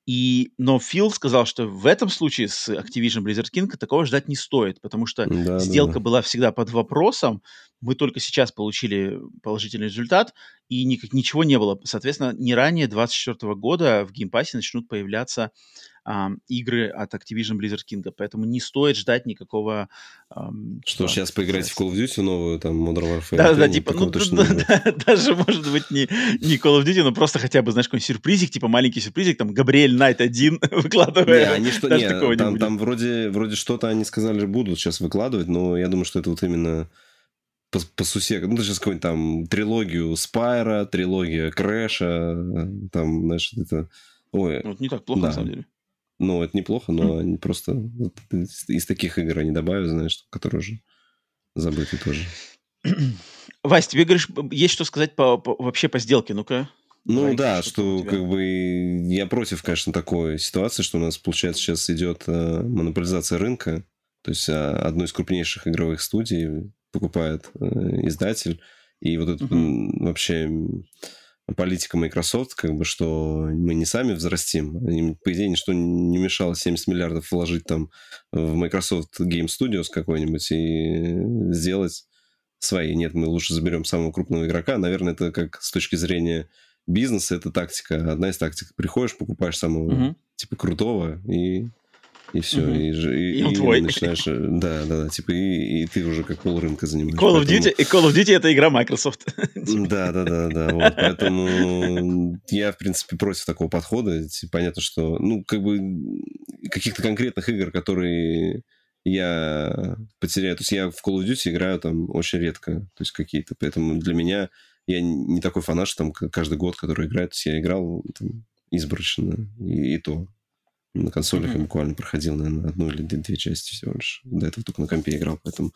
И, но Фил сказал, что в этом случае с Activision Blizzard King такого ждать не стоит, потому что да, сделка да. была всегда под вопросом. Мы только сейчас получили положительный результат, и никак, ничего не было. Соответственно, не ранее 2024 года в Game Pass е начнут появляться игры от Activision Blizzard King, поэтому не стоит ждать никакого... А, что, что сейчас поиграть в Call of Duty новую, там, Modern Warfare? Да-да, типа, ну, да, даже, может быть, не, не Call of Duty, но просто хотя бы, знаешь, какой-нибудь сюрпризик, типа маленький сюрпризик, там, Gabriel Knight один выкладывая. Не, они что, не, там, не там вроде, вроде что-то они сказали, будут сейчас выкладывать, но я думаю, что это вот именно по, по сусе, ну, сейчас какую-нибудь там трилогию Спайра, трилогия Крэша, там, знаешь, это... Ой, вот не так плохо, да. на самом деле. Ну, это неплохо, но они просто из, из таких игр они добавят, знаешь, которые уже забыты тоже. Вась, тебе, говоришь, есть что сказать по, по, вообще по сделке? Ну-ка. Ну Давай, да, что, что как бы я против, конечно, такой ситуации, что у нас, получается, сейчас идет э, монополизация рынка. То есть э, одну из крупнейших игровых студий покупает э, издатель. И вот это uh-huh. вообще политика Microsoft, как бы, что мы не сами взрастим. Им, по идее, ничто не мешало 70 миллиардов вложить там в Microsoft Game Studios какой-нибудь и сделать свои. Нет, мы лучше заберем самого крупного игрока. Наверное, это как с точки зрения бизнеса, это тактика. Одна из тактик. Приходишь, покупаешь самого, угу. типа, крутого и и все, угу. и, и, и, он и твой. начинаешь, э, да, да, да, типа, и, и ты уже как пол рынка занимаешь. Call of поэтому... Duty, и Call of Duty это игра Microsoft. Да, да, да, да, вот, поэтому я, в принципе, против такого подхода. Типа, понятно, что, ну, как бы, каких-то конкретных игр, которые я потеряю, то есть я в Call of Duty играю там очень редко, то есть какие-то, поэтому для меня я не такой фанат, что там каждый год, который играет, то есть я играл там, изборочно, и, и то. На консолях mm-hmm. я буквально проходил, наверное, одну или две части всего лишь. До этого только на компе играл, поэтому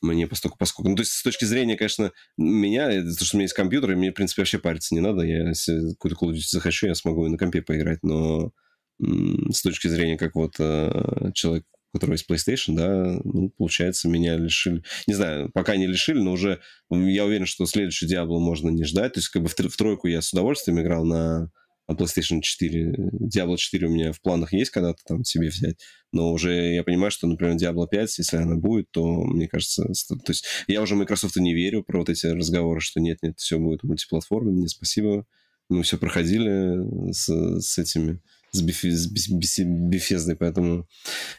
мне постольку поскольку. Ну, то есть, с точки зрения, конечно, меня, то, что у меня есть компьютер, и мне, в принципе, вообще париться не надо. Я, если какую-то Call захочу, я смогу и на компе поиграть, но с точки зрения, как вот э, человек, у которого есть PlayStation, да, ну, получается, меня лишили... Не знаю, пока не лишили, но уже я уверен, что следующий Diablo можно не ждать. То есть, как бы в, в тройку я с удовольствием играл на PlayStation 4. Diablo 4 у меня в планах есть когда-то там себе взять, но уже я понимаю, что, например, Diablo 5, если она будет, то, мне кажется, то есть я уже Microsoft не верю про вот эти разговоры, что нет-нет, все будет мультиплатформенным, не спасибо. Мы все проходили с, с этими, с, бифи, с Bethesda, поэтому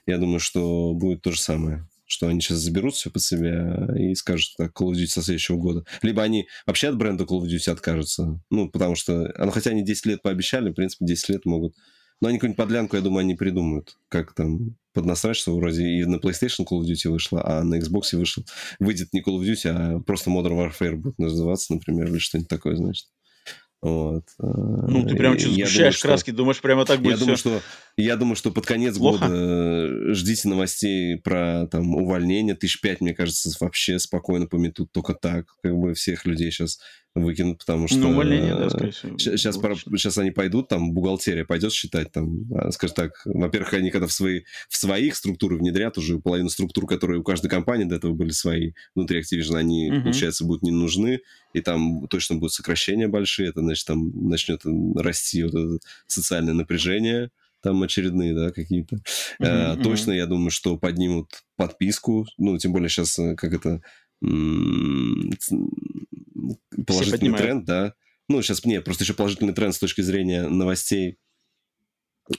я думаю, что будет то же самое что они сейчас заберут все под себя и скажут, так, Call of Duty со следующего года. Либо они вообще от бренда Call of Duty откажутся. Ну, потому что, ну, хотя они 10 лет пообещали, в принципе, 10 лет могут. Но они какую-нибудь подлянку, я думаю, они придумают. Как там поднасрать, что вроде и на PlayStation Call of Duty вышла, а на Xbox вышел. Выйдет не Call of Duty, а просто Modern Warfare будет называться, например, или что-нибудь такое, значит. Вот. Ну, ты прям что, сгущаешь краски, что... думаешь, прямо так будет я все? думаю, что Я думаю, что под конец Плохо? года ждите новостей про там увольнение. Тысяч пять, мне кажется, вообще спокойно пометут только так. Как бы всех людей сейчас выкинут, потому что... Ну, увольнение, да, скорее всего. Сейчас, пора, сейчас они пойдут, там, бухгалтерия пойдет считать, там, а, скажем так, во-первых, они когда в, свои, в своих структуры внедрят уже половину структур, которые у каждой компании до этого были свои внутри Activision, они, угу. получается, будут не нужны, и там точно будут сокращения большие, это, значит, там начнет расти вот это социальное напряжение, там очередные, да, какие-то. Uh-huh. Точно, я думаю, что поднимут подписку, ну, тем более сейчас, э, как это, положительный тренд, да. Ну, сейчас нет, просто еще положительный тренд с точки зрения новостей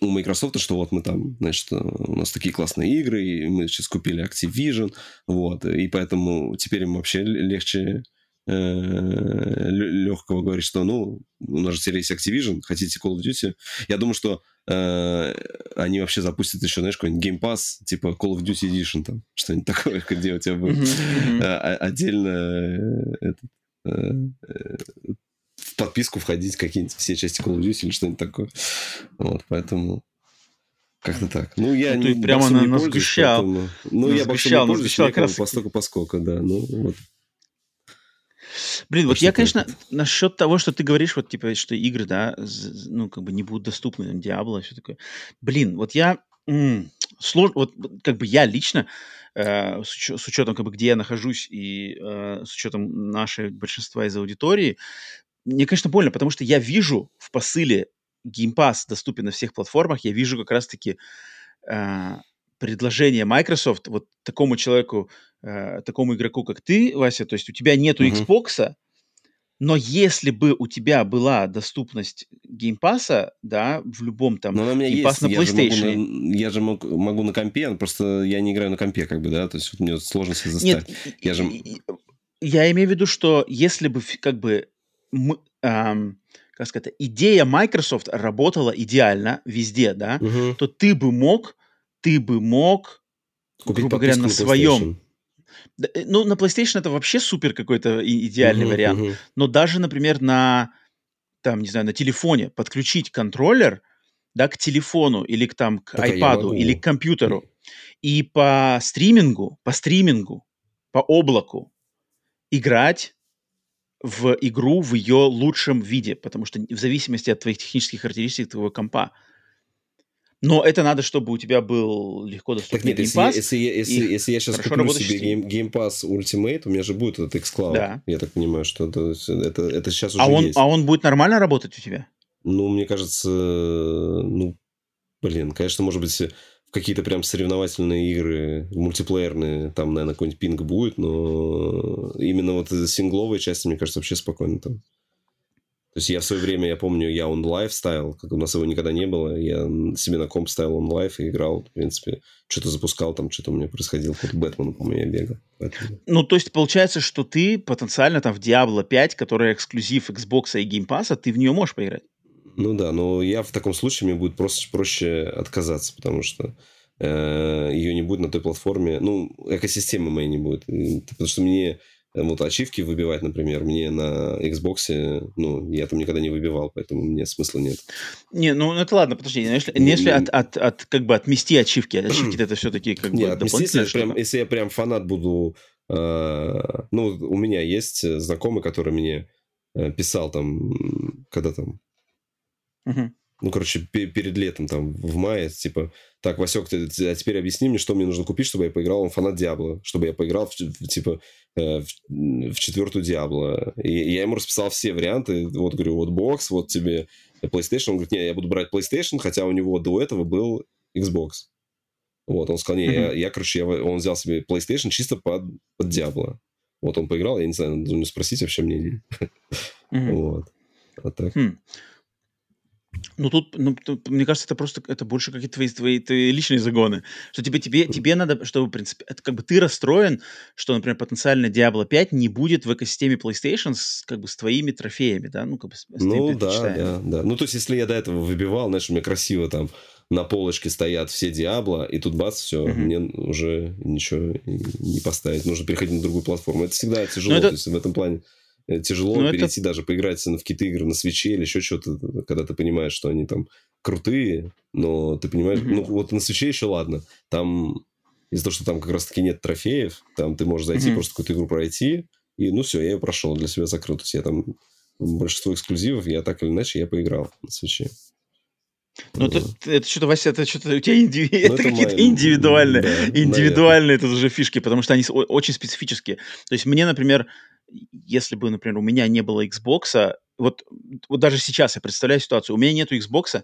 у Microsoft, что вот мы там, значит, у нас такие классные игры, и мы сейчас купили Activision, вот, и поэтому теперь им вообще легче э, легкого говорить, что, ну, у нас же теперь есть Activision, хотите Call of Duty. Я думаю, что э, они вообще запустят еще, знаешь, какой-нибудь Game Pass, типа Call of Duty Edition, там, что-нибудь такое, где у тебя будет э, отдельно э, в подписку входить какие-нибудь все части Call of Duty или что-нибудь такое. Вот, поэтому как-то так. Ну, я ну, не, прямо на, не сгущал. Поэтому... Ну, я боксом не пользуюсь, как раз... поскольку поскольку, да. Ну, вот. Блин, вот я, конечно, насчет того, что ты говоришь, вот, типа, что игры, да, ну, как бы не будут доступны, там, Diablo, все такое. Блин, вот я... Слож... Вот, как бы я лично Э, с, уч- с учетом, как бы, где я нахожусь и э, с учетом нашей большинства из аудитории, мне, конечно, больно, потому что я вижу в посыле Game Pass доступен на всех платформах, я вижу как раз-таки э, предложение Microsoft вот такому человеку, э, такому игроку, как ты, Вася, то есть у тебя нету mm-hmm. Xbox, но если бы у тебя была доступность Game Pass а, да, в любом там... Но меня есть, на PlayStation. Я же, могу я же мог, могу на компе, просто я не играю на компе, как бы, да, то есть вот мне сложно себе заставить. Нет, я, же... я имею в виду, что если бы, как бы, мы, эм, как сказать, идея Microsoft работала идеально везде, да, угу. то ты бы мог, ты бы мог, Купить грубо говоря, на своем ну, на PlayStation это вообще супер какой-то идеальный uh-huh, вариант. Uh-huh. Но даже, например, на, там, не знаю, на телефоне подключить контроллер, да, к телефону или к, там, к так iPad или к компьютеру, и по стримингу, по стримингу, по облаку играть в игру в ее лучшем виде, потому что в зависимости от твоих технических характеристик твоего компа. Но это надо, чтобы у тебя был легко доступный так нет, Game Pass. Если, если, если, если я сейчас куплю себе Game, Game Pass Ultimate, у меня же будет этот xCloud. Да. Я так понимаю, что это, это, это сейчас а уже он, есть. А он будет нормально работать у тебя? Ну, мне кажется, ну, блин, конечно, может быть, в какие-то прям соревновательные игры, мультиплеерные, там, наверное, какой-нибудь пинг будет, но именно вот сингловые части, мне кажется, вообще спокойно там. То есть я в свое время, я помню, я он лайф ставил, как у нас его никогда не было, я себе на комп ставил он лайф и играл, в принципе, что-то запускал, там что-то у меня происходило, какой-то Бэтмен, по-моему, я бегал. Поэтому... Ну, то есть получается, что ты потенциально там в Diablo 5, которая эксклюзив Xbox и Game Pass, ты в нее можешь поиграть? Ну да, но я в таком случае мне будет просто проще отказаться, потому что э, ее не будет на той платформе, ну, экосистемы моей не будет, потому что мне вот ачивки выбивать, например, мне на Xbox, ну, я там никогда не выбивал, поэтому мне смысла нет. Не, ну это ладно, подожди, ну, если, не, если от, от, от, как бы отмести ачивки, ачивки это все-таки как не, бы отмести, если, прям, если я прям фанат буду, э, ну, у меня есть знакомый, который мне э, писал там, когда там Угу. Ну, короче, перед летом, там, в мае, типа, так, Васек, ты, а теперь объясни мне, что мне нужно купить, чтобы я поиграл, он фанат Диабло, чтобы я поиграл, в, в, типа, в, в четвертую Диабло. И, я ему расписал все варианты, вот, говорю, вот бокс, вот тебе PlayStation, он говорит, не, я буду брать PlayStation, хотя у него до этого был Xbox. Вот, он сказал, не, mm-hmm. я, я, короче, я, он взял себе PlayStation чисто под, под Diablo. Вот он поиграл, я не знаю, нужно спросить вообще мнение. Mm-hmm. Вот. А так. Hmm. Ну тут, ну, тут, мне кажется, это просто, это больше какие-то твои, твои, твои личные загоны. Что тебе, тебе, тебе надо, чтобы, в принципе, это как бы ты расстроен, что, например, потенциально Diablo 5 не будет в экосистеме PlayStation с, как бы с твоими трофеями, да? Ну, как бы с, с Ну, да, да, да. Ну, то есть, если я до этого выбивал, знаешь, у меня красиво там на полочке стоят все Диабло, и тут бац, все, mm-hmm. мне уже ничего не поставить. Нужно переходить на другую платформу. Это всегда тяжело, это... то есть в этом плане тяжело Но ну, перейти это... даже поиграть в какие-то игры на свече или еще что-то, когда ты понимаешь, что они там крутые, но ты понимаешь, mm-hmm. ну вот на свече еще ладно, там из-за того, что там как раз-таки нет трофеев, там ты можешь зайти mm-hmm. просто какую-то игру пройти, и ну все, я ее прошел, для себя закрыл. То есть я там большинство эксклюзивов, я так или иначе, я поиграл на свече. Ну, это, это что-то, Вася, это что-то у тебя индиви... ну, это, это какие-то моя... индивидуальные, да, индивидуальные это уже фишки, потому что они очень специфические. То есть мне, например, если бы, например, у меня не было Xbox, вот, вот даже сейчас я представляю ситуацию, у меня нету Xbox,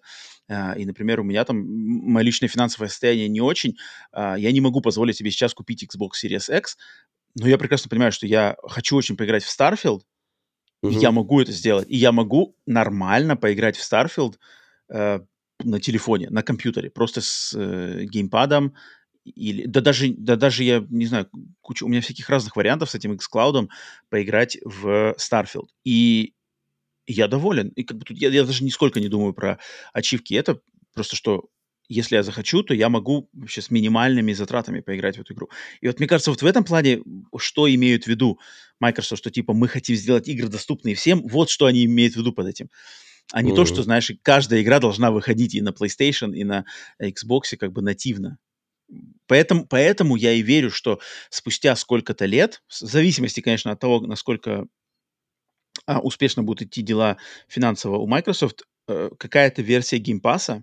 э, и, например, у меня там мое личное финансовое состояние не очень, э, я не могу позволить себе сейчас купить Xbox Series X, но я прекрасно понимаю, что я хочу очень поиграть в Starfield, угу. и я могу это сделать, и я могу нормально поиграть в Starfield э, на телефоне, на компьютере, просто с э, геймпадом, или да даже да даже я не знаю куча у меня всяких разных вариантов с этим xCloud поиграть в Starfield и я доволен и как бы тут я, я даже нисколько не думаю про ачивки это просто что если я захочу, то я могу вообще с минимальными затратами поиграть в эту игру. И вот мне кажется, вот в этом плане, что имеют в виду Microsoft, что типа мы хотим сделать игры доступные всем, вот что они имеют в виду под этим. А не mm-hmm. то, что, знаешь, каждая игра должна выходить и на PlayStation, и на Xbox как бы нативно. Поэтому, поэтому я и верю, что спустя сколько-то лет, в зависимости, конечно, от того, насколько а, успешно будут идти дела финансово у Microsoft, э, какая-то версия Pass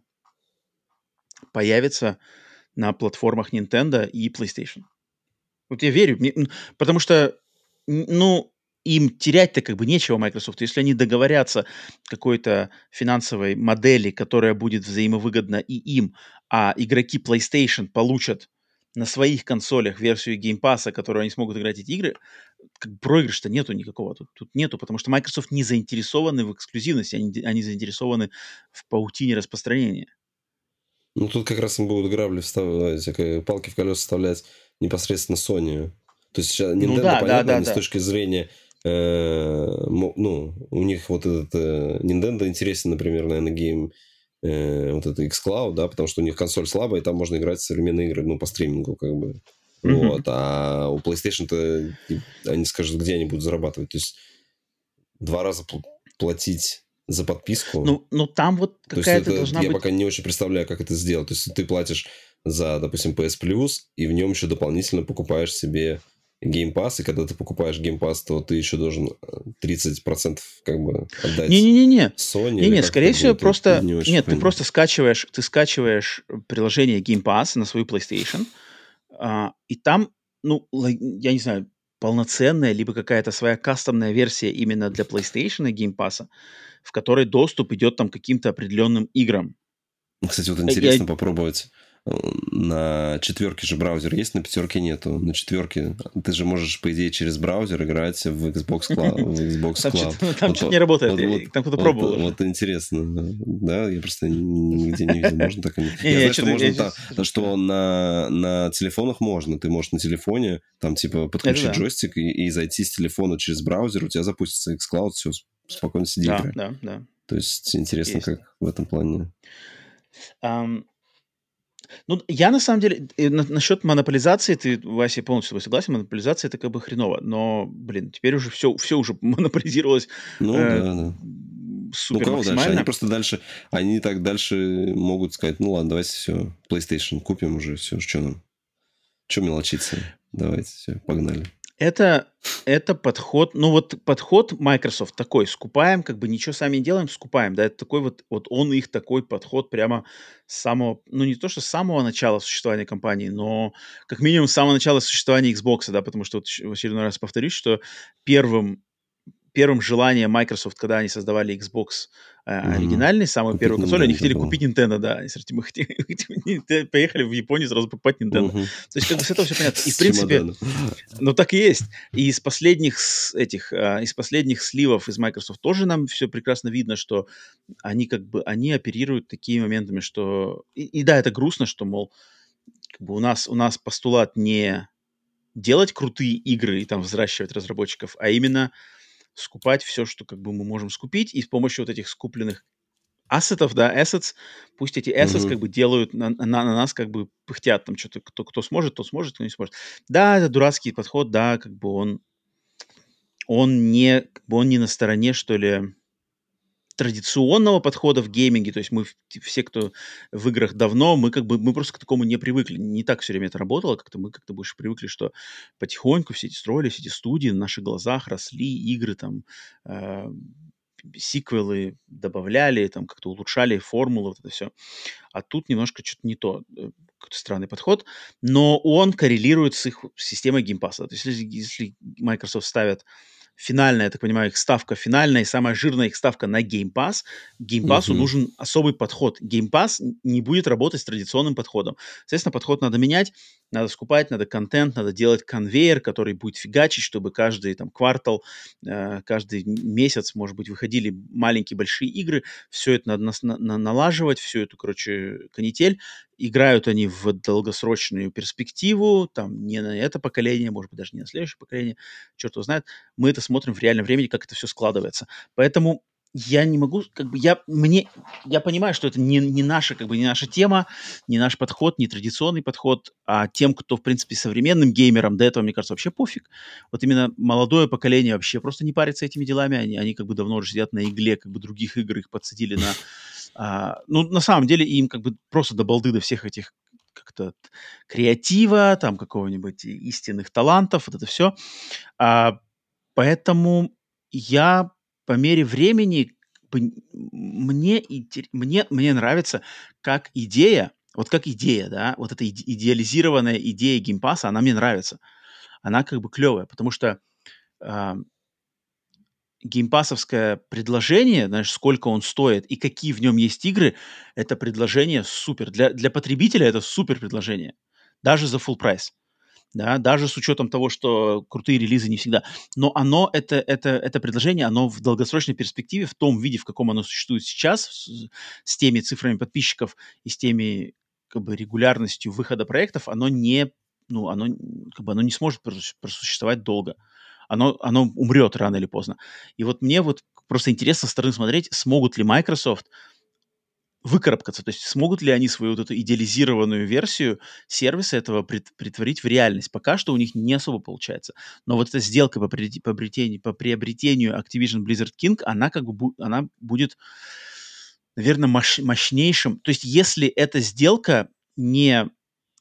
появится на платформах Nintendo и PlayStation. Вот я верю, потому что, ну, им терять-то как бы нечего Microsoft. Если они договорятся какой-то финансовой модели, которая будет взаимовыгодна и им, а игроки PlayStation получат на своих консолях версию Game Pass, которую они смогут играть эти игры, как проигрыша-то нету никакого. Тут, тут нету, потому что Microsoft не заинтересованы в эксклюзивности, они, они заинтересованы в паутине распространения. Ну, тут как раз им будут грабли вставлять, палки в колеса вставлять непосредственно Sony. То есть Nintendo, ну, да, понятно, да, да, они да. с точки зрения э, ну, у них вот этот э, Nintendo интересен, например, наверное, гейм э, вот это xCloud, да, потому что у них консоль слабая, и там можно играть в современные игры, ну, по стримингу, как бы. Mm-hmm. Вот, а у PlayStation-то они скажут, где они будут зарабатывать. То есть два раза платить за подписку. Ну, ну там вот какая-то должна я быть... Я пока не очень представляю, как это сделать. То есть ты платишь за, допустим, PS Plus, и в нем еще дополнительно покупаешь себе Game Pass, и когда ты покупаешь Game Pass, то ты еще должен 30% э, как бы отдать Не-не-не. Sony. Не-не, скорее всего, просто... Не нет, понятно. ты просто скачиваешь, ты скачиваешь приложение Game Pass на свою PlayStation, а, и там, ну, я не знаю, полноценная, либо какая-то своя кастомная версия именно для PlayStation и Game Pass, в которой доступ идет там каким-то определенным играм. Кстати, вот интересно я... попробовать на четверке же браузер есть, на пятерке нету. На четверке ты же можешь, по идее, через браузер играть в Xbox Cloud. В Xbox Cloud. Там, там вот, что-то не работает, вот, вот, там кто-то вот, пробовал. Вот, вот интересно, да, я просто нигде не видел. Можно так? Я знаю, что можно что на, на телефонах можно. Ты можешь на телефоне там типа подключить джойстик и, зайти с телефона через браузер, у тебя запустится xCloud, все, спокойно сиди да, Да, да. То есть интересно, как в этом плане. Ну, я на самом деле, на, насчет монополизации, ты, Вася, полностью согласен, монополизация это как бы хреново, но, блин, теперь уже все, все уже монополизировалось. Ну, э, да, да. Супер ну, кого дальше? Они просто дальше, они так дальше могут сказать, ну ладно, давайте все, PlayStation купим уже, все, что нам? Что мелочиться? Давайте, все, погнали. Это, это подход, ну вот подход Microsoft такой, скупаем, как бы ничего сами не делаем, скупаем, да, это такой вот, вот он их такой подход прямо с самого, ну не то, что с самого начала существования компании, но как минимум с самого начала существования Xbox, да, потому что вот в очередной раз повторюсь, что первым первым желанием Microsoft, когда они создавали Xbox э, mm-hmm. оригинальный, самую купить первую консоль, они хотели было. купить Nintendo, да. Они мы хотели, поехали в Японию сразу покупать Nintendo. Mm-hmm. То есть как бы с этого все понятно. И в принципе, ну так и есть. И из последних этих, э, из последних сливов из Microsoft тоже нам все прекрасно видно, что они как бы, они оперируют такими моментами, что... И, и да, это грустно, что, мол, как бы у нас, у нас постулат не делать крутые игры и там взращивать разработчиков, а именно скупать все, что как бы мы можем скупить, и с помощью вот этих скупленных ассетов, да, assets, пусть эти assets mm-hmm. как бы делают на, на, на нас, как бы пыхтят там что-то, кто, кто сможет, тот сможет, кто не сможет. Да, это дурацкий подход, да, как бы он, он не, как бы он не на стороне, что ли, традиционного подхода в гейминге, то есть мы все, кто в играх давно, мы как бы мы просто к такому не привыкли, не так все время это работало, как-то мы как-то больше привыкли, что потихоньку все эти строились, эти студии на наших глазах росли, игры там э, сиквелы добавляли, там как-то улучшали формулы, вот это все. А тут немножко что-то не то, э, какой-то странный подход, но он коррелирует с их системой Game Pass а. То есть если, если Microsoft ставят финальная, я так понимаю, их ставка финальная и самая жирная их ставка на Game Pass. Game Pass uh-huh. нужен особый подход. Game Pass не будет работать с традиционным подходом. Соответственно, подход надо менять, надо скупать, надо контент, надо делать конвейер, который будет фигачить, чтобы каждый там квартал, э, каждый месяц, может быть, выходили маленькие большие игры. Все это надо на, на, налаживать, всю эту, короче, канитель. Играют они в долгосрочную перспективу, там не на это поколение, может быть, даже не на следующее поколение, черт его знает. Мы это смотрим в реальном времени, как это все складывается. Поэтому я не могу, как бы, я, мне, я понимаю, что это не, не наша, как бы, не наша тема, не наш подход, не традиционный подход, а тем, кто, в принципе, современным геймерам до этого, мне кажется, вообще пофиг. Вот именно молодое поколение вообще просто не парится этими делами, они, они как бы давно уже сидят на игле, как бы, других игр их подсадили на... А, ну, на самом деле, им как бы просто до балды до всех этих как-то креатива, там, какого-нибудь истинных талантов, вот это все. А, поэтому я по мере времени мне, мне, мне нравится как идея, вот как идея, да, вот эта идеализированная идея геймпаса, она мне нравится. Она как бы клевая, потому что э, геймпасовское предложение, знаешь, сколько он стоит и какие в нем есть игры, это предложение супер. Для, для потребителя это супер предложение. Даже за full прайс да, даже с учетом того, что крутые релизы не всегда. Но оно, это, это, это предложение, оно в долгосрочной перспективе, в том виде, в каком оно существует сейчас, с, с теми цифрами подписчиков и с теми как бы регулярностью выхода проектов, оно не, ну, оно, как бы, оно не сможет просуществовать долго. Оно, оно умрет рано или поздно. И вот мне вот просто интересно со стороны смотреть, смогут ли Microsoft выкарабкаться. То есть смогут ли они свою вот эту идеализированную версию сервиса этого прит, притворить в реальность? Пока что у них не особо получается. Но вот эта сделка по, по, приобретению, по приобретению Activision Blizzard King, она как бы она будет, наверное, мощ, мощнейшим. То есть если эта сделка не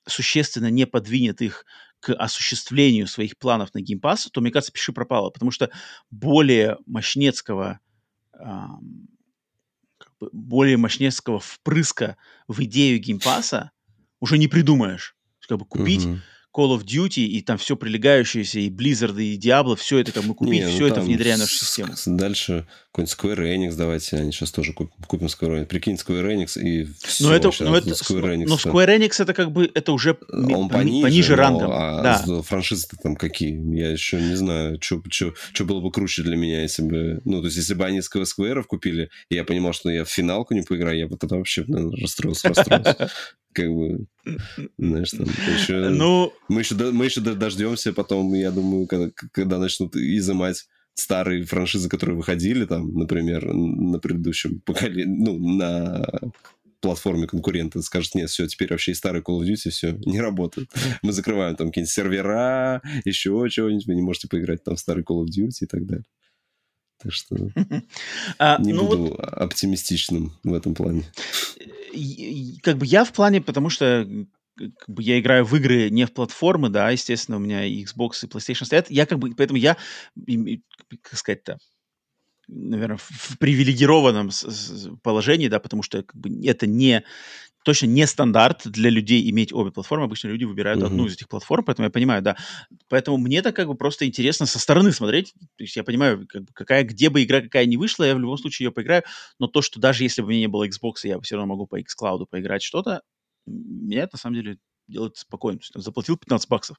существенно не подвинет их к осуществлению своих планов на Game Pass, то, мне кажется, пиши пропало, потому что более мощнецкого более мощнецкого впрыска в идею Game Pass а уже не придумаешь. Как бы купить uh-huh. Call of Duty и там все прилегающееся, и Blizzard, и Diablo, все это как мы купить, не, ну все это внедряя нашу систему. Дальше какой-нибудь Square Enix давайте, они сейчас тоже купим, купим Square Enix. Прикинь, Square Enix и все. Но это, но это, Square Enix. Но Square Enix это как бы, это уже Он пониже, пониже рангом. А да. франшизы там какие? Я еще не знаю, что было бы круче для меня, если бы... Ну, то есть, если бы они Square купили, и я понимал, что я в финалку не поиграю, я бы тогда вообще наверное, расстроился, расстроился. Как бы, знаешь, там еще... Ну... Мы еще, мы еще дождемся потом, я думаю, когда, когда начнут изымать старые франшизы, которые выходили там, например, на предыдущем поколении, ну, на платформе конкурента скажет, нет, все, теперь вообще и старый Call of Duty все не работает. Мы закрываем там какие-нибудь сервера, еще чего-нибудь, вы не можете поиграть там в старый Call of Duty и так далее. Так что а, не ну буду вот, оптимистичным в этом плане. Как бы я в плане, потому что как бы я играю в игры не в платформы, да, естественно, у меня и Xbox, и PlayStation стоят. Я как бы, поэтому я, как сказать-то, наверное, в привилегированном положении, да, потому что как бы, это не точно не стандарт для людей иметь обе платформы. Обычно люди выбирают mm-hmm. одну из этих платформ, поэтому я понимаю, да. Поэтому мне это как бы просто интересно со стороны смотреть. То есть я понимаю, как бы, какая, где бы игра какая не вышла, я в любом случае ее поиграю. Но то, что даже если бы у меня не было Xbox, я все равно могу по xCloud поиграть что-то, меня это на самом деле делает спокойно. Заплатил 15 баксов.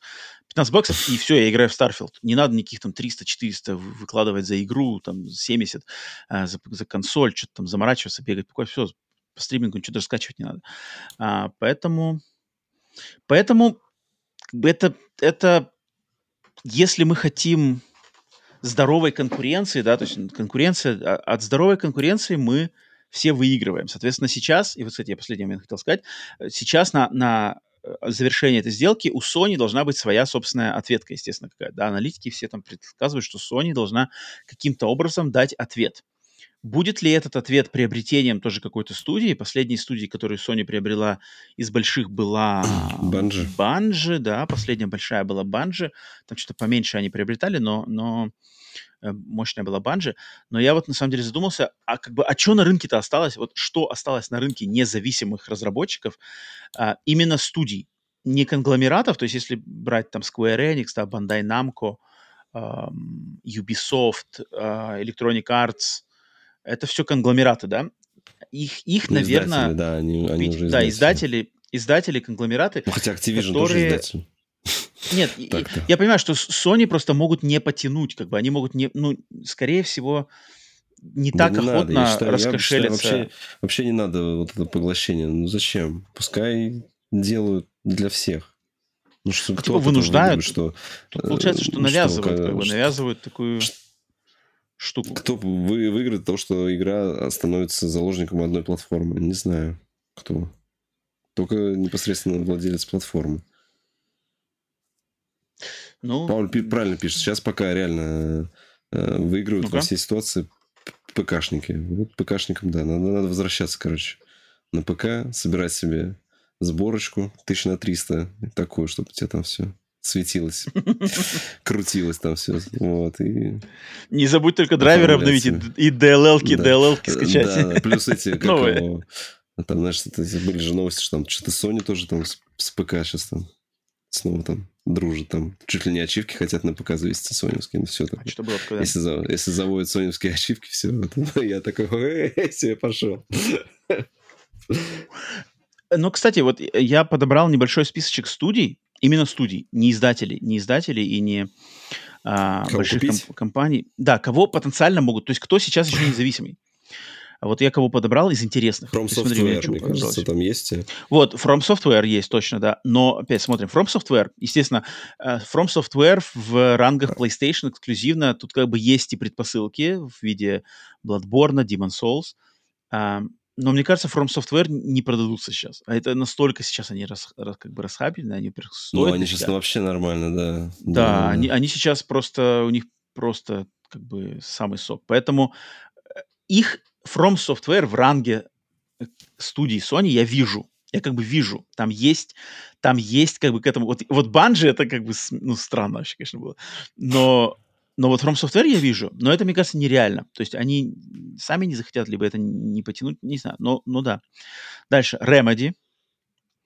15 баксов, и все, я играю в Starfield. Не надо никаких там 300-400 выкладывать за игру, там 70 а, за, за консоль, что-то там заморачиваться, бегать. Все, по стримингу ничего даже скачивать не надо. А, поэтому, поэтому это, это, если мы хотим здоровой конкуренции, да, то есть конкуренция, а, от здоровой конкуренции мы все выигрываем. Соответственно, сейчас, и вот, кстати, я последний момент хотел сказать, э, сейчас на, на э, завершение этой сделки у Sony должна быть своя собственная ответка, естественно, какая-то. Да, аналитики все там предсказывают, что Sony должна каким-то образом дать ответ. Будет ли этот ответ приобретением тоже какой-то студии? Последней студией, которую Sony приобрела из больших, была Банжи. Банжи, да, последняя большая была Банжи. Там что-то поменьше они приобретали, но, но э, мощная была Банжи. Но я вот на самом деле задумался, а как бы, а что на рынке-то осталось? Вот что осталось на рынке независимых разработчиков? А, именно студий, не конгломератов, то есть если брать там Square Enix, да, Bandai Namco, Ubisoft, а, Electronic Arts, это все конгломераты, да? Их, их ну, наверное... да, они, они уже Да, издатели, издатели, конгломераты. Ну, хотя Activision которые... тоже издатель. Нет, я понимаю, что Sony просто могут не потянуть, как бы они могут не, ну, скорее всего, не так не охотно надо. считаю, раскошелиться. Считаю, вообще, вообще не надо вот это поглощение. Ну зачем? Пускай делают для всех. Ну что, кто типа вынуждают, выиграет, что Тут получается, что навязывают, что, как бы, навязывают такую штуку. Кто вы, выиграет то, что игра становится заложником одной платформы? Не знаю, кто. Только непосредственно владелец платформы. Ну, Пауль правильно пишет. Сейчас пока реально э, выигрывают ну во всей ситуации ПКшники. Вот ПКшникам, да, надо, надо возвращаться, короче, на ПК, собирать себе сборочку тысяч на 300, такую, чтобы у тебя там все светилось, крутилось там все. Вот, и... Не забудь только драйвер обновить и DLL-ки, да. DLL-ки скачать. Да, плюс эти, как его, там, знаешь, были же новости, что там что-то Sony тоже там с, ПК сейчас там снова там дружит там. Чуть ли не ачивки хотят на ПК завести соневские, ну все так. А что было такое? Если, за, если заводят соневские ачивки, все, я такой, эй, себе пошел. Ну, кстати, вот я подобрал небольшой списочек студий, Именно студий, не издателей, не издателей и не а, больших комп- компаний. Да, кого потенциально могут, то есть кто сейчас еще независимый. Вот я кого подобрал из интересных. From Software, смотри, мне кажется, там есть. Вот, From Software есть точно, да. Но, опять смотрим, From Software, естественно, э, From Software в рангах PlayStation эксклюзивно, тут как бы есть и предпосылки в виде Bloodborne, Demon Souls. Но мне кажется, From Software не продадутся сейчас. А это настолько сейчас они рас, рас, как бы расхаблены, они стоят. Ну, они сейчас ну, вообще нормально, да. Да, да, Они, они сейчас просто, у них просто как бы самый сок. Поэтому э, их From Software в ранге э, студии Sony я вижу. Я как бы вижу. Там есть, там есть как бы к этому... Вот, вот Bungie это как бы, ну, странно вообще, конечно, было. Но но вот From Software я вижу, но это, мне кажется, нереально. То есть они сами не захотят, либо это не потянуть, не знаю. Но, но да. Дальше. Remedy,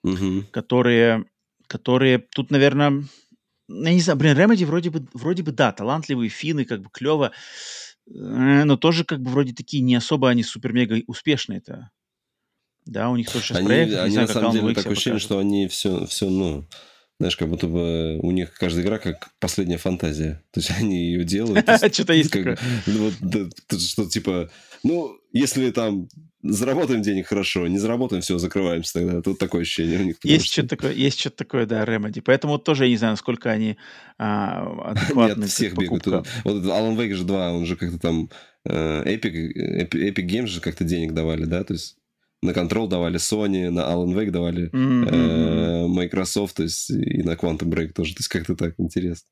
угу. которые, которые тут, наверное, я не знаю, блин, Remedy вроде бы, вроде бы, да, талантливые финны, как бы клево, э, но тоже как бы вроде такие не особо они супер-мега успешные-то. Да, у них тоже сейчас они, проект, они, знаю, на самом деле, такое ощущение, что они все, все, ну, знаешь, как будто бы у них каждая игра как последняя фантазия. То есть они ее делают. Что-то есть такое. Что типа, ну, если там заработаем денег хорошо, не заработаем, все, закрываемся тогда. Тут такое ощущение у них. Есть что-то такое, есть что-то такое, да, Remedy. Поэтому тоже я не знаю, насколько они а, адекватны. Нет, всех бегают. Вот Alan Wake же 2, он же как-то там э, Epic, Epic Games же как-то денег давали, да? То есть на Control давали Sony, на Alan Wake давали mm-hmm. э, Microsoft, то есть и на Quantum Break тоже. То есть как-то так интересно.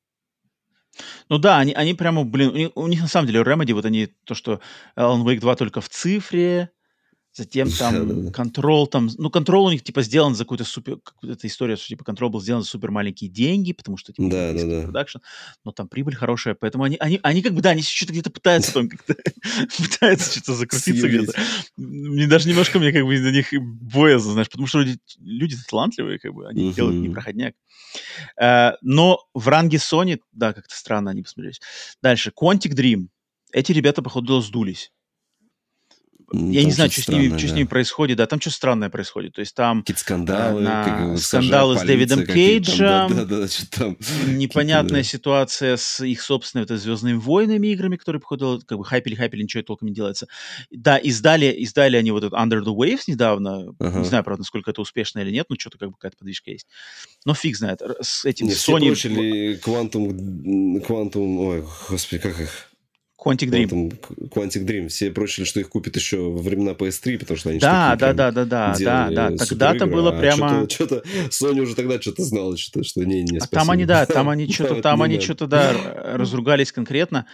Ну да, они, они прямо, блин, у них, у них на самом деле Remedy, вот они, то, что Alan Wake 2 только в цифре, Затем там контрол, там, ну, контрол у них, типа, сделан за какую-то супер, какую-то история, что, типа, контрол был сделан за супер маленькие деньги, потому что, типа, да, да, да. продакшн, но там прибыль хорошая, поэтому они, они, они как бы, да, они что-то где-то пытаются там как-то, пытаются что-то закрутиться где-то. Мне даже немножко, мне как бы на них боязно, знаешь, потому что люди, люди талантливые, как бы, они делают непроходняк. Uh, но в ранге Sony, да, как-то странно они посмотрелись. Дальше, Quantic Dream. Эти ребята, походу, сдулись. Я не знаю, что, с ними, да. что с ними происходит, да, там что странное происходит. То есть там какие-то скандалы, на... как скандалы с Дэвидом Кейджем, да, да, да, там, непонятная да. ситуация с их собственными это Звездными войнами играми, которые, походу, как бы хайпели, хайпели, ничего толком не делается. Да, издали, издали они вот этот Under the Waves недавно. Ага. Не знаю, правда, насколько это успешно или нет, но что-то как бы какая-то подвижка есть. Но фиг знает. С этим Нет, Sony... Все Quantum, Quantum, ой, господи, как их? Quantic Dream. Там, Quantic Dream. Все прочили, что их купят еще во времена PS3, потому что они да, да, да, да, да, да, да. Тогда-то было а прямо... Что-то, Sony уже тогда что-то знала, что, что не, не, спасибо. А там они, да, там они что-то, там они что-то, да, разругались конкретно.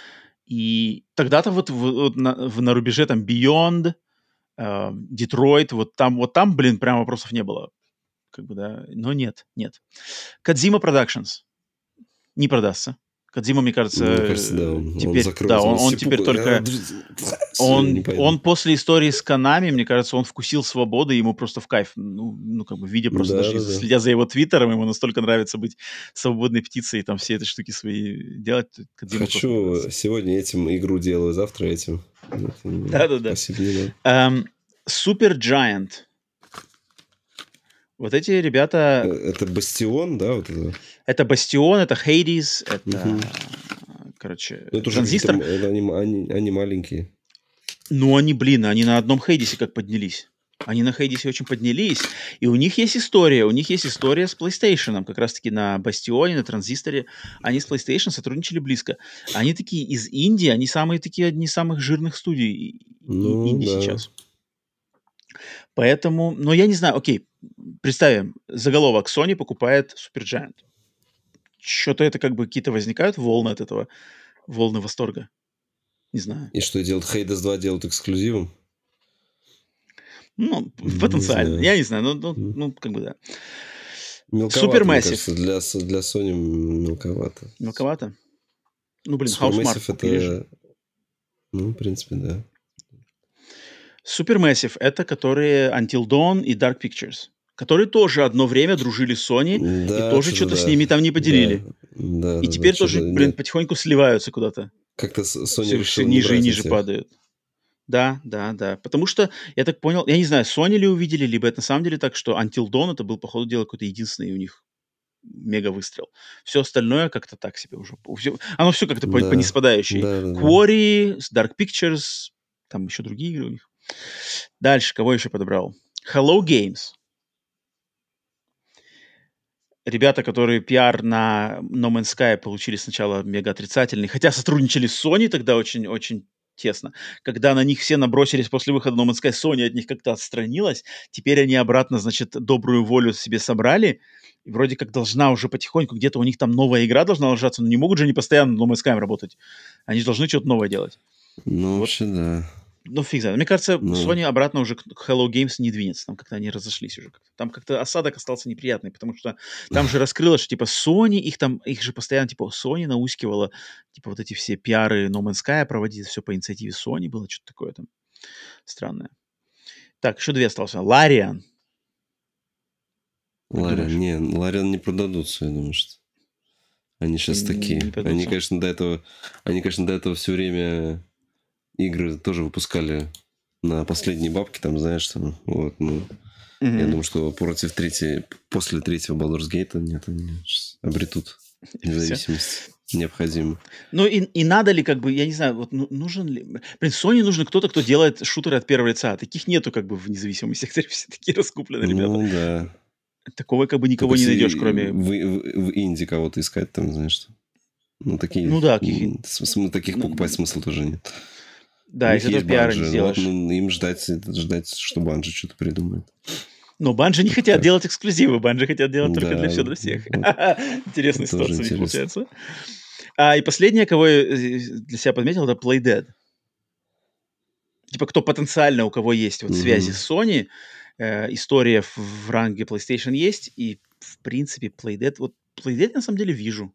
И тогда-то вот, вот на, на рубеже там Beyond, Детройт, вот там, вот там, блин, прям вопросов не было. Как бы, да, но нет, нет. Kadzima Productions не продастся. Кадзима, мне кажется, мне кажется да, он, теперь, он да, он, он теперь только, он, он после истории с Канами, мне кажется, он вкусил свободы, ему просто в кайф, ну, ну как бы видя просто да, даже, да. следя за его твиттером, ему настолько нравится быть свободной птицей и там все эти штуки свои делать. Кадзима Хочу сегодня этим игру делаю, завтра этим. Да-да-да. Супер Giant. Вот эти ребята... Э, это Бастион, да? Вот это? это Бастион, это Хейдис, это, угу. короче, ну, это Транзистор. Это они, они, они маленькие. Ну, они, блин, они на одном Хейдисе как поднялись. Они на Хейдисе очень поднялись, и у них есть история, у них есть история с PlayStation, как раз-таки на Бастионе, на Транзисторе, они с PlayStation сотрудничали близко. Они такие из Индии, они самые такие, одни из самых жирных студий ну, Индии да. сейчас. Поэтому, ну, я не знаю, окей, представим, заголовок Sony покупает Supergiant. Что-то это как бы какие-то возникают волны от этого, волны восторга. Не знаю. И что делают? Hades 2 делают эксклюзивом? Ну, потенциально. Не я не знаю, ну, ну, ну как бы да. Супер Supermassive. Для, для Sony мелковато. Мелковато? Ну, блин, Supermassive это... Ну, в принципе, да. Supermassive — это которые Until Dawn и Dark Pictures, которые тоже одно время дружили с Sony да, и тоже что-то да. с ними там не поделили. Да, и да, теперь да, тоже, блин, нет. потихоньку сливаются куда-то. Как-то Sony все ниже и ниже падают. Да, да, да. Потому что, я так понял, я не знаю, Sony ли увидели, либо это на самом деле так, что Until Dawn это был, по ходу дела, какой-то единственный у них мега выстрел. Все остальное как-то так себе уже. Все, оно все как-то да, по, по неспадающей. Да, да, Quarry, Dark Pictures, там еще другие игры у них. Дальше, кого еще подобрал? Hello Games. Ребята, которые пиар на No Man's Sky получили сначала мега отрицательный, хотя сотрудничали с Sony тогда очень-очень тесно. Когда на них все набросились после выхода No Man's Sky, Sony от них как-то отстранилась. Теперь они обратно, значит, добрую волю себе собрали. И вроде как должна уже потихоньку, где-то у них там новая игра должна ложаться, но не могут же они постоянно No Man's Sky работать. Они должны что-то новое делать. Ну, вот. вообще, да. Ну, фиг знает. Мне кажется, ну... Sony обратно уже к Hello Games не двинется. Там как-то они разошлись уже. Там как-то осадок остался неприятный, потому что там же раскрылось, что типа Sony, их там, их же постоянно типа Sony наускивала, типа вот эти все пиары No Man's Sky проводить, все по инициативе Sony было, что-то такое там странное. Так, еще две осталось. Лариан. Лариан, не, Лариан не продадутся, я думаю, что. Они сейчас такие. Они, конечно, до этого, они, конечно, до этого все время игры тоже выпускали на последние бабки, там, знаешь, там, вот, ну, mm-hmm. я думаю, что против третьей, после третьего Baldur's Gate нет, они обретут независимость необходимо. Ну и, и надо ли, как бы, я не знаю, вот ну, нужен ли... Блин, Sony нужен кто-то, кто делает шутеры от первого лица. Таких нету, как бы, в независимом секторе. Все такие раскуплены, ребята. Ну, да. Такого, как бы, никого Только не найдешь, кроме... В, в, в Инди кого-то искать там, знаешь, что... Ну, такие... Ну, да. Каких... Таких ну, покупать смысла тоже нет. Да, из этого пиара не сделаешь. Вот, ну, им ждать, ждать, что Банжи что-то придумает. Но Банжи не хотят так. делать эксклюзивы, Банжи хотят делать только да, для всего, для всех. Вот. Интересная ситуация них получается. А, и последнее, кого я э, для себя подметил, это Playdead. Типа, кто потенциально, у кого есть вот связи с Sony, э, история в, в ранге PlayStation есть, и, в принципе, Playdead... Вот Playdead на самом деле вижу.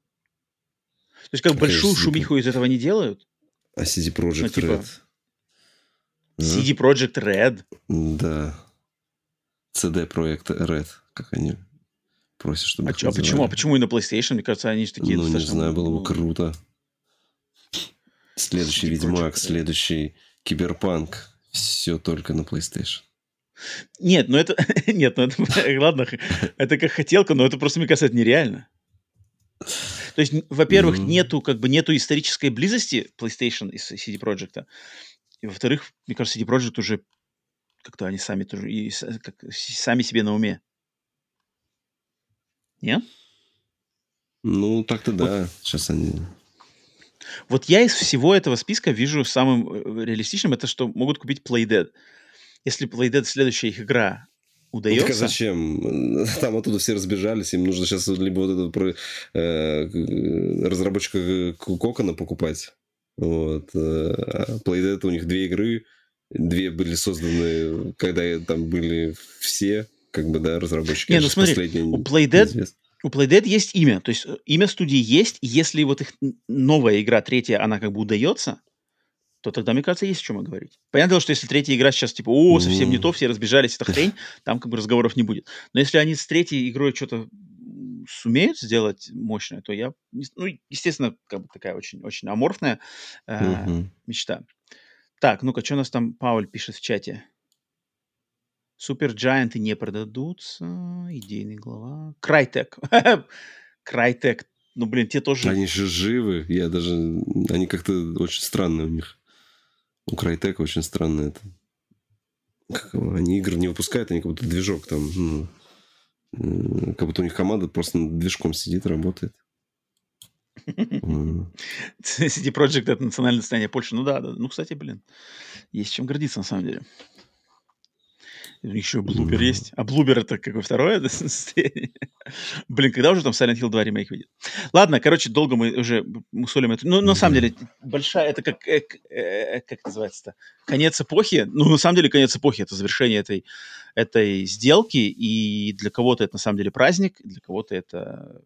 То есть, как а большую шумиху из этого не делают. А CD Projekt ну, типа, Red? CD Projekt Red. Да. CD Projekt Red, как они просят, чтобы А, чё, а почему? А почему и на PlayStation? Мне кажется, они же такие... Ну, не знаю, было бы круто. Следующий Ведьмак, следующий Киберпанк. Все только на PlayStation. Нет, ну это... Нет, ну это... Ладно, это как хотелка, но это просто, мне кажется, это нереально. То есть, во-первых, mm-hmm. нету, как бы, нету исторической близости PlayStation и CD Projekt. И во-вторых, мне кажется, CD Projekt уже как-то они сами тоже и как, сами себе на уме. Нет? Ну, так-то да. Вот, Сейчас они... Вот я из всего этого списка вижу самым э, реалистичным, это что могут купить Playdead. Если Playdead следующая их игра удается... Ну, так а зачем? Там оттуда все разбежались, им нужно сейчас либо вот это про, э, разработчика Кокона покупать, вот. Э, Playdead у них две игры, две были созданы, когда там были все, как бы, да, разработчики. Не, ну смотри, у Playdead, у Playdead есть имя, то есть э, имя студии есть, если вот их новая игра, третья, она как бы удается, то тогда, мне кажется, есть о чем говорить. Понятное дело, что если третья игра сейчас типа, о, совсем не то, все разбежались, это хрень, там как бы разговоров не будет. Но если они с третьей игрой что-то сумеют сделать мощное, то я, ну, естественно, как бы такая очень, очень аморфная э, uh-huh. мечта. Так, ну-ка, что у нас там Пауль пишет в чате? Супер Джайанты не продадутся. Идейный глава. Крайтек. Крайтек. Ну, блин, те тоже... Они же живы. Я даже... Они как-то очень странные у них. У Крайтека очень странно это. Они игры не выпускают, они как будто движок там... Ну, как будто у них команда просто над движком сидит, работает. CD Projekt это национальное достояние Польши. Ну да, да. Ну, кстати, блин, есть чем гордиться на самом деле. Еще Блубер есть. А Блубер это какое второе состояние? Блин, когда уже там Silent Hill 2 ремейк выйдет? Ладно, короче, долго мы уже мусолим это. Ну, на самом деле, большая, это как, э, э, как называется-то? Конец эпохи. Ну, на самом деле, конец эпохи. Это завершение этой, этой сделки. И для кого-то это на самом деле праздник, для кого-то это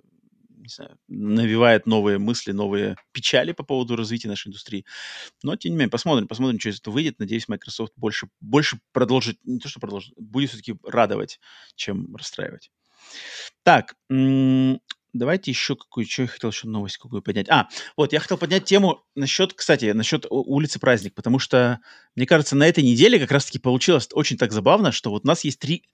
знаю, навевает новые мысли, новые печали по поводу развития нашей индустрии. Но, тем не менее, посмотрим, посмотрим, что из этого выйдет. Надеюсь, Microsoft больше, больше продолжит, не то, что продолжит, будет все-таки радовать, чем расстраивать. Так, давайте еще какую, что я хотел еще новость какую поднять. А, вот, я хотел поднять тему насчет, кстати, насчет улицы Праздник, потому что, мне кажется, на этой неделе как раз-таки получилось очень так забавно, что вот у нас есть три...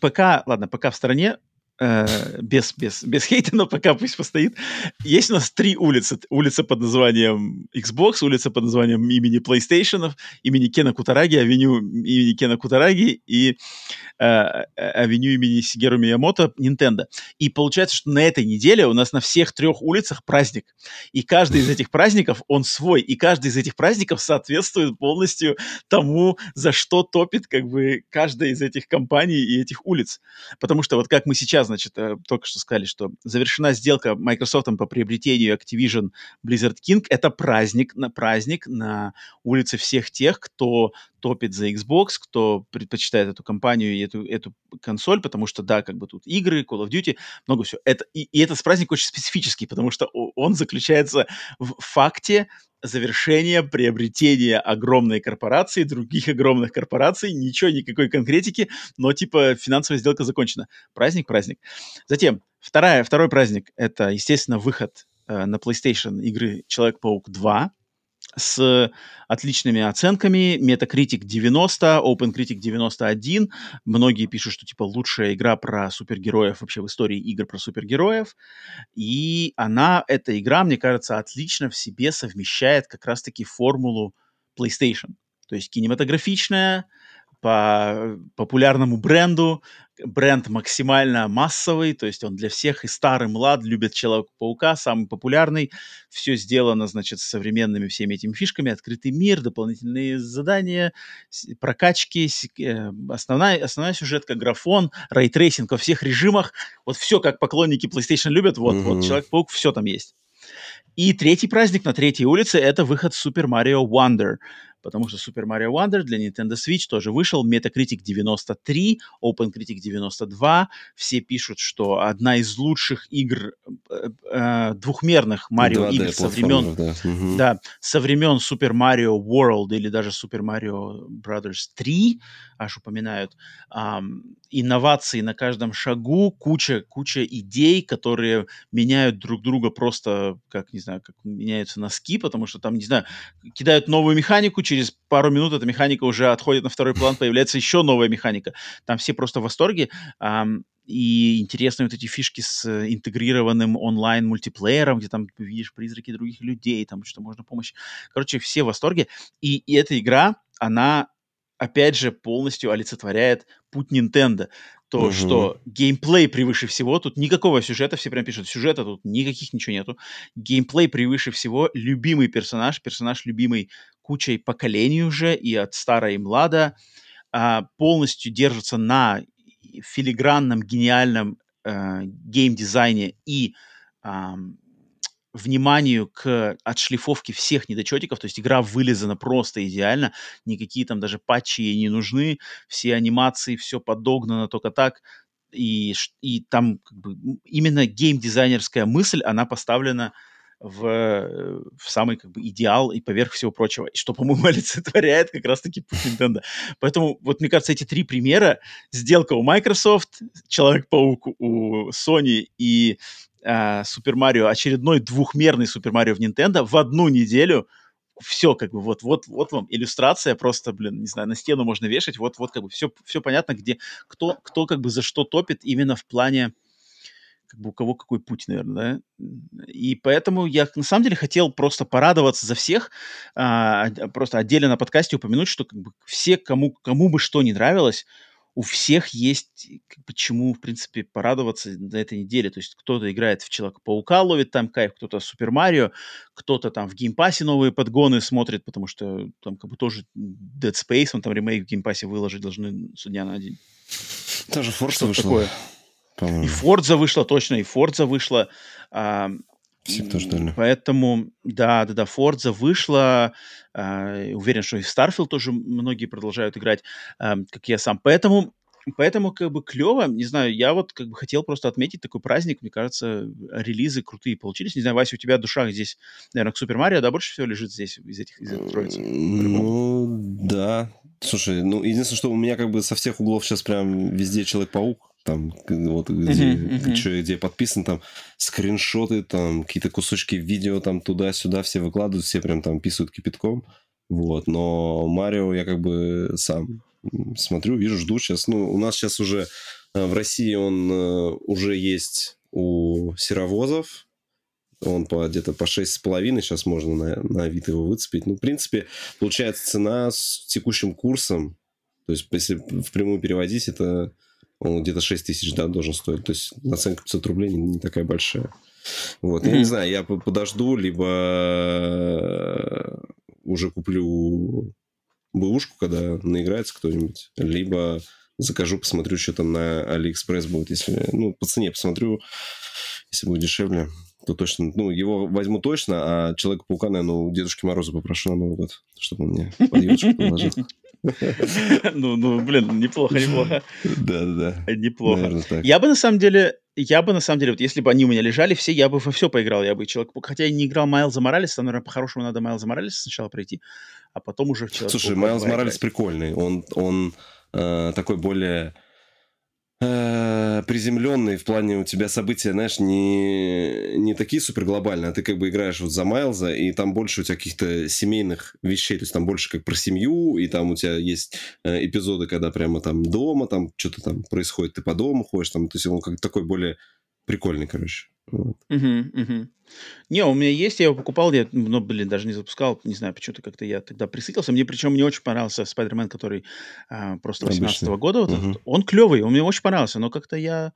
Пока, ладно, пока в стране э, без, без, без хейта, но пока пусть постоит. Есть у нас три улицы. Улица под названием Xbox, улица под названием имени PlayStation, имени Кена Кутараги, авеню имени Кена Кутараги и э, э, авеню имени Сигеру Миямото Nintendo. И получается, что на этой неделе у нас на всех трех улицах праздник. И каждый из этих праздников, он свой. И каждый из этих праздников соответствует полностью тому, за что топит как бы каждая из этих компаний и этих улиц. Потому что вот как мы сейчас значит, э, только что сказали, что завершена сделка Microsoft по приобретению Activision Blizzard King. Это праздник на праздник на улице всех тех, кто топит за Xbox, кто предпочитает эту компанию и эту, эту консоль, потому что, да, как бы тут игры, Call of Duty, много всего. Это, и, и этот праздник очень специфический, потому что он заключается в факте завершения приобретения огромной корпорации, других огромных корпораций, ничего, никакой конкретики, но типа финансовая сделка закончена. Праздник, праздник. Затем, вторая, второй праздник — это, естественно, выход э, на PlayStation игры Человек-паук 2, с отличными оценками. Metacritic 90, OpenCritic 91. Многие пишут, что типа лучшая игра про супергероев вообще в истории игр про супергероев. И она, эта игра, мне кажется, отлично в себе совмещает как раз-таки формулу PlayStation. То есть кинематографичная, по популярному бренду. Бренд максимально массовый, то есть он для всех, и старый, и млад, любят Человека-паука, самый популярный. Все сделано, значит, с современными всеми этими фишками. Открытый мир, дополнительные задания, прокачки, э, основная, основная сюжетка, графон, ray tracing во всех режимах. Вот все, как поклонники PlayStation любят, вот, mm-hmm. вот Человек-паук, все там есть. И третий праздник на третьей улице — это выход Super Mario Wonder потому что Super Mario Wonder для Nintendo Switch тоже вышел, Metacritic 93, OpenCritic 92, все пишут, что одна из лучших игр э, э, двухмерных Марио игр со времен, да. Угу. да, со времен Super Mario World или даже Super Mario Brothers 3, аж упоминают, эм, инновации на каждом шагу, куча, куча идей, которые меняют друг друга просто, как, не знаю, как меняются носки, потому что там, не знаю, кидают новую механику, через пару минут эта механика уже отходит на второй план, появляется еще новая механика. Там все просто в восторге. Эм, и интересные вот эти фишки с интегрированным онлайн-мультиплеером, где там видишь призраки других людей, там что можно помощь. Короче, все в восторге. И, и эта игра, она опять же, полностью олицетворяет путь Nintendo. То, угу. что геймплей превыше всего, тут никакого сюжета, все прям пишут, сюжета тут никаких ничего нету. Геймплей превыше всего, любимый персонаж, персонаж любимый кучей поколений уже, и от стара и млада, а, полностью держится на филигранном, гениальном э, геймдизайне и вниманию к отшлифовке всех недочетиков, то есть игра вылезана просто идеально, никакие там даже патчи ей не нужны, все анимации, все подогнано только так, и, и там как бы, именно геймдизайнерская мысль, она поставлена в, в самый как бы идеал и поверх всего прочего, и что, по-моему, олицетворяет как раз-таки путь Nintendo. Поэтому, вот мне кажется, эти три примера, сделка у Microsoft, Человек-паук у Sony и Супер Марио, очередной двухмерный Супер Марио в Nintendo в одну неделю. Все как бы вот, вот, вот вам иллюстрация просто, блин, не знаю, на стену можно вешать, вот, вот как бы все, все понятно, где кто, кто как бы за что топит именно в плане как бы у кого какой путь, наверное, да. И поэтому я на самом деле хотел просто порадоваться за всех, а, просто отдельно на подкасте упомянуть, что как бы все, кому, кому бы что не нравилось, у всех есть почему, в принципе, порадоваться на этой неделе. То есть кто-то играет в Человека-паука, ловит там кайф, кто-то в Super Mario, кто-то там в Game Pass е новые подгоны смотрит, потому что там как бы тоже Dead Space, он там ремейк в Game Pass е выложить должны с дня на день. Даже Forza вышла. Такое. И Forza вышла, точно, и Forza вышла. А, все кто ждали. Поэтому, да, да, да, Forza вышла. Э, уверен, что и в Starfield тоже многие продолжают играть, э, как я сам. Поэтому, поэтому как бы клево. Не знаю, я вот как бы хотел просто отметить такой праздник. Мне кажется, релизы крутые получились. Не знаю, Вася, у тебя душа здесь, наверное, к Супер Марио, да, больше всего лежит здесь из этих, из этих троицы? Ну, да. Слушай, ну, единственное, что у меня как бы со всех углов сейчас прям везде Человек-паук там вот где, uh-huh, uh-huh. Что, где подписан, там скриншоты, там какие-то кусочки видео там туда-сюда все выкладывают, все прям там писают кипятком. Вот, но Марио я как бы сам смотрю, вижу, жду сейчас. Ну, у нас сейчас уже В России он уже есть у серовозов, он по, где-то по 6,5 сейчас можно на, на Авито его выцепить. Ну, в принципе, получается цена с текущим курсом, то есть если в прямую переводить, это он где-то 6 тысяч да, должен стоить. То есть наценка 500 рублей не, не такая большая. Вот, mm-hmm. я не знаю, я подожду, либо э, уже куплю бэушку, когда наиграется кто-нибудь, либо закажу, посмотрю, что там на Алиэкспресс будет, если, ну, по цене посмотрю, если будет дешевле то точно, ну, его возьму точно, а Человека-паука, наверное, у Дедушки Мороза попрошу на Новый год, чтобы он мне подъемчик положил. Ну, ну, блин, неплохо, неплохо. Да, да, да. Неплохо. Я бы на самом деле, я бы на самом деле, вот если бы они у меня лежали все, я бы во все поиграл, я бы человек, хотя я не играл Майлза Моралеса, наверное, по-хорошему надо Майлза Моралеса сначала пройти, а потом уже в человек Слушай, Майлз Моралес прикольный, он, он э, такой более э, приземленный в плане у тебя события, знаешь, не, не такие супер глобальные, а ты как бы играешь вот за Майлза, и там больше у тебя каких-то семейных вещей, то есть там больше как про семью, и там у тебя есть э, эпизоды, когда прямо там дома, там что-то там происходит, ты по дому ходишь, там, то есть он как такой более прикольный, короче. Вот. Угу, угу. Не, у меня есть, я его покупал, я, ну, блин, даже не запускал, не знаю, почему-то как-то я тогда присытился. Мне причем мне очень понравился Спайдермен, который а, просто 18 -го года. Вот угу. Он клевый, он мне очень понравился, но как-то я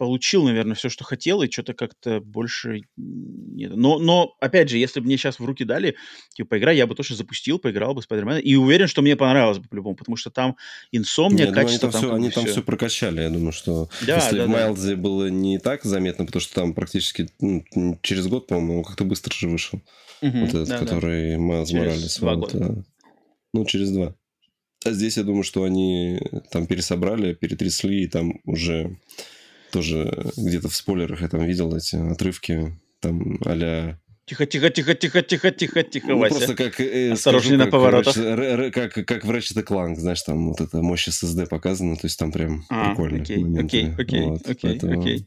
получил, наверное, все, что хотел, и что-то как-то больше... Нет. Но, но, опять же, если бы мне сейчас в руки дали, типа, поиграй, я бы тоже запустил, поиграл бы Спайдермена, и уверен, что мне понравилось бы по-любому, потому что там инсомния, Нет, качество... Они там, там, все, они там все прокачали, я думаю, что да, если да, в Майлдзе да. было не так заметно, потому что там практически ну, через год, по-моему, как-то быстро же вышел. Угу, вот этот, да, который да. Майлз Моралес. Два вот, года. Ну, через два. А здесь я думаю, что они там пересобрали, перетрясли, и там уже тоже где-то в спойлерах я там видел эти отрывки, там а Тихо, тихо, тихо, тихо, тихо, тихо, тихо, ну, Вася. Просто как... Э, Осторожнее на поворотах. Как, как, как в Ratchet Clank, знаешь, там вот эта мощь SSD показана, то есть там прям а, прикольно. Окей, окей, окей, вот, окей, поэтому... окей.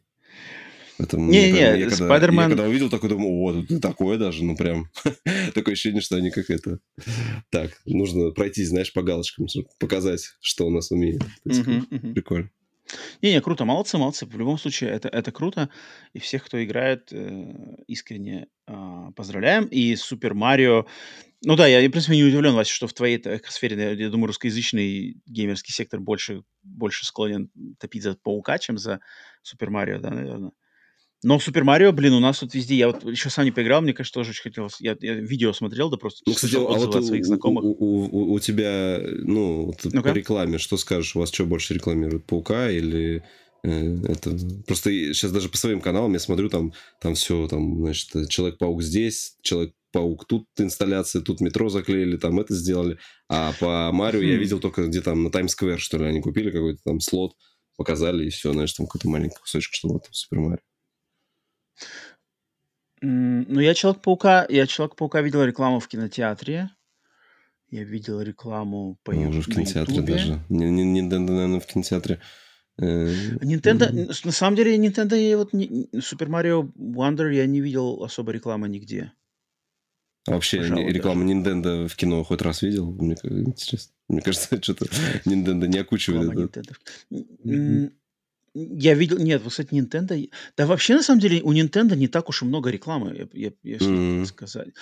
Поэтому не, не, я, Спайдермен... я когда увидел, такой думаю, о, тут такое даже, ну прям такое ощущение, что они как это. Так, нужно пройти, знаешь, по галочкам, чтобы показать, что у нас умеет. Прикольно. Не-не, круто, молодцы, молодцы. В любом случае, это, это круто. И всех, кто играет, э, искренне э, поздравляем. И Супер Марио... Ну да, я, в принципе, не удивлен, Вася, что в твоей сфере, я думаю, русскоязычный геймерский сектор больше, больше склонен топить за Паука, чем за Супер Марио, да, наверное. Но Супер Марио, блин, у нас тут везде. Я вот еще сам не поиграл, мне кажется, тоже очень хотелось. Я, я видео смотрел, да просто ну, кстати, а вот от своих знакомых. У, у, у, у тебя, ну, вот ну по рекламе, что скажешь? У вас что больше рекламируют? Паука или э, это просто сейчас даже по своим каналам я смотрю, там, там все, там, значит, Человек-паук здесь, Человек-паук тут инсталляция, тут метро заклеили, там это сделали. А по Марио я видел только где там на Таймс-сквер, что ли, они купили какой-то там слот, показали, и все, знаешь, там какой-то маленький кусочек, что вот Супер Марио. Ну, я Человек-паука, я Человек-паука видел рекламу в кинотеатре. Я видел рекламу по ну, уже в кинотеатре YouTube. даже. Не, не, не, наверное, в кинотеатре. Э, Nintendo, на самом деле, Nintendo, я вот не, Super Mario Wonder я не видел особо рекламы нигде. А вообще Пожалуй, рекламу даже. Nintendo в кино хоть раз видел? Мне интересно. Мне кажется, что-то Nintendo не окучивает. Это. Я видел, нет, вот, кстати, Nintendo... Да вообще, на самом деле, у Nintendo не так уж и много рекламы, я, я, если mm-hmm. сказать.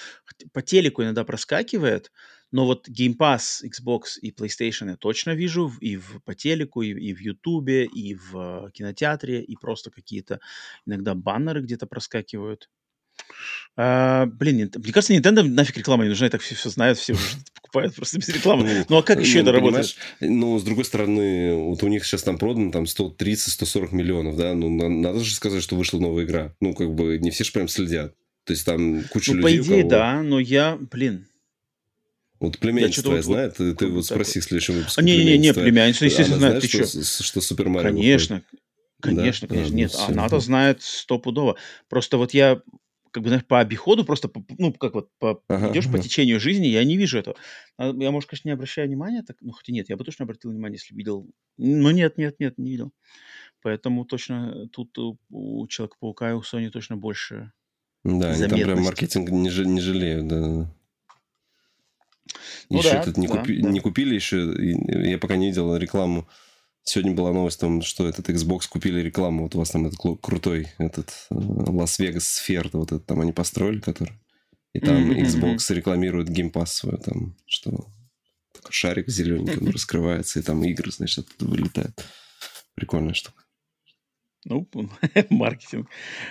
По телеку иногда проскакивает, но вот Game Pass, Xbox и PlayStation я точно вижу и в, по телеку, и, и в YouTube, и в кинотеатре, и просто какие-то иногда баннеры где-то проскакивают. А, блин, мне кажется, Nintendo нафиг реклама не нужна, и так все, все знают, все уже покупают просто без рекламы. Ну, ну а как еще ну, это работает? Ну, с другой стороны, вот у них сейчас там продано там 130-140 миллионов, да, ну, надо же сказать, что вышла новая игра. Ну, как бы не все же прям следят. То есть там куча ну, людей, по идее, да, но я, блин, вот племянница твоя вот, знает, ты, ты вот спроси в следующем выпуске. А, не-не-не, племянница, естественно, знает, ты что, что, что Супер Марио Конечно, выходит? конечно, да? конечно. А, Нет, ну, она-то знает стопудово. Просто вот я как бы, знаешь, по обиходу просто, по, ну, как вот по, ага, идешь ага. по течению жизни, я не вижу этого. А я, может, конечно, не обращаю внимания, так, ну, хотя нет, я бы точно обратил внимание, если видел. Но нет, нет, нет, не видел. Поэтому точно тут у, у Человека-паука и у Sony точно больше Да, они там прям маркетинг не, ж, не жалеют, да. Ну, еще да, этот не, да, купи, да. не купили еще, я пока не видел рекламу Сегодня была новость о том, что этот Xbox купили рекламу. Вот у вас там этот крутой этот э, Лас-Вегас сфер, вот этот там они построили, который. И там mm-hmm. Xbox рекламирует Game Pass свой, там, что такой шарик зелененький, он раскрывается, и там игры, значит, оттуда вылетают. Прикольная штука. Ну, маркетинг.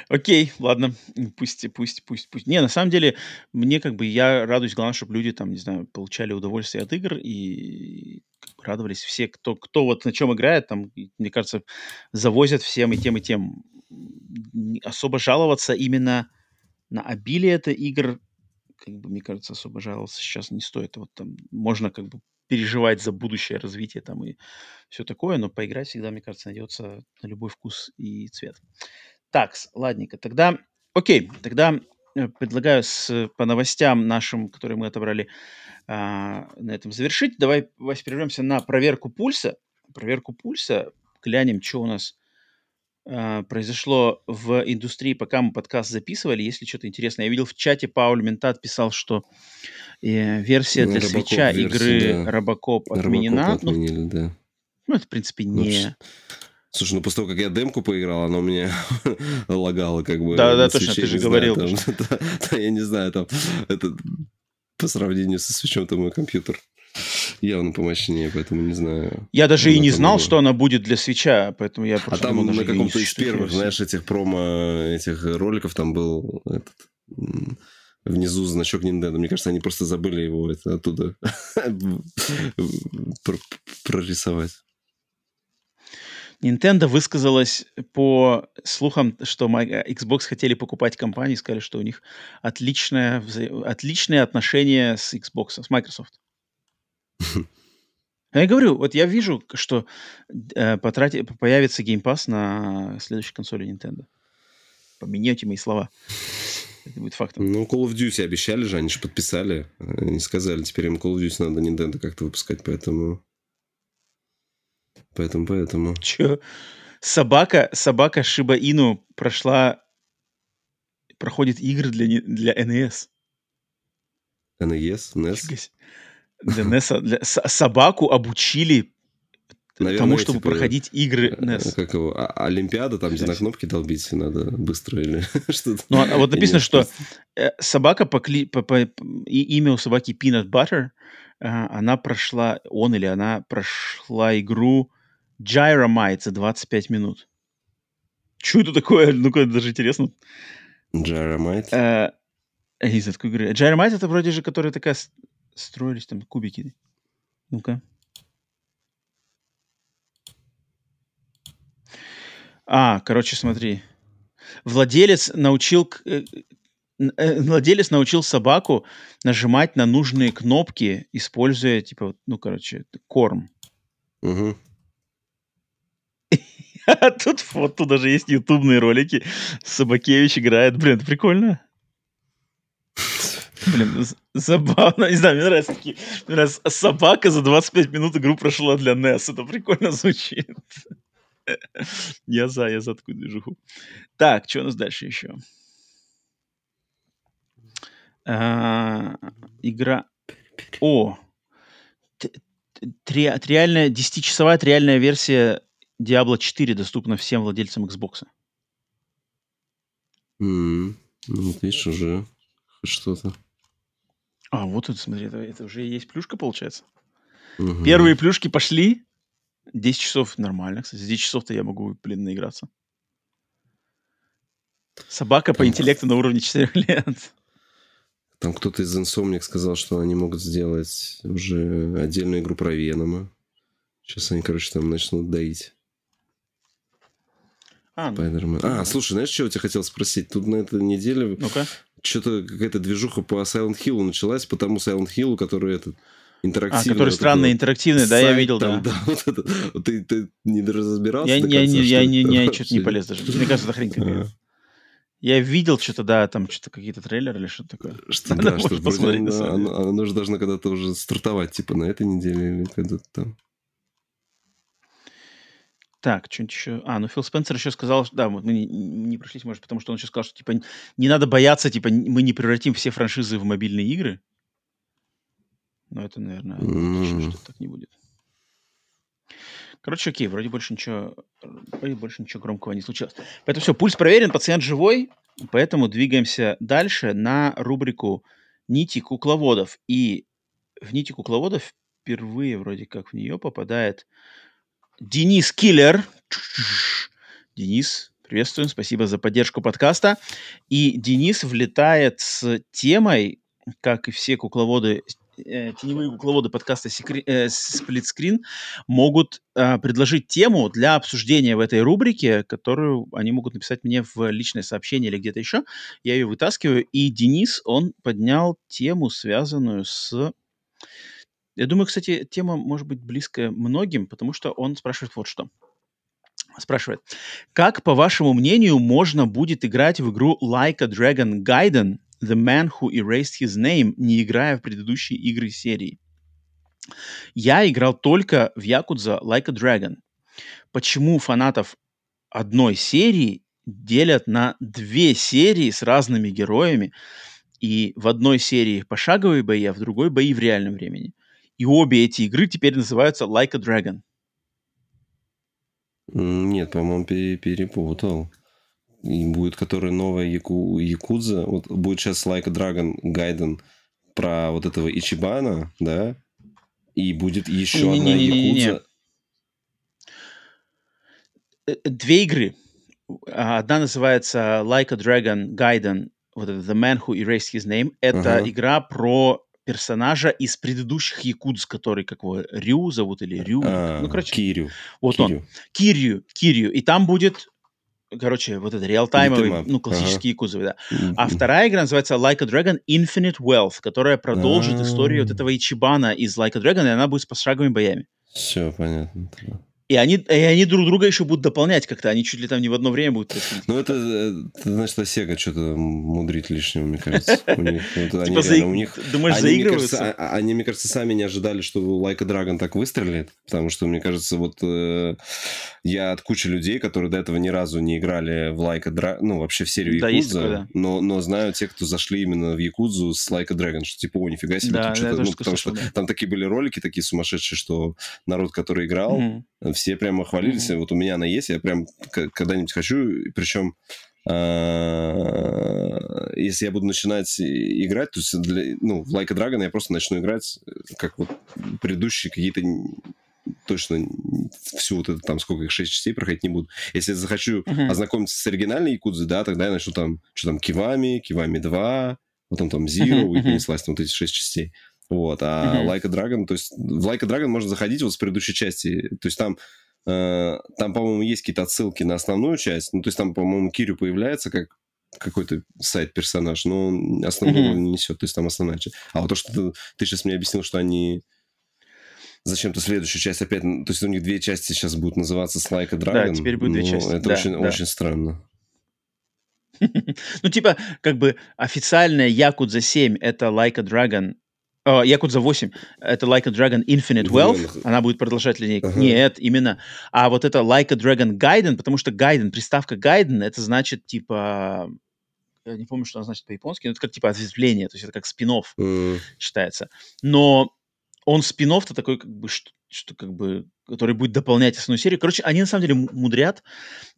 Окей, ладно, пусть, пусть, пусть, пусть. Не, на самом деле, мне как бы, я радуюсь, главное, чтобы люди там, не знаю, получали удовольствие от игр и радовались все, кто, кто вот на чем играет, там, мне кажется, завозят всем и тем, и тем. Особо жаловаться именно на обилие этой игр, как бы, мне кажется, особо жаловаться сейчас не стоит. Вот там можно как бы переживать за будущее развитие там и все такое, но поиграть всегда, мне кажется, найдется на любой вкус и цвет. Так, ладненько, тогда, окей, тогда э, предлагаю с, по новостям нашим, которые мы отобрали, а, на этом завершить. Давай, Вась, прервемся на проверку пульса. Проверку пульса, глянем, что у нас а, произошло в индустрии, пока мы подкаст записывали, если что-то интересное. Я видел в чате, Пауль Ментат писал, что э, версия ну, для Робокоп свеча версия, игры да. Робокоп отменена. Робокоп ну, отменили, ну, да. Ну, это, в принципе, ну, не... Слушай, ну после того, как я демку поиграл, она у меня лагала как бы. Да, да, точно, ты же говорил. Знаю, там, да, да, я не знаю, там, это по сравнению со свечом-то мой компьютер явно помощнее, поэтому не знаю. Я даже и не знал, что она будет для свеча, поэтому я просто... А там на каком-то из первых, знаешь, этих промо, этих роликов там был этот, внизу значок Nintendo. Мне кажется, они просто забыли его это оттуда прорисовать. Nintendo высказалась по слухам, что Xbox хотели покупать компании, сказали, что у них отличное, отличные отношения с Xbox, с Microsoft. Я говорю, вот я вижу, что э, потрати, появится Game Pass на следующей консоли Nintendo. Поменяйте мои слова. Это будет фактом. Ну, Call of Duty обещали же, они же подписали. Они сказали, теперь им Call of Duty надо Nintendo как-то выпускать, поэтому... Поэтому, поэтому... Че? Собака, собака Шиба Ину прошла... Проходит игры для, для NES. NES? NES? Для NES, для, собаку обучили Наверное, тому, чтобы типа, проходить игры NES. Э, как его? А, Олимпиада, там, где на кнопки долбить надо быстро или что-то. Ну, а, вот написано, что э, собака по, кли, по, по и, имя у собаки Peanut Butter, э, она прошла, он или она прошла игру Gyromite за 25 минут. Что это такое? Ну-ка, даже интересно. Gyromite? Э, из такой игры. Gyromite это вроде же, которая такая строились там кубики. Ну-ка. А, короче, смотри. Владелец научил... Э, э, владелец научил собаку нажимать на нужные кнопки, используя, типа, ну, короче, корм. Угу. А тут фото даже есть ютубные ролики. Собакевич играет. Блин, это прикольно. Блин, забавно. Не знаю, мне нравятся такие... Мне нравится собака за 25 минут игру прошла для NES. Это прикольно звучит. Я за, я за такую движуху. Так, что у нас дальше еще? А, игра... О! Триальная, 10-часовая триальная версия Diablo 4 доступна всем владельцам Xbox. Mm, ну, видишь, уже что-то. А, вот это, смотри, это, это уже есть плюшка, получается. Угу. Первые плюшки пошли. 10 часов нормально, кстати. 10 часов-то я могу, блин, наиграться. Собака по интеллекту на уровне 4 лет. Там кто-то из Insomniac сказал, что они могут сделать уже отдельную игру про Венома. Сейчас они, короче, там начнут доить. А, ну... а, слушай, знаешь, что я тебя хотел спросить? Тут на этой неделе ну-ка что-то какая-то движуха по Silent Hill началась, по тому Silent Hill, который этот интерактивный. А, который вот странный, интерактивный, да, я видел, там, да. да вот это, вот ты, ты не разбирался я, я, конца, я, не, не, что-то не полез даже. Мне кажется, это хрень какая Я видел что-то, да, там что-то какие-то трейлеры или что-то такое. Что, да, что вроде оно, оно, оно же должно когда-то уже стартовать, типа на этой неделе или когда-то там. Так, что-нибудь еще... А, ну Фил Спенсер еще сказал, что... Да, мы не, не прошлись, может, потому что он еще сказал, что, типа, не надо бояться, типа, мы не превратим все франшизы в мобильные игры. Но это, наверное, mm. что так не будет. Короче, окей, вроде больше ничего, вроде больше ничего громкого не случилось. Поэтому все, пульс проверен, пациент живой, поэтому двигаемся дальше на рубрику «Нити кукловодов». И в «Нити кукловодов» впервые вроде как в нее попадает Денис Киллер. Денис, приветствуем, спасибо за поддержку подкаста. И Денис влетает с темой, как и все кукловоды э, теневые кукловоды подкаста э, Сплитскрин могут э, предложить тему для обсуждения в этой рубрике, которую они могут написать мне в личное сообщение или где-то еще. Я ее вытаскиваю. И Денис, он поднял тему, связанную с... Я думаю, кстати, тема может быть близкая многим, потому что он спрашивает вот что. Спрашивает, как, по вашему мнению, можно будет играть в игру Like a Dragon Gaiden The Man Who Erased His Name, не играя в предыдущие игры серии. Я играл только в Якудза Like a Dragon. Почему фанатов одной серии делят на две серии с разными героями, и в одной серии пошаговые бои, а в другой бои в реальном времени. И обе эти игры теперь называются Like a Dragon. Нет, по-моему, перепутал и будет которая новая Яку, Якудза. Вот будет сейчас Like a Dragon Гайден про вот этого Ичибана, да? И будет еще не, одна не, не, Якудза. Э, э, две игры. Одна называется Like a Dragon Gaiden, вот это The Man Who Erased His Name. Это ага. игра про персонажа из предыдущих якудз, который как его Рю зовут или Рю. А, ну, короче. Кирю. Вот Кирю. он. Кирю. Кирю. И там будет короче, вот это реалтаймовый, ну, классические ага. кузовы, да. А вторая игра называется Like a Dragon Infinite Wealth, которая продолжит А-а-а. историю вот этого Ичибана из Like a Dragon, и она будет с пошаговыми боями. Все понятно. И они, и они друг друга еще будут дополнять как-то. Они чуть ли там не в одно время будут происходить. Ну, это, это значит, Sega что-то мудрит лишнего, мне кажется. У них, вот, типа у них, Думаешь, они, заигрываются? Мне кажется, а, они, мне кажется, сами не ожидали, что Like a Dragon так выстрелит. Потому что, мне кажется, вот э, я от кучи людей, которые до этого ни разу не играли в Like a Dragon, ну, вообще в серию Якудза, да, но, но знаю те, кто зашли именно в Якудзу с Like a Dragon, что типа, о, нифига себе, да, что-то... Ну, потому что да. там такие были ролики такие сумасшедшие, что народ, который играл, mm-hmm. Все прямо хвалились mm-hmm. вот у меня она есть, я прям когда-нибудь хочу, причем а, если я буду начинать играть, то есть для, ну, в Like a Dragon я просто начну играть, как вот предыдущие какие-то точно всю вот это там, сколько их, шесть частей проходить не буду. Если я захочу uh-huh. ознакомиться с оригинальной Якудзой, да, тогда я начну там, что там, Кивами, Кивами 2, потом там Zero, uh-huh. и понеслась там вот эти шесть частей. Вот, а uh-huh. Like a Dragon, то есть в Like a Dragon можно заходить вот с предыдущей части, то есть там Э, там, по-моему, есть какие-то отсылки на основную часть. Ну, то есть там, по-моему, Кирю появляется как какой-то сайт-персонаж, но он основного mm-hmm. не несет. То есть там основная часть. А вот то, что ты, ты сейчас мне объяснил, что они зачем-то следующую часть опять... То есть у них две части сейчас будут называться Слайк и Драгон. Да, теперь будет две части. Это да, очень, да. очень странно. Ну, типа, как бы официальная Якудза 7 это Like a Dragon Якудза 8 это Like a Dragon Infinite Wealth, она будет продолжать линейку. Ага. Нет, именно. А вот это Like a Dragon Gaiden, потому что Gaiden, приставка Gaiden, это значит типа я не помню, что она значит по-японски, но это как типа ответвление, то есть это как спин mm. считается. Но он спин то такой, как бы, что, что как бы, который будет дополнять основную серию. Короче, они на самом деле мудрят,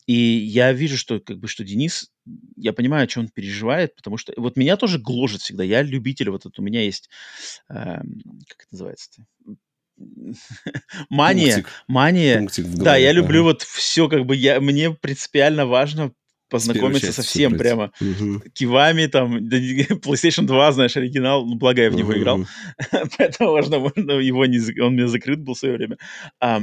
и я вижу, что как бы, что Денис, я понимаю, о чем он переживает, потому что вот меня тоже гложет всегда. Я любитель, вот это у меня есть, э, как это называется-то? Мания, Пунктик. мания. Пунктик да, я люблю ага. вот все, как бы я мне принципиально важно познакомиться со всем прямо. Угу. Кивами, там, PlayStation 2, знаешь, оригинал, ну, благо я в него угу. играл, поэтому можно, можно его не, он мне закрыт был в свое время. А,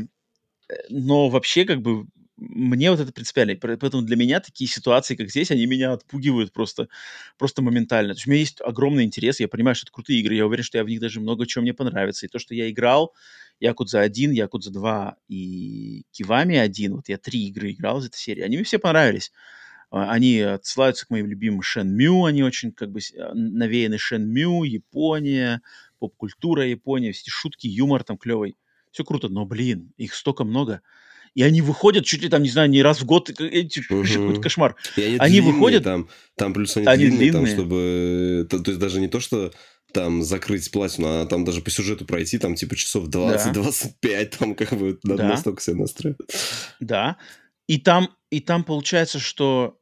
но вообще, как бы, мне вот это принципиально. Поэтому для меня такие ситуации, как здесь, они меня отпугивают просто, просто моментально. То есть у меня есть огромный интерес, я понимаю, что это крутые игры, я уверен, что я в них даже много чего мне понравится. И то, что я играл, Якудза 1, Якудза 2 и Кивами 1, вот я три игры играл из этой серии, они мне все понравились. А, они отсылаются к моим любимым Шенмю, они очень как бы а, навеяны Шенмю, Япония, поп-культура Япония, все шутки, юмор там клевый. Все круто, но, блин, их столько много. И они выходят чуть ли там, не знаю, не раз в год, эти, угу. какой-то кошмар. И они, они длинные, выходят... Там, там плюс они, они длинные, длинные. Там, чтобы... То, то есть даже не то, что там закрыть платину, а там даже по сюжету пройти, там типа часов 20-25, да. там как бы да. настолько себе настроить. Да. И там, и там получается, что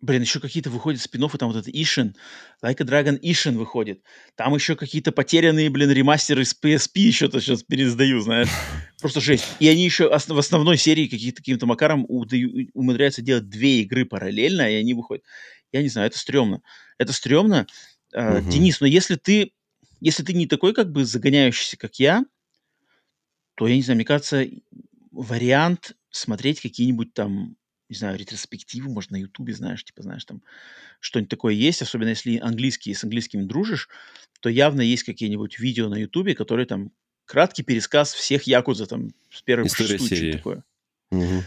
Блин, еще какие-то выходят спин там вот этот Ишин, Like a Dragon Ишин выходит. Там еще какие-то потерянные, блин, ремастеры с PSP еще-то сейчас пересдаю, знаешь. Просто жесть. И они еще в основной серии какие-то каким-то макаром умудряются делать две игры параллельно, и они выходят. Я не знаю, это стрёмно. Это стрёмно. Uh, Денис, но если ты, если ты не такой как бы загоняющийся, как я, то, я не знаю, мне кажется, вариант смотреть какие-нибудь там не знаю, ретроспективы, может, на Ютубе, знаешь, типа, знаешь, там что-нибудь такое есть, особенно если английский, с английским дружишь, то явно есть какие-нибудь видео на Ютубе, которые там краткий пересказ всех Якудза там с первой История серии. такое. Угу.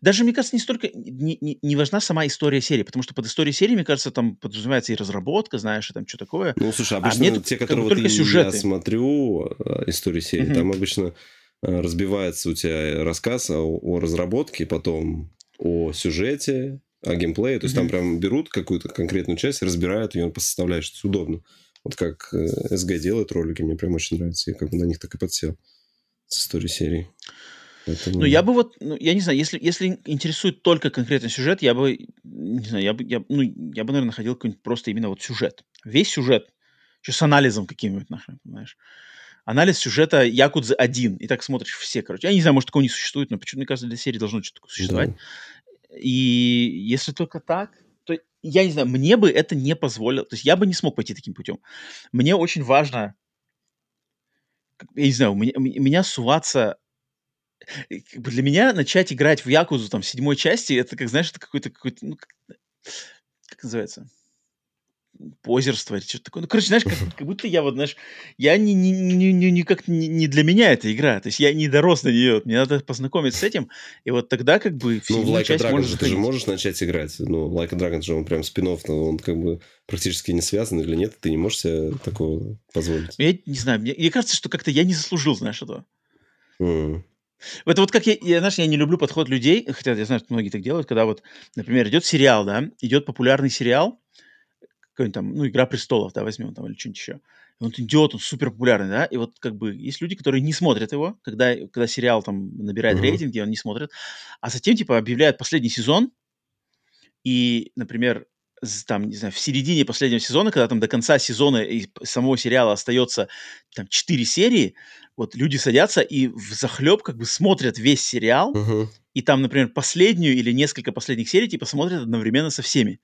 Даже, мне кажется, не столько не, не, не важна сама история серии, потому что под историей серии, мне кажется, там подразумевается и разработка, знаешь, и там что такое. Ну, слушай, а обычно а мне те, которые вот сюжеты. я смотрю, э, истории серии, угу. там обычно э, разбивается у тебя рассказ о, о разработке, потом о сюжете, о геймплее. То есть mm-hmm. там прям берут какую-то конкретную часть, разбирают ее по составляющим. удобно. Вот как э, делает ролики, мне прям очень нравится. Я как бы на них так и подсел с историей серии. Поэтому... Ну, я бы вот, ну, я не знаю, если, если интересует только конкретный сюжет, я бы, не знаю, я бы, я, ну, я бы, наверное, находил какой-нибудь просто именно вот сюжет. Весь сюжет. Еще с анализом каким-нибудь, нахрен, понимаешь? Анализ сюжета Якудзы 1. И так смотришь все, короче. Я не знаю, может, такого не существует, но почему, мне кажется, для серии должно что-то такое существовать. Да. И если только так, то я не знаю, мне бы это не позволило. То есть я бы не смог пойти таким путем. Мне очень важно, я не знаю, у меня, меня суваться для меня начать играть в Якузу там седьмой части, это как, знаешь, это какой-то, какой-то ну, как, как называется? Позерство или что-то такое. Ну, короче, знаешь, как, как будто я вот, знаешь, я не, не, не, не, никак не, не для меня эта игра. То есть я не дорос на нее. Мне надо познакомиться с этим. И вот тогда как бы Ну, в Like a Dragon же ты же можешь начать играть. Ну, Like a Dragon же он прям спин он как бы практически не связан или нет. Ты не можешь себе такого позволить. Я не знаю. Мне, мне кажется, что как-то я не заслужил, знаешь, этого. Mm. Это вот как я, я, знаешь, я не люблю подход людей, хотя я знаю, что многие так делают, когда вот, например, идет сериал, да, идет популярный сериал, какой-нибудь там, ну, «Игра престолов», да, возьмем там, или что-нибудь еще. И он идет, он супер популярный, да, и вот как бы есть люди, которые не смотрят его, когда, когда сериал там набирает mm-hmm. рейтинги, он не смотрит, а затем, типа, объявляют последний сезон, и, например, там, не знаю, в середине последнего сезона, когда там до конца сезона и самого сериала остается там 4 серии, вот люди садятся и в захлеб как бы смотрят весь сериал, uh-huh и там, например, последнюю или несколько последних серий, типа, смотрят одновременно со всеми.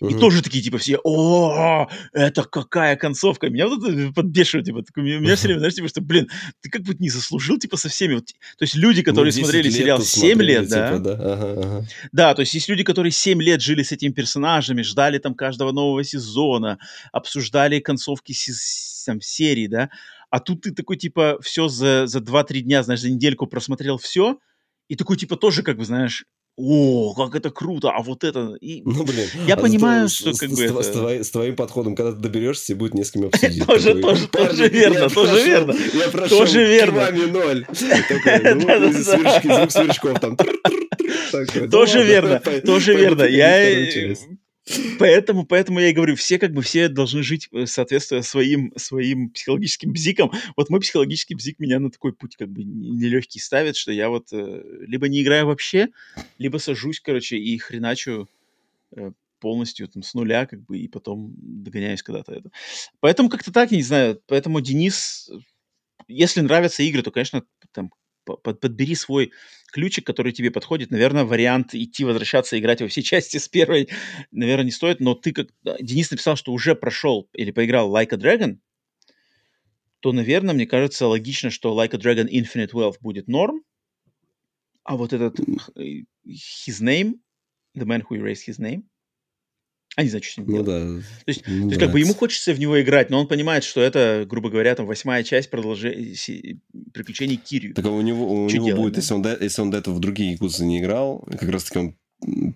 Uh-huh. И тоже такие, типа, все, о, это какая концовка. Меня вот это подбешивает, типа, такой, меня все время, знаешь, типа, что, блин, ты как бы не заслужил, типа, со всеми. Вот, то есть люди, которые ну, смотрели сериал 7 смотрели, лет, типа, да? Да. Ага, ага. да, то есть есть люди, которые 7 лет жили с этими персонажами, ждали там каждого нового сезона, обсуждали концовки там, серии, да, а тут ты такой, типа, все за, за 2-3 дня, знаешь, за недельку просмотрел все, и такой, типа, тоже, как бы, знаешь, о, как это круто, а вот это... И... Ну, блин. Я а понимаю, с, что как с, бы... С, это... с, твоей, с твоим подходом, когда ты доберешься, тебе будет не с кем обсудить. Тоже, тоже, тоже верно, тоже верно. Я прошел тоже верно. ноль. Звук сверчков там. Тоже верно, тоже верно. Я Поэтому, поэтому я и говорю, все как бы все должны жить э, соответствуя своим, своим психологическим бзикам. Вот мой психологический бзик меня на такой путь как бы нелегкий ставит, что я вот э, либо не играю вообще, либо сажусь, короче, и хреначу э, полностью там с нуля, как бы, и потом догоняюсь когда-то это. Поэтому как-то так, я не знаю, поэтому Денис, если нравятся игры, то, конечно, там подбери свой ключик, который тебе подходит. Наверное, вариант идти, возвращаться, играть во все части с первой, наверное, не стоит. Но ты как... Денис написал, что уже прошел или поиграл Like a Dragon, то, наверное, мне кажется, логично, что Like a Dragon Infinite Wealth будет норм, а вот этот His Name, The Man Who Erased His Name, а не знаю, что с ним ну, Да. То есть, ну, то есть как бы ему хочется в него играть, но он понимает, что это, грубо говоря, там восьмая часть продолжения приключений Кирью. Так а у него, у него делать, будет, да? если, он, если он до этого в другие Якузы не играл, как раз-таки он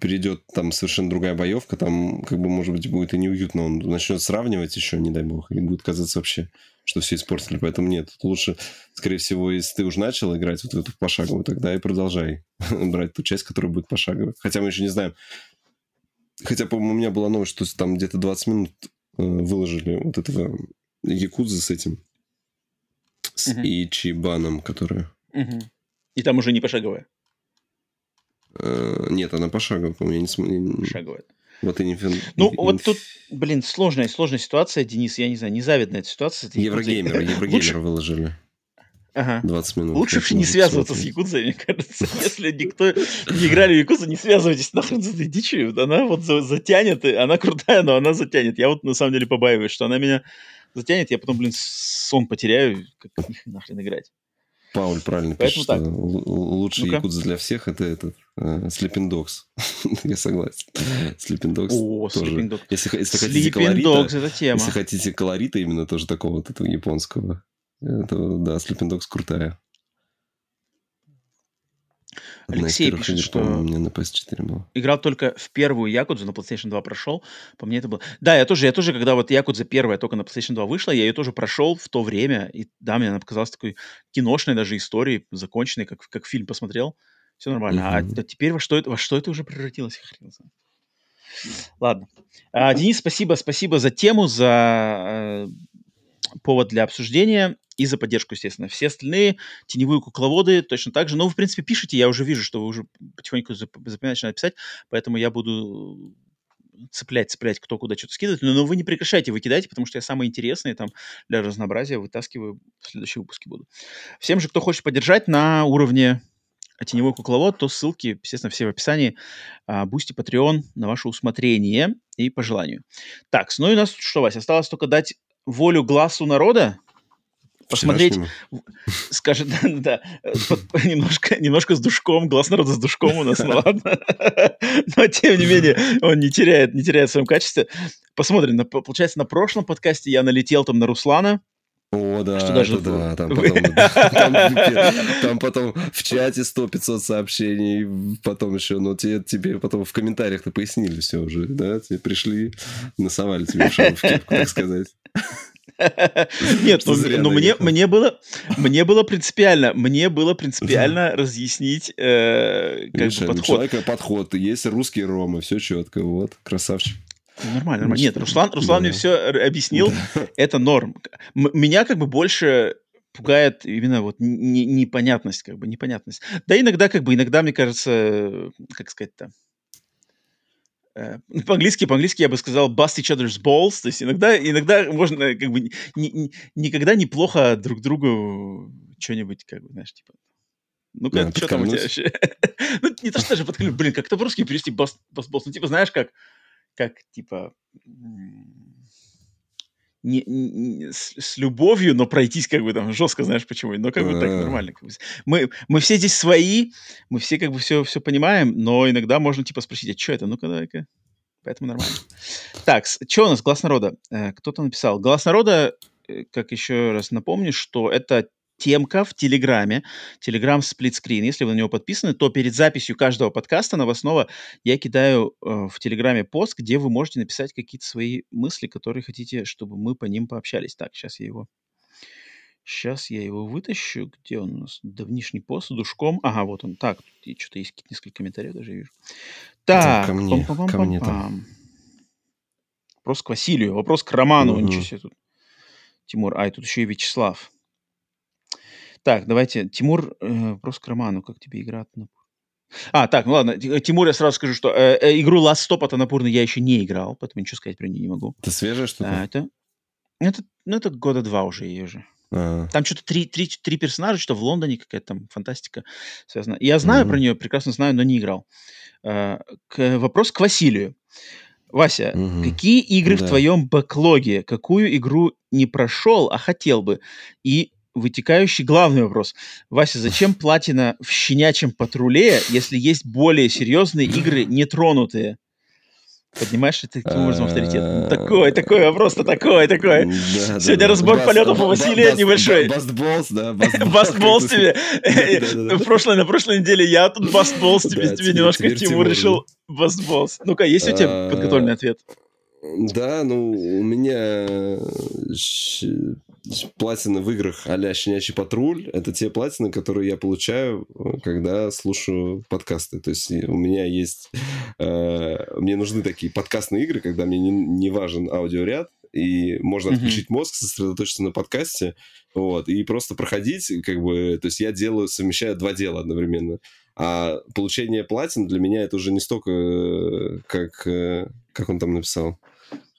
перейдет, там совершенно другая боевка, там как бы, может быть, будет и неуютно. Он начнет сравнивать еще, не дай бог, и будет казаться вообще, что все испортили. Поэтому нет, лучше, скорее всего, если ты уже начал играть вот эту пошаговую, тогда и продолжай брать ту часть, которая будет пошаговой. Хотя мы еще не знаем, Хотя, по-моему, у меня была новость, что там где-то 20 минут э, выложили вот этого Якудза с этим. С Мгм. Ичибаном, которая... Мгм. И там уже не пошаговая. Э, нет, она пошаговая, по-моему, я не смотрю. Пошаговая. Вот и не Ну, и- вот тут, блин, сложная, сложная ситуация, Денис, я не знаю, незавидная эта ситуация. Еврогеймер, Еврогеймер выложили. Ага. 20 минут. Лучше вообще не связываться с посмотреть. Якудзой, мне кажется. Если никто не играли в Якудзу, не связывайтесь нахрен с этой дичью. Она вот за- затянет, и она крутая, но она затянет. Я вот на самом деле побаиваюсь, что она меня затянет, я потом, блин, сон потеряю, как них нахрен играть. Пауль правильно Поэтому пишет, так. что лучший Ну-ка. якудза для всех это этот э, Sleeping Dogs. Я согласен. Sleeping Dogs. О, тоже. Sleeping Dogs. Если, если хотите колорита, Dogs, это тема. если хотите колорита именно тоже такого вот этого японского, то да, Sleeping Dogs крутая. Одна Алексей пишет, игр, что- у меня на PS4 была. Играл только в первую Якудзу, на PlayStation 2 прошел. По мне это было... Да, я тоже, я тоже, когда вот Якудза первая только на PlayStation 2 вышла, я ее тоже прошел в то время. И да, мне она показалась такой киношной даже историей, законченной, как, как фильм посмотрел. Все нормально. А Мгм. т- теперь во что, это, во что это уже превратилось? Хрен знает. Ладно. А, Денис, спасибо, спасибо за тему, за э, повод для обсуждения и за поддержку, естественно. Все остальные теневые кукловоды точно так же. Но вы, в принципе, пишете, я уже вижу, что вы уже потихоньку зап- запоминаете, писать, поэтому я буду цеплять, цеплять, кто куда что-то скидывает. Но, но вы не прекращайте, вы кидайте, потому что я самые интересные там для разнообразия вытаскиваю в следующие выпуски буду. Всем же, кто хочет поддержать на уровне теневой кукловод, то ссылки, естественно, все в описании. Бусти, Patreon на ваше усмотрение и по желанию. Так, ну и у нас что, Вася, осталось только дать волю глазу народа, посмотреть, скажет, да, да, немножко, немножко с душком, глаз народа с душком у нас, ну ладно. Но, тем не менее, он не теряет, не теряет в своем качестве. Посмотрим, на- получается, на прошлом подкасте я налетел там на Руслана, О, да, Что даже да. Там потом, там, там потом в чате 100-500 сообщений, потом еще, ну, тебе, тебе потом в комментариях-то пояснили все уже, да? Тебе пришли, насовали тебе уши в кепку, так сказать. Нет, Что ну, ну, мне, мне, было, мне было принципиально, мне было принципиально разъяснить э, как бы подход. человека подход, есть русские ромы, все четко, вот, красавчик. Нормально, нормально. Нет, Руслан, Руслан мне все объяснил, это норм. Меня как бы больше пугает именно вот не- непонятность, как бы непонятность. Да иногда, как бы, иногда, мне кажется, э, как сказать-то, по-английски, по-английски я бы сказал bust each other's balls, то есть иногда, иногда можно как бы ни- ни- никогда неплохо друг другу что-нибудь, как бы, знаешь, типа, ну-ка, Да, что там у тебя вообще? Ну, не то, что даже подколю, блин, как-то по-русски перевести bust, bust balls, ну, типа, знаешь, как, как, типа, не, не- с, с любовью, но пройтись как бы там жестко, знаешь почему, но как бы так нормально. как бы. Мы, мы все здесь свои, мы все как бы все, все понимаем, но иногда можно типа спросить, а что это? Ну-ка, дай-ка. Поэтому нормально. Так, что у нас? Глаз народа. Э, Кто-то написал. Глаз народа, э, как еще раз напомню, что это темка в Телеграме, Телеграм сплитскрин. Если вы на него подписаны, то перед записью каждого подкаста новостного я кидаю э, в Телеграме пост, где вы можете написать какие-то свои мысли, которые хотите, чтобы мы по ним пообщались. Так, сейчас я его... Сейчас я его вытащу. Где он у нас? Давнишний пост с душком. Ага, вот он. Так, тут что-то есть несколько комментариев даже вижу. Так, ко мне, ко мне там. Вопрос к Василию, вопрос к Роману. Мгм. Ничего себе тут. Тимур, ай, тут еще и Вячеслав. Так, давайте, Тимур, э, вопрос к Роману. Как тебе игра от А, так, ну ладно, Ти- Тимур, я сразу скажу, что э, э, игру Last Stop от Анапурны я еще не играл, поэтому ничего сказать про нее не могу. Это свежее А, что-то? это, это, ну, это года два уже ее же. А, Там что-то три, три, три персонажа, что в Лондоне какая-то там фантастика связана. Я знаю Мгм. про нее, прекрасно знаю, но не играл. А, к- вопрос к Василию. Вася, мгм. какие игры Да. в твоем бэклоге? Какую игру не прошел, а хотел бы? И вытекающий главный вопрос. Вася, зачем платина в щенячьем патруле, если есть более серьезные игры, нетронутые? Поднимаешь ли ты таким образом авторитет? Такой, такой вопрос-то такой, такой. Сегодня разбор полетов у Василия небольшой. ба- Бастболс, да. бастбол. Бастболс тебе. На прошлой неделе я тут бастболс тебе, тебе немножко Тимур решил бастболс. Ну-ка, есть у тебя А, подготовленный ответ? Да, ну, у меня платины в играх а-ля «Щенячий патруль» — это те платины, которые я получаю, э, когда слушаю подкасты. То есть у меня есть... э, мне нужны такие подкастные игры, когда мне не, не важен аудиоряд, и можно отключить мозг, сосредоточиться на подкасте, вот, и просто проходить, как бы, то есть я делаю, совмещаю два дела одновременно. А получение платин для меня это уже не столько, э, как, э, как он там написал,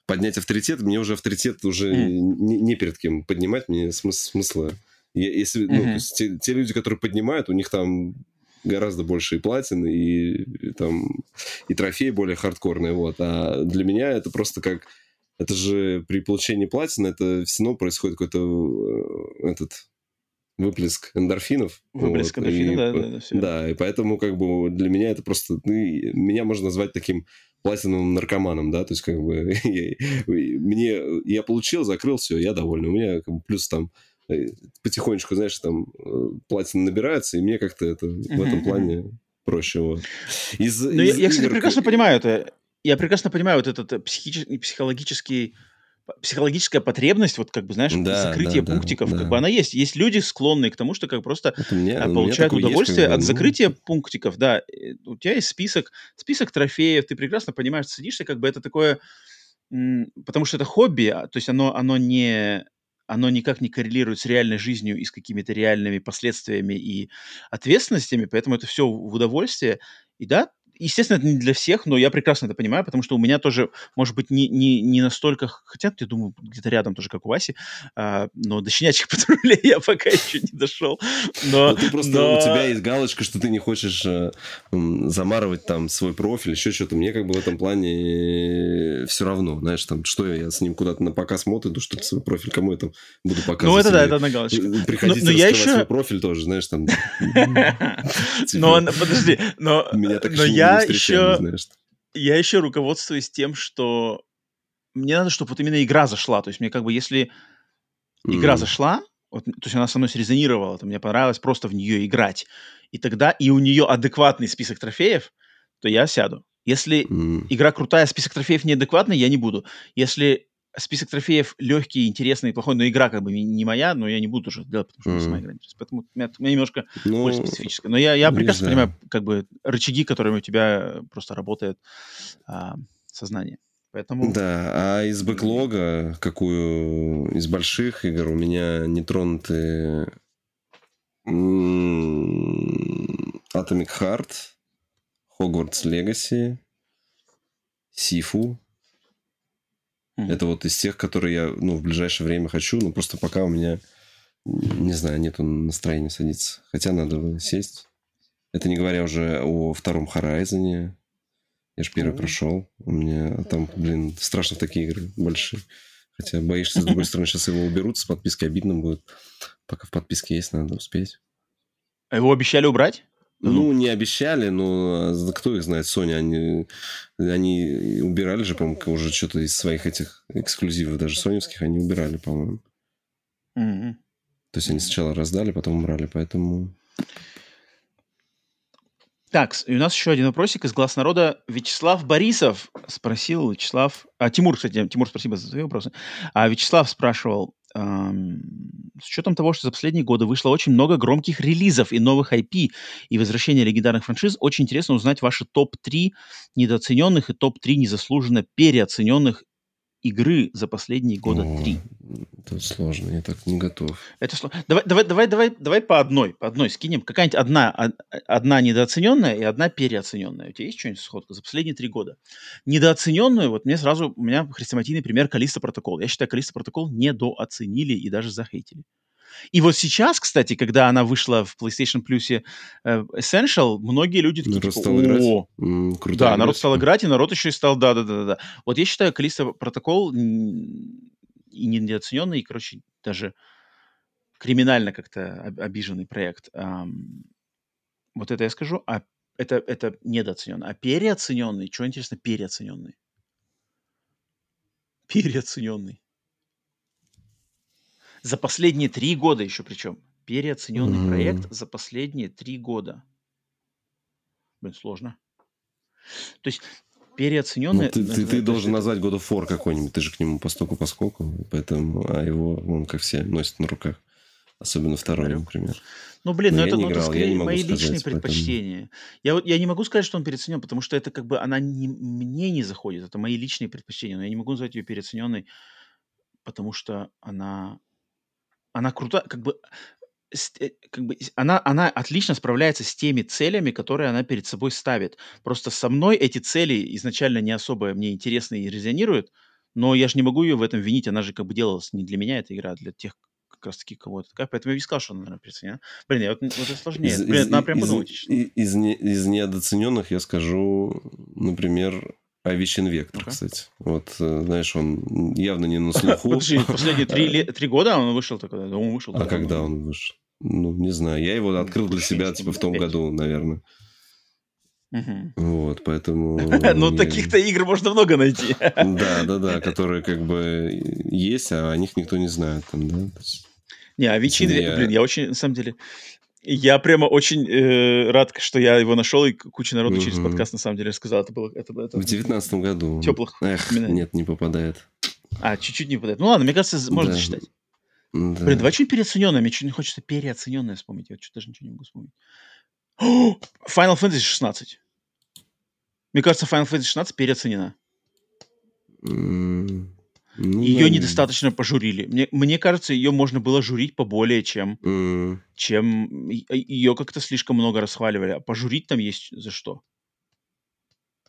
поднять авторитет, мне уже авторитет уже mm. не, не перед кем поднимать, мне смысл, смысла. Если, mm-hmm. ну, то есть те, те люди, которые поднимают, у них там гораздо больше и платин, и, и там и трофеи более хардкорные, вот. А для меня это просто как... Это же при получении платина это все равно происходит какой-то э, этот выплеск эндорфинов. Выплеск вот, эндорфинов, и, да, да, да, все. Да, и поэтому как бы для меня это просто... Ну, меня можно назвать таким платиновым наркоманом, да, то есть как бы мне... Я получил, закрыл, все, я доволен. У меня как бы, плюс там Э, потихонечку, знаешь, там э, платина набирается, и мне как-то это в этом плане проще. Вот. Из, ну, из я, я, кстати, прекрасно понимаю это. Я прекрасно понимаю вот этот психический, психологический психологическая потребность, вот как бы, знаешь, да, закрытие да, пунктиков, да, как да. бы она есть. Есть люди, склонные к тому, что как просто мне, получают удовольствие есть, от закрытия ну... пунктиков, да. У тебя есть список, список трофеев, ты прекрасно понимаешь, садишься, как бы это такое, потому что это хобби, а, то есть оно, оно не оно никак не коррелирует с реальной жизнью и с какими-то реальными последствиями и ответственностями, поэтому это все в удовольствие. И да, естественно, это не для всех, но я прекрасно это понимаю, потому что у меня тоже, может быть, не, не, не настолько, хотя, я думаю, где-то рядом тоже, как у Васи, а, но до щенячьих патрулей я пока еще не дошел. Но, но ты просто, но... у тебя есть галочка, что ты не хочешь э, замарывать там свой профиль, еще что-то. Мне как бы в этом плане все равно, знаешь, там, что я, я с ним куда-то на показ мод иду, что ли, свой профиль, кому я там буду показывать? Ну, это да, это на галочку. Приходите но, но я еще... свой профиль тоже, знаешь, там... Но, подожди, но... Меня так еще я еще, я еще руководствуюсь тем, что мне надо, чтобы вот именно игра зашла. То есть мне как бы, если mm. игра зашла, вот, то есть она со мной срезонировала, то мне понравилось просто в нее играть. И тогда и у нее адекватный список трофеев, то я сяду. Если mm. игра крутая, список трофеев неадекватный, я не буду. Если список трофеев легкий, интересный, плохой, но игра как бы не моя, но я не буду уже делать, потому что mm. сама игра Поэтому у меня, у меня немножко ну, больше специфическое. Но я, я прекрасно понимаю, как бы рычаги, которыми у тебя просто работает а, сознание. Поэтому... Да, а из бэклога, какую из больших игр у меня не тронуты Atomic Heart, Hogwarts Legacy, Сифу, Mm-hmm. Это вот из тех, которые я ну, в ближайшее время хочу, но просто пока у меня, не знаю, нету настроения садиться. Хотя надо сесть. Это не говоря уже о втором Horizon. Я же первый mm-hmm. прошел. У меня там, блин, страшно такие игры большие. Хотя боишься, с другой стороны, сейчас его уберут, с подписки обидно будет. Пока в подписке есть, надо успеть. А его обещали убрать? Ну, не обещали, но а, кто их знает, Sony, они, они убирали же, по-моему, уже что-то из своих этих эксклюзивов, даже соневских, они убирали, по-моему. Mm-hmm. То есть они сначала раздали, потом убрали, поэтому... Так, и у нас еще один вопросик из глаз народа. Вячеслав Борисов спросил, Вячеслав... А, Тимур, кстати, Тимур, спасибо за твои вопросы. А Вячеслав спрашивал, с учетом того, что за последние годы вышло очень много громких релизов и новых IP и возвращения легендарных франшиз, очень интересно узнать ваши топ-3 недооцененных и топ-3 незаслуженно переоцененных игры за последние года три. Это сложно, я так не готов. Это сложно. Давай, давай, давай, давай, давай по одной, по одной скинем. Какая-нибудь одна, одна недооцененная и одна переоцененная. У тебя есть что-нибудь сходка за последние три года? Недооцененную, вот мне сразу, у меня хрестоматийный пример Калиста Протокол. Я считаю, Калиста Протокол недооценили и даже захейтили. И вот сейчас, кстати, когда она вышла в PlayStation Plus э, Essential, многие люди такие, народ типа, стал играть. О, mm, да, играть. народ стал играть, и народ еще и стал, да-да-да-да. Вот я считаю, Калиста протокол и недооцененный, и, короче, даже криминально как-то обиженный проект. Вот это я скажу. А это, это недооцененный. А переоцененный, что интересно, переоцененный? Переоцененный. За последние три года еще причем. Переоцененный mm. проект за последние три года. Блин, сложно. То есть переоцененный... Ну, ты, ты, ты должен назвать God of War какой-нибудь. Ты же к нему постоку поскоку. Поэтому, а его, он как все, носит на руках. Особенно второй, например. Ну, блин, но, ну, это, ну, играл, это скорее мои сказать, личные поэтому... предпочтения. Я, я не могу сказать, что он переоценен, потому что это как бы она не, мне не заходит. Это мои личные предпочтения. Но я не могу назвать ее переоцененной потому что она, она крута, как бы, э, как бы она, она отлично справляется с теми целями, которые она перед собой ставит. Просто со мной эти цели изначально не особо мне интересны и резонируют, но я же не могу ее в этом винить, она же как бы делалась не для меня эта игра, а для тех, как раз таки кого-то такая, поэтому я и сказал, что она, наверное, переоценена. Блин, я вот, вот это сложнее. Из, Блин, из, надо прям подумать. Из, из, не, из недооцененных я скажу, например, Авичин Вектор, okay. кстати. Вот, э, знаешь, он явно не на слуху. Подожди, последние три, три года он вышел тогда? Он вышел. А когда он вышел? Ну, не знаю. Я его открыл для себя, типа, в том году, наверное. Угу. Вот, поэтому... Ну, таких-то игр можно много найти. Да, да, да, которые как бы есть, а о них никто не знает. Там, да? Не, Авичин, блин, я очень, на самом деле, я прямо очень э, рад, что я его нашел, и куча народу угу. через подкаст на самом деле рассказал. Это было, это, это в девятнадцатом году. Теплых. Эх, нет, не попадает. А, чуть-чуть не попадает. Ну ладно, мне кажется, можно да. засчитать. Да. Блин, давай что-нибудь переоцененное. Мне что-то хочется переоцененное вспомнить. Я что-то даже ничего не могу вспомнить. Final Fantasy 16. Мне кажется, Final Fantasy 16 переоценена. Mm. Ну, ее да. недостаточно пожурили. Мне, мне кажется, ее можно было журить поболее, чем, mm. чем ее как-то слишком много расхваливали. А пожурить там есть за что.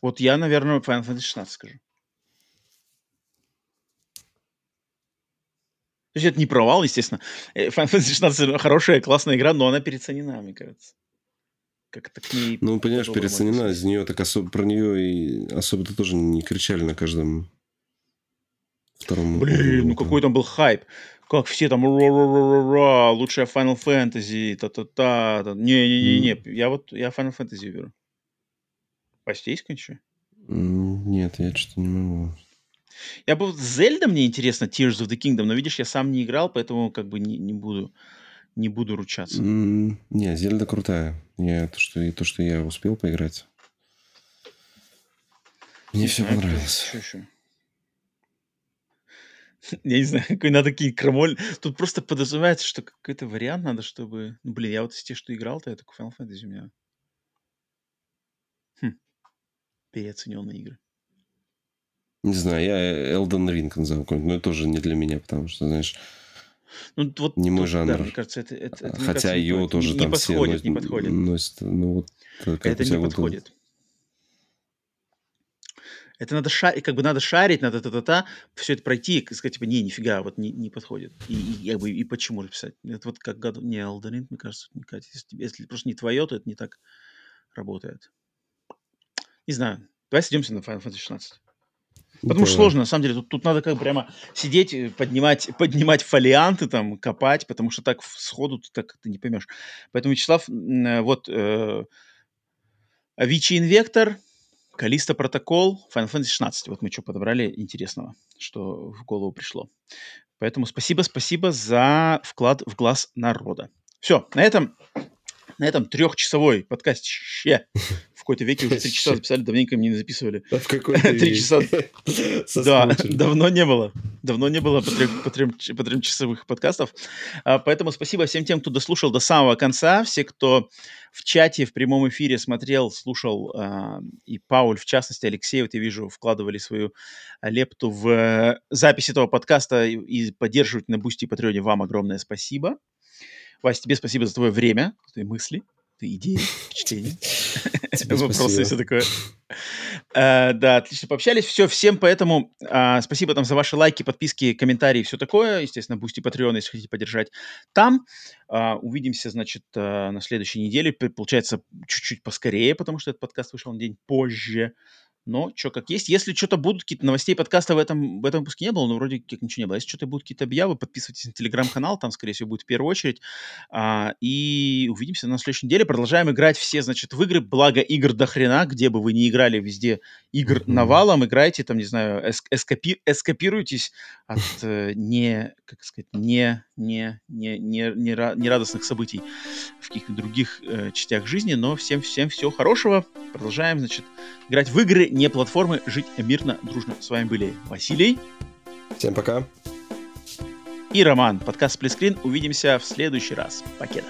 Вот я, наверное, Final Fantasy 16 скажу. То есть это не провал, естественно. Э, Final Fantasy 16 хорошая, классная игра, но она переоценена, мне кажется. Как-то к ней... Ну, понимаешь, переоценена, из нее так особо, про нее и особо-то тоже не кричали на каждом втором. Блин, ну какой там был хайп. Как все там ра-ра-ра-ра, лучшая Final Fantasy, та-та-та. Не-не-не-не, mm. я вот, я Final Fantasy беру. Почти есть кончу? Нет, я что-то не могу. Я бы Зельда мне интересно, Tears of the Kingdom, но видишь, я сам не играл, поэтому как бы не, не буду не буду ручаться. Mm, не, Зельда крутая. Я, то, что, то, что я успел поиграть. Мне все понравилось. Что еще? Я не знаю, какой надо какие крамоль. Тут просто подразумевается, что какой-то вариант надо, чтобы... Ну, блин, я вот из тех, что играл-то, я такой Final Fantasy у меня... Хм. Переоцененные игры. Не знаю, я Elden Ring назову но это тоже не для меня, потому что, знаешь, ну, вот, не мой жанр. Да, мне кажется, это, это, это Хотя кажется, ее тоже не, там не подходит, все не подходит. Носят, ну, вот, это не подходит. Это надо шарить, как бы надо шарить, надо та-та-та, все это пройти и сказать, типа, не, нифига, вот не, не подходит. И, и, как бы, и почему писать? Это вот как God, не Elden мне кажется, не катит. Если, если просто не твое, то это не так работает. Не знаю. Давай сойдемся на Final Fantasy 16. Потому да. что сложно, на самом деле. Тут, тут надо как прямо сидеть, э, поднимать, поднимать фолианты, там, копать, потому что так сходу ты так ты не поймешь. Поэтому, Вячеслав, э, вот э, Avicii Invector, Калиста Протокол, Final Fantasy 16. Вот мы что подобрали интересного, что в голову пришло. Поэтому спасибо, спасибо за вклад в глаз народа. Все, на этом, на этом трехчасовой подкасте в какой-то веке уже три часа записали, давненько мне не записывали. А в какой-то Три часа. Да, давно не было. Давно не было по, трем, часовых подкастов. А, поэтому спасибо всем тем, кто дослушал до самого конца. Все, кто в чате, в прямом эфире смотрел, слушал. А, и Пауль, в частности, Алексей, вот я вижу, вкладывали свою лепту в э, запись этого подкаста и поддерживать на Бусти и Патреоне. Вам огромное спасибо. Вася, тебе спасибо за твое время, твои мысли, твои идеи, впечатления, вопросы и все такое. Э, да, отлично пообщались. Все, всем поэтому э, спасибо там за ваши лайки, подписки, комментарии, все такое. Естественно, Бусти Patreon, если хотите поддержать там. Э, увидимся, значит, на следующей неделе. Получается, чуть-чуть поскорее, потому что этот подкаст вышел на день позже. Но что как есть. Если что-то будут, какие-то новостей подкаста в этом, в этом выпуске не было, но вроде как ничего не было. Если что-то будут какие-то объявы, подписывайтесь на телеграм-канал, там, скорее всего, будет в первую очередь. А, и увидимся на следующей неделе. Продолжаем играть все, значит, в игры. Благо игр до хрена, где бы вы ни играли, везде игр навалом. Играйте, там, не знаю, эск- эскапи- эскапируйтесь от э, не, как сказать, не, не, не, не, не, не радостных событий в каких-то других э, частях жизни. Но всем, всем всего хорошего. Продолжаем, значит, играть в игры не платформы, жить мирно, дружно. С вами были Василий. Всем пока. И Роман. Подкаст Сплитскрин. Увидимся в следующий раз. Покеда.